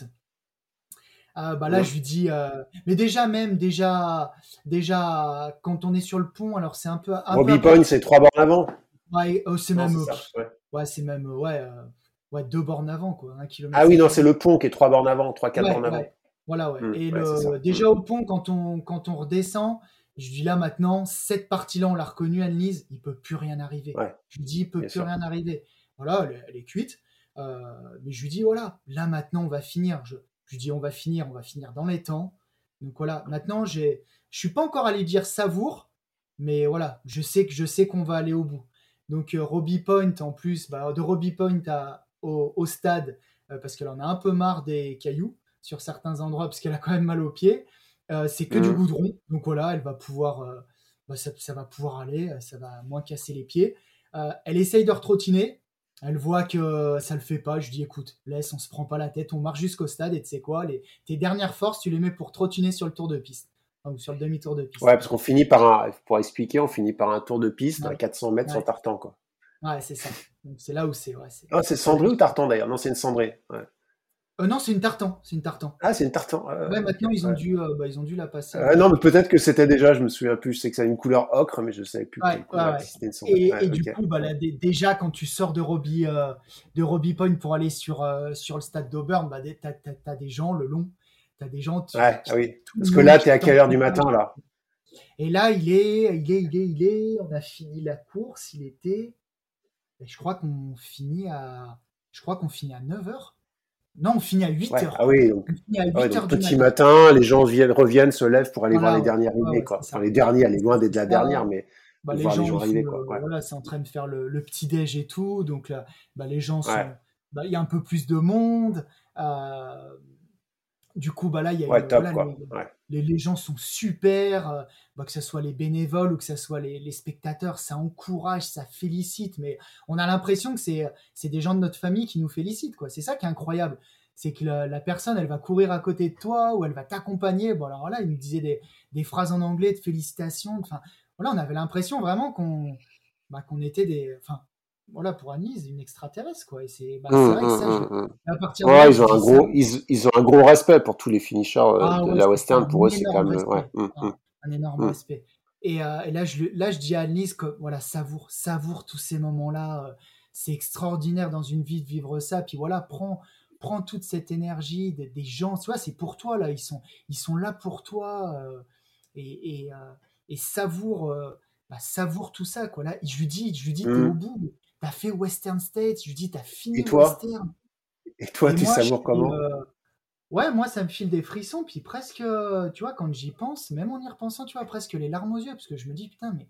Euh, bah là, je lui dis, euh, mais déjà même, déjà, déjà, quand on est sur le pont, alors c'est un peu. Robbie Point, c'est trois bornes avant. Ouais, oh, c'est même. Ouais, c'est même ouais, euh, ouais, deux bornes avant, quoi. Un kilomètre ah oui, non, c'est le pont qui est trois bornes avant, trois, quatre bornes avant. Voilà, ouais. Mmh, et le, déjà au pont, quand on, quand on redescend, je dis là maintenant, cette partie-là, on l'a reconnue, Annelise, il peut plus rien arriver. je lui dis, il peut plus rien arriver. Voilà, elle, est cuite. mais je lui dis voilà, là maintenant on va finir. Je, je lui dis on va finir, on va finir dans les temps. Donc voilà, maintenant j'ai, je suis pas encore allé dire savoure, mais voilà, je sais que je sais qu'on va aller au bout. Donc euh, Robbie Point en plus, bah, de Robbie Point à, au, stade, euh, parce qu'elle en a un peu marre des cailloux sur certains endroits, parce qu'elle a quand même mal aux pieds. Euh, c'est que du mmh. goudron, donc voilà, elle va pouvoir, bah, ça, ça, va pouvoir aller, ça va moins casser les pieds. elle essaye de retrottiner, elle voit que ça le fait pas. Je lui dis écoute, laisse, on se prend pas la tête, on marche jusqu'au stade et tu sais quoi, les, tes dernières forces, tu les mets pour trottiner sur le tour de piste. Ou sur le demi-tour de piste. Ouais, parce qu'on finit par un, pour expliquer, on finit par un tour de piste à 400 mètres sur Tartan, quoi. Ouais, c'est ça. c'est là où c'est. Ouais, ah, c'est cendré ou tartan d'ailleurs? Non, c'est une cendrée. Ouais. Euh, non, c'est une tartan. C'est une tartan. Ah, c'est une tartan. ouais, maintenant ils ont dû, euh, bah, ils ont dû la passer. non, mais peut-être que c'était déjà. Je me souviens plus. Je sais que ça a une couleur ocre, mais je ne savais plus. c'était une Et, et du coup, bah, là, déjà quand tu sors de Robbie, euh, de Robbie Point pour aller sur sur le stade d'Auburn, bah, t'as as, des gens le long. T'as des gens. ouais, ah oui. Parce que là, tu es à quelle heure du matin là? Et là, il est, il est, il est, il est. On a fini la course. Il était. Je crois qu'on finit à. Je crois qu'on finit à 9 h non, on finit à 8 h Ah oui, donc, petit matin. les gens viennent, reviennent, se lèvent pour aller voir les derniers arrivés. quoi. les derniers, elle est loin d'être la dernière, mais bah, les, gens, les gens arriver. Voilà, c'est en train de faire le, petit déj et tout. Donc là, bah, les gens sont. Bah, il y a un peu plus de monde. Euh, du coup, bah là, il y a top, les, les, gens sont super, euh, bah, que ce soit les bénévoles ou que ce soit les, les, spectateurs, ça encourage, ça félicite. Mais on a l'impression que c'est, des gens de notre famille qui nous félicitent. quoi. C'est ça qui est incroyable. C'est que la, personne, elle va courir à côté de toi ou elle va t'accompagner. Bon, alors là, il nous disait des, des phrases en anglais de félicitations. Enfin, voilà, on avait l'impression vraiment qu'on, bah, qu'on était des. Enfin, voilà, pour Anise, une extraterrestre, quoi. Et c'est bah, mmh, vrai que ça, mmh, mmh, à partir ouais, ils ont un gros, ils, ils, ont un gros respect pour tous les finishers euh, ah de la Western. Pour eux, c'est quand même ouais, un, énorme respect. Et, euh, et, là, je, là, je dis à Anise que voilà, savoure, savoure tous ces moments-là. Euh, c'est extraordinaire dans une vie de vivre ça. Puis voilà, prends, prends toute cette énergie des, des gens. Tu vois, c'est pour toi là. Ils sont, ils sont là pour toi. et, et, et savoure. Bah, savoure tout ça quoi là je lui dis je lui dis t'es au bout t'as fait Western States, je lui dis, t'as fini Et toi Western. Et toi, tu savoures comment euh, Ouais, moi, ça me file des frissons, puis presque, tu vois, quand j'y pense, même en y repensant, tu vois, presque les larmes aux yeux, parce que je me dis, putain, mais.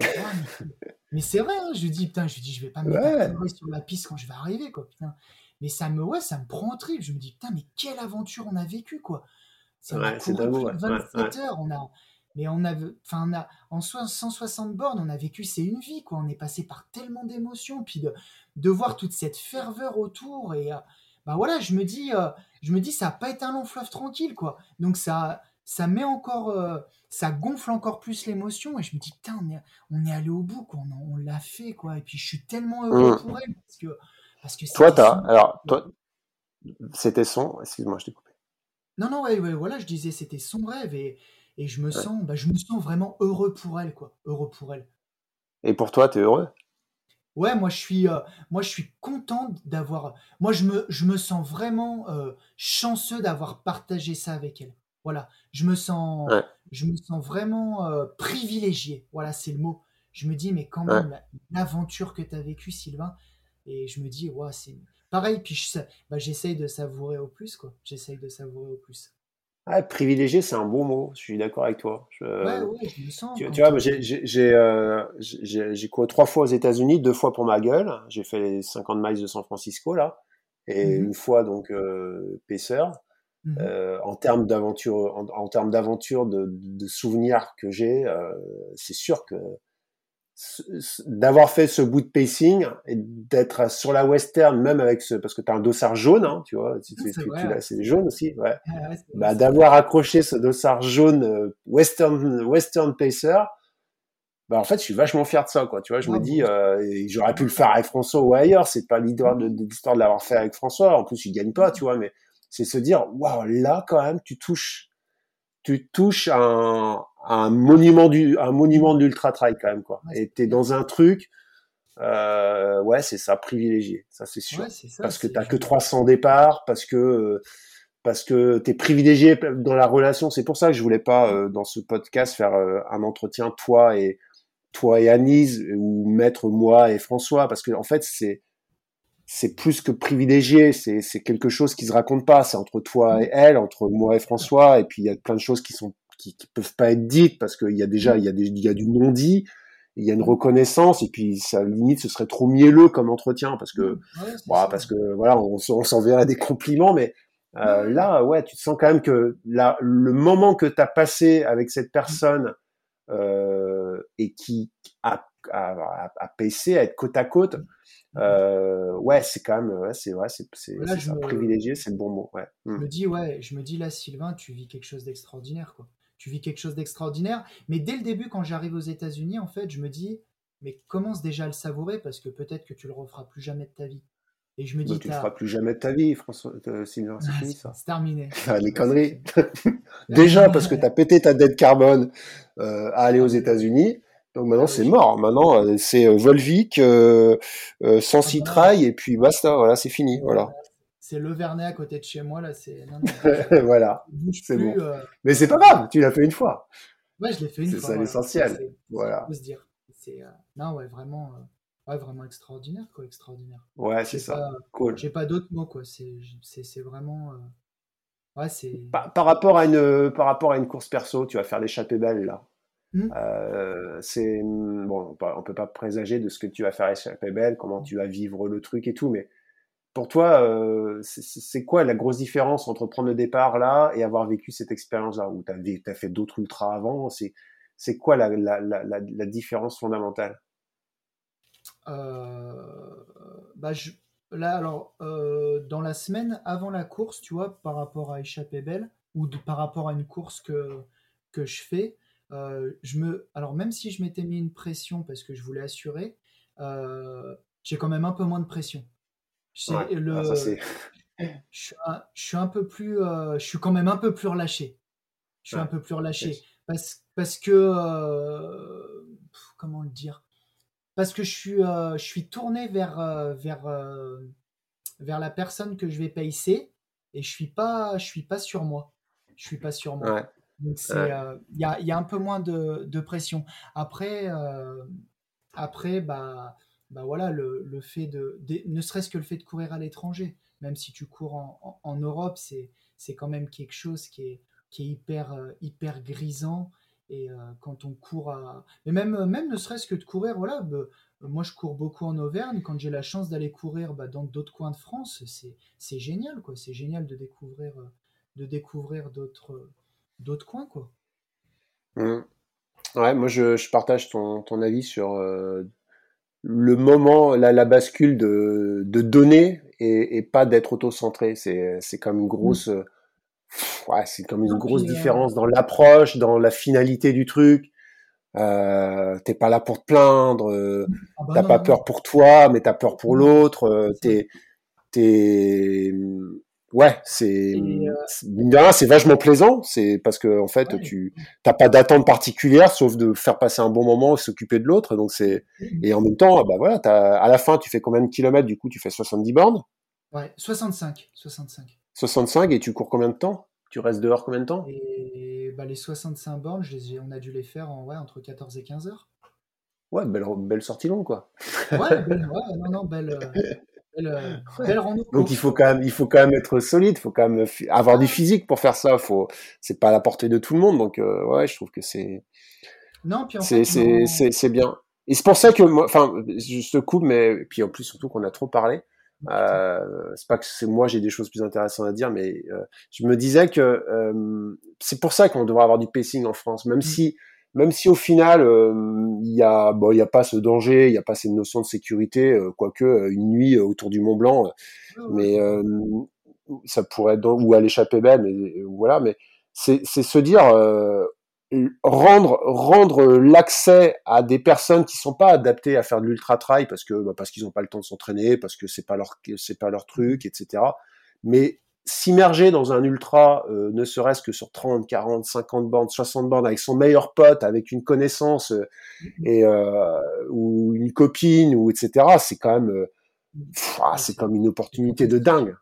mais, c'est vrai, hein, je lui dis, putain, je lui dis, je vais pas me mettre sur la piste quand je vais arriver, quoi, putain. Mais ça me, ouais, ça me prend au trip. Je me dis, putain, mais quelle aventure on a vécu, quoi. C'est ouais, 27 heures, on a, mais on a, enfin, a, en 160 bornes, on a vécu, c'est une vie, quoi. On est passé par tellement d'émotions, puis de, de voir toute cette ferveur autour. Et euh, bah voilà, je me dis, euh, je me dis, ça n'a pas été un long fleuve tranquille, quoi. Donc ça, ça met encore, euh, ça gonfle encore plus l'émotion. Et je me dis, putain, on est, on est allé au bout, quoi. On, l'a fait, quoi. Et puis je suis tellement heureux mmh. pour elle, parce que, parce que toi, t'as, alors, toi, c'était son, excuse-moi, je t'ai coupé. Non, non, ouais, ouais, voilà, je disais, c'était son rêve. Et, et je me sens, bah, je me sens vraiment heureux pour elle, quoi. Heureux pour elle. Et pour toi, tu es heureux? Ouais, moi je suis, euh, moi je suis content d'avoir. Moi je me, je me sens vraiment euh, chanceux d'avoir partagé ça avec elle. Voilà, je me sens, je me sens vraiment euh, privilégié. Voilà, c'est le mot. Je me dis mais quand même l'aventure que tu as vécue, Sylvain. Et je me dis ouais, c'est pareil. Puis bah, j'essaye de savourer au plus quoi. J'essaye de savourer au plus. Ah, privilégié, c'est un bon mot. Je suis d'accord avec toi. Je, ouais, ouais, je le sens. Tu, vois, j'ai euh, couru trois fois aux États-Unis, deux fois pour ma gueule. J'ai fait les 50 miles de San Francisco là, et mmh une fois donc euh, Pacer. Mmh euh, en termes d'aventure, en, en, termes d'aventure, de, de, souvenirs que j'ai, euh, c'est sûr que d'avoir fait ce bout de pacing et d'être sur la western même avec ce parce que tu as un dossard jaune hein, tu vois c'est jaune aussi ouais, bah, d'avoir accroché ce dossard jaune euh, western western pacer bah en fait je suis vachement fier de ça quoi tu vois je me dis euh, j'aurais pu le faire avec François ou ailleurs c'est pas l'histoire de, l'histoire de l'avoir fait avec François en plus il gagne pas tu vois mais c'est se dire waouh là quand même tu touches tu touches un, un monument du, un monument d'ultra trail quand même quoi. Et t'es dans un truc, euh, ouais, c'est ça, privilégié, ça c'est sûr. parce que t'as que 300 départs, parce que parce que t'es privilégié dans la relation. C'est pour ça que je voulais pas euh, dans ce podcast faire euh, un entretien toi et toi et Anise ou mettre moi et François, parce que en fait c'est c'est plus que privilégié, c'est c'est quelque chose qui se raconte pas, c'est entre toi et elle, entre moi et François, et puis il y a plein de choses qui sont qui, qui peuvent pas être dites parce qu'il y a déjà il y a des, il y a du non dit, il y a une reconnaissance et puis ça limite ce serait trop mielleux comme entretien parce que bah, parce que voilà on, on s'enverrait des compliments mais euh, là ouais tu te sens quand même que là le moment que tu as passé avec cette personne euh, et qui a à, à, PC, à être côte à côte, euh, ouais, c'est quand même, ouais, c'est vrai, c'est privilégié, c'est le bon mot. Ouais. Je me hmm. dis, ouais, je me dis là, Sylvain, tu vis quelque chose d'extraordinaire, quoi tu vis quelque chose d'extraordinaire. Mais dès le début, quand j'arrive aux États-Unis, en fait, je me dis, mais commence déjà à le savourer parce que peut-être que tu le referas plus jamais de ta vie. Et je me dis, tu ne le feras plus jamais de ta vie, François, euh, Sylvain, c'est fini ça. C'est terminé. Ah, les conneries. déjà parce que tu as pété ta dette carbone euh, à aller aux États-Unis. Donc maintenant, ah c'est mort. Maintenant, euh, c'est Volvic, sans citraille, et puis basta, voilà, c'est fini. Voilà c'est le Vernet à côté de chez moi là. C'est voilà, c'est bon. Euh, Mais c'est pas grave, tu l'as fait une fois. Ouais, je l'ai fait une fois. C'est ça l'essentiel. Voilà. Se dire. C'est euh, non ouais vraiment, euh, ouais vraiment extraordinaire quoi, extraordinaire. Ouais, c'est ça. cool. J'ai pas d'autres mots quoi. C'est c'est vraiment. Ouais, c'est. Par, par, rapport à une par rapport à une course perso, tu vas faire l'échappée belle là. Hmm. c'est bon, on peut pas présager de ce que tu vas faire l'échappée belle, comment tu vas vivre le truc et tout, mais pour toi, euh, c'est quoi la grosse différence entre prendre le départ là et avoir vécu cette expérience-là? Où tu as, fait d'autres ultras avant? C'est quoi la, la, la, la, différence fondamentale? Euh, bah je, Là, alors, euh, dans la semaine avant la course, tu vois, par rapport à Échappée Belle ou de, par rapport à une course que, que je fais, je me, alors même si je m'étais mis une pression parce que je voulais assurer, j'ai quand même un peu moins de pression. Le, je, suis un, peu plus, euh, je suis quand même un peu plus relâché. Je suis un peu plus relâché. Parce, parce que euh, comment le dire? Parce que je suis, euh, je suis tourné vers vers vers la personne que je vais payer et je suis pas, je suis pas sur moi. Je suis pas sur moi. Donc c'est, il y, a, y, a, un peu moins de, de pression. Après, après, bah bah voilà, le, le fait de, ne serait-ce que le fait de courir à l'étranger, même si tu cours en, en, Europe, c'est, c'est quand même quelque chose qui est, qui est hyper, euh, hyper grisant. Et euh, quand on court à. Mais même, même ne serait-ce que de courir, voilà, bah, moi je cours beaucoup en Auvergne. Quand j'ai la chance d'aller courir bah, dans d'autres coins de France, c'est, c'est génial, quoi. C'est génial de découvrir, de découvrir d'autres, d'autres coins, quoi. Mmh. Ouais, moi je, je partage ton, ton, avis sur euh, le moment, la, la bascule de, de donner et, et pas d'être auto-centré. C'est, c'est comme une grosse, mmh. ouais, c'est comme une grosse euh, différence dans l'approche, dans la finalité du truc. Euh, t'es pas là pour te plaindre, euh, ah bah t'as pas peur pour toi, mais t'as peur pour l'autre. Euh, t'es, t'es, Ouais, c'est euh, c'est vachement plaisant. C'est parce que en fait, tu t'as pas d'attente particulière, sauf de faire passer un bon moment, s'occuper de l'autre. Donc c'est mmh. et en même temps, bah voilà, as... à la fin, tu fais combien de kilomètres? Du coup, tu fais 70 bornes? Ouais, 65, 65. 65 et tu cours combien de temps? Tu restes dehors combien de temps? Et bah, les 65 bornes, je les on a dû les faire en ouais, entre 14 et 15 heures. Ouais, belle, belle sortie longue quoi. Ouais, belle, ouais non non belle. Euh, euh, Donc il faut quand même, il faut quand même être solide, il faut quand même avoir du physique pour faire ça. Faut, c'est pas à la portée de tout le monde. Donc euh, ouais, je trouve que c'est, non, puis c'est, c'est, c'est, bien. Et c'est pour ça que, moi, enfin, je te coupe, mais puis en plus surtout qu'on a trop parlé. Euh, c'est pas que c'est moi j'ai des choses plus intéressantes à dire, mais euh, je me disais que euh, c'est pour ça qu'on devrait avoir du pacing en France, même mm. si même si au final euh, il y a bon il y a pas ce danger, il y a pas cette notion de sécurité, euh, quoique euh, une nuit autour du Mont Blanc, mais ça pourrait être ou à l'échappée belle, mais voilà, mais c'est c'est se dire rendre rendre l'accès à des personnes qui sont pas adaptées à faire de l'ultra trail parce que bah, parce qu'ils ont pas le temps de s'entraîner, parce que c'est pas leur c'est pas leur truc, etc. Mais s'immerger dans un ultra, euh, ne serait-ce que sur 30, 40, 50 bornes, 60 bornes, avec son meilleur pote, avec une connaissance euh, mm-hmm. et euh, ou une copine ou etc. C'est quand même, ah, c'est comme une opportunité de dingue.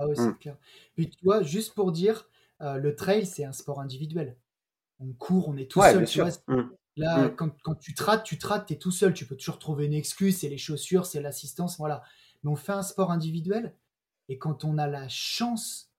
Ah oui, c'est mm. clair. Puis tu vois, juste pour dire, le trail c'est un sport individuel. On court, on est tout seul. Tu vois, mm. Là, mm. quand, quand, tu te rates, tu te rates, t'es tout seul. Tu peux toujours trouver une excuse, c'est les chaussures, c'est l'assistance, voilà. mais on fait un sport individuel. Et quand on a la chance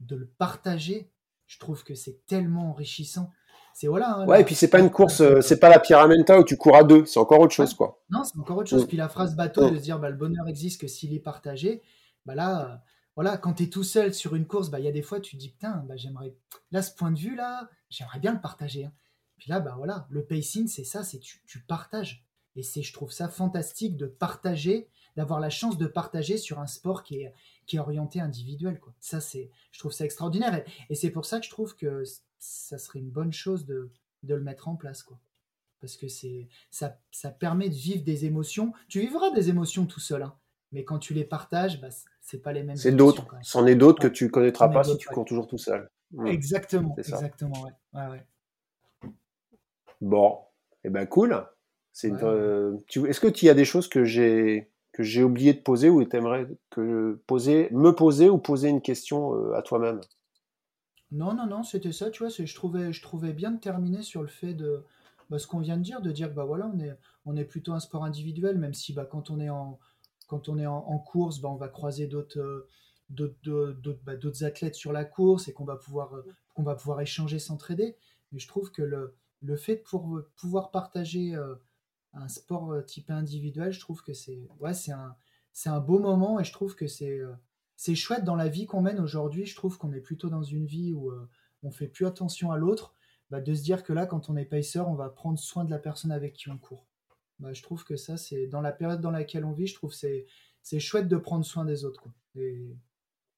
de le partager, je trouve que c'est tellement enrichissant. C'est voilà. Hein, ouais, et puis c'est pas une course, euh, c'est pas la Pyramenta où tu cours à deux, c'est encore autre chose, quoi. Non, c'est encore autre chose. Mm. Puis la phrase bateau mm. de se dire bah, le bonheur existe que s'il est partagé, bah là, euh, voilà, quand tu es tout seul sur une course, bah il y a des fois tu te dis putain, bah, j'aimerais là ce point de vue là, j'aimerais bien le partager. Hein. Puis là, bah voilà, le pacing, c'est ça, c'est tu, tu partages. Et c'est, je trouve ça fantastique de partager, d'avoir la chance de partager sur un sport qui est, qui est orienté individuel. Quoi. Ça, c'est, je trouve ça extraordinaire. Et, c'est pour ça que je trouve que ça serait une bonne chose de, de le mettre en place. Quoi. Parce que c'est, ça, ça permet de vivre des émotions. Tu vivras des émotions tout seul, hein. mais quand tu les partages, bah, c'est pas les mêmes. C'est d'autres. C'en est d'autres que tu connaîtras pas si tu cours toujours tout seul. Mmh. Exactement, exactement, ouais. ouais, Bon, et eh ben cool. C'est euh, Est-ce que tu y a des choses que j'ai que j'ai oublié de poser ou tu aimerais que poser, me poser ou poser une question euh, à toi-même? Non, non, non, c'était ça, tu vois, je trouvais, je trouvais bien de terminer sur le fait de bah, ce qu'on vient de dire, de dire que bah, voilà, on est, on est plutôt un sport individuel, même si bah, quand on est en, quand on est en, course, bah, on va croiser d'autres euh, bah, d'autres athlètes sur la course et qu'on va pouvoir, qu'on va pouvoir échanger, s'entraider. Mais je trouve que le, le fait de pour, pouvoir partager un sport euh, type individuel, je trouve que c'est ouais, un, un beau moment et je trouve que c'est, euh, c'est chouette dans la vie qu'on mène aujourd'hui. Je trouve qu'on est plutôt dans une vie où euh, on fait plus attention à l'autre. Bah, de se dire que là, quand on est pacer, on va prendre soin de la personne avec qui on court. Bah, je trouve que ça, c'est dans la période dans laquelle on vit, je trouve c'est c'est chouette de prendre soin des autres. Et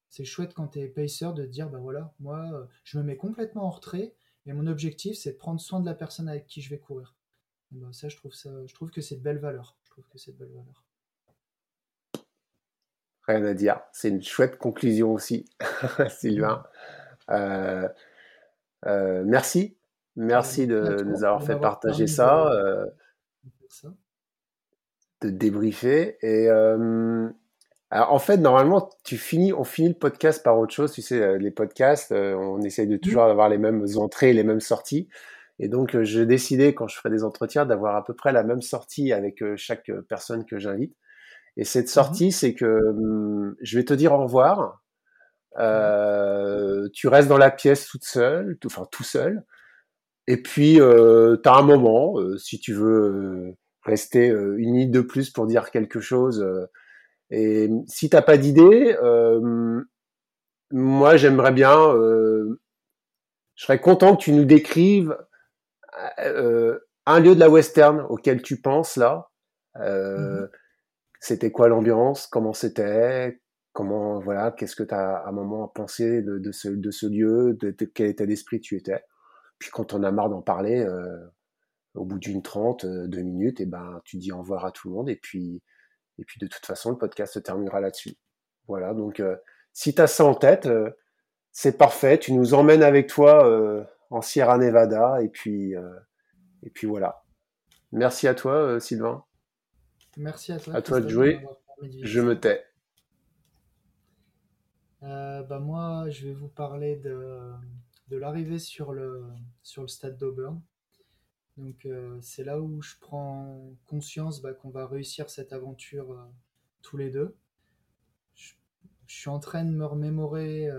c'est chouette quand tu es pacer de te dire, bah voilà, moi, je me mets complètement en retrait et mon objectif, c'est de prendre soin de la personne avec qui je vais courir. Ça, je trouve ça, je trouve que c'est de belle valeur. Je trouve que c'est de belle valeur. Rien à dire. C'est une chouette conclusion aussi, Sylvain. Euh, euh, merci. Merci de nous avoir fait partager ça, euh, de débriefer. Et en fait, normalement, tu finis, on finit le podcast par autre chose. Tu sais, les podcasts, on essaye de toujours avoir les mêmes entrées, les mêmes sorties. Et donc, euh, j'ai décidé, quand je ferai des entretiens, d'avoir à peu près la même sortie avec euh, chaque euh, personne que j'invite. Et cette mmh sortie, c'est que hum, je vais te dire au revoir. Euh, tu restes dans la pièce toute seule, tout, enfin tout seul. Et puis, euh, tu as un moment, si tu veux rester une minute de plus pour dire quelque chose. et si t'as pas d'idée, moi j'aimerais bien, je serais content que tu nous décrives euh, un lieu de la western auquel tu penses là, euh, mhm. c'était quoi l'ambiance, comment c'était, comment voilà, qu'est-ce que tu as à un moment pensé de, de, ce, de ce lieu, de, quel état d'esprit tu étais? Puis quand on a marre d'en parler, euh, au bout d'une trente, deux minutes, et eh ben tu dis au revoir à tout le monde et puis et puis de toute façon le podcast se terminera là-dessus. Voilà, donc si tu as ça en tête, c'est parfait, tu nous emmènes avec toi en Sierra Nevada. Et puis, euh, et puis voilà. Merci à toi, euh, Sylvain. Merci à toi. À toi de jouer. Je me tais. Euh, bah moi, je vais vous parler de, de l'arrivée sur le, sur le stade d'Auburn. Donc c'est là où je prends conscience bah, qu'on va réussir cette aventure tous les deux. Je, je, suis en train de me remémorer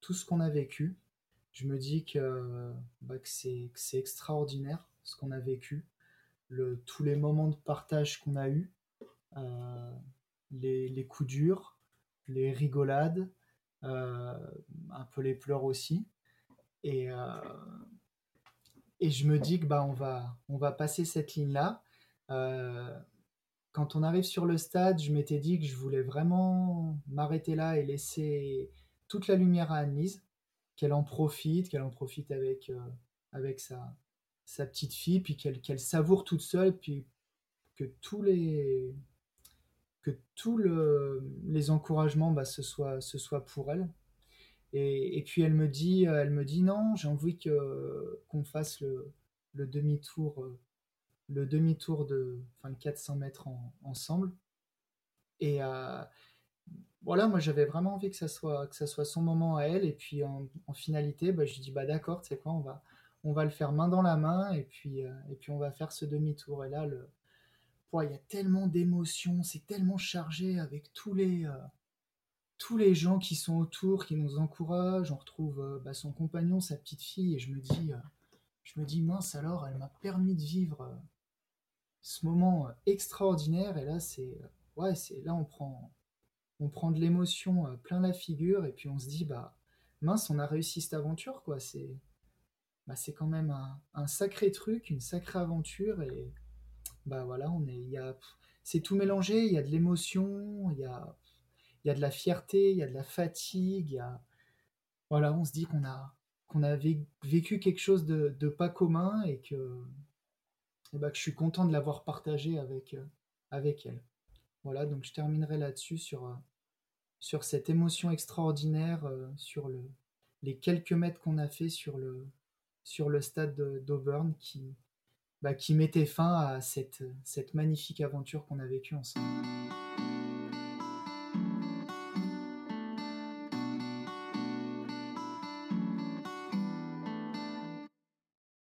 tout ce qu'on a vécu je me dis que, bah, c'est extraordinaire ce qu'on a vécu, tous les moments de partage qu'on a eus, euh, les, coups durs, les rigolades, euh, un peu les pleurs aussi. Et, euh, je me dis que bah, on, va, on va passer cette ligne-là. quand on arrive sur le stade, je m'étais dit que je voulais vraiment m'arrêter là et laisser toute la lumière à Annelise qu'elle en profite, qu'elle en profite avec, euh, avec sa, sa petite fille, puis qu'elle savoure toute seule, puis que tous les que tous le, les encouragements bah, ce, soit, ce soit pour elle. Et, et, puis elle me dit, elle me dit non, j'ai envie que qu'on fasse le, le demi-tour, euh, le demi-tour de, enfin 400 mètres ensemble. Euh, voilà, moi j'avais vraiment envie que ça soit que ça soit son moment à elle et puis en, finalité, bah, je dis bah d'accord, tu sais quoi, on va on va le faire main dans la main et puis euh, et puis on va faire ce demi-tour et là le il y a tellement d'émotions, c'est tellement chargé avec tous les, euh, tous les gens qui sont autour, qui nous encouragent. On retrouve euh, bah, son compagnon, sa petite fille, et je me dis, je me dis mince alors, elle m'a permis de vivre ce moment extraordinaire. Et là, c'est, ouais, c'est là on prend, on prend de l'émotion plein la figure, et puis on se dit, bah mince, on a réussi cette aventure, quoi. C'est, bah, c'est quand même un, sacré truc, une sacrée aventure, et bah voilà, on est, il c'est tout mélangé. Il y a de l'émotion, il y a, il y a de la fierté, il y a de la fatigue. Il y a, voilà, on se dit qu'on a, qu'on a vécu quelque chose de, pas commun et que, et bah, que je suis content de l'avoir partagé avec, avec elle. Voilà, donc je terminerai là-dessus sur, sur cette émotion extraordinaire, sur le, les quelques mètres qu'on a fait sur le, sur stade d'Auburn qui, bah, qui mettait fin à cette magnifique aventure qu'on a vécue ensemble.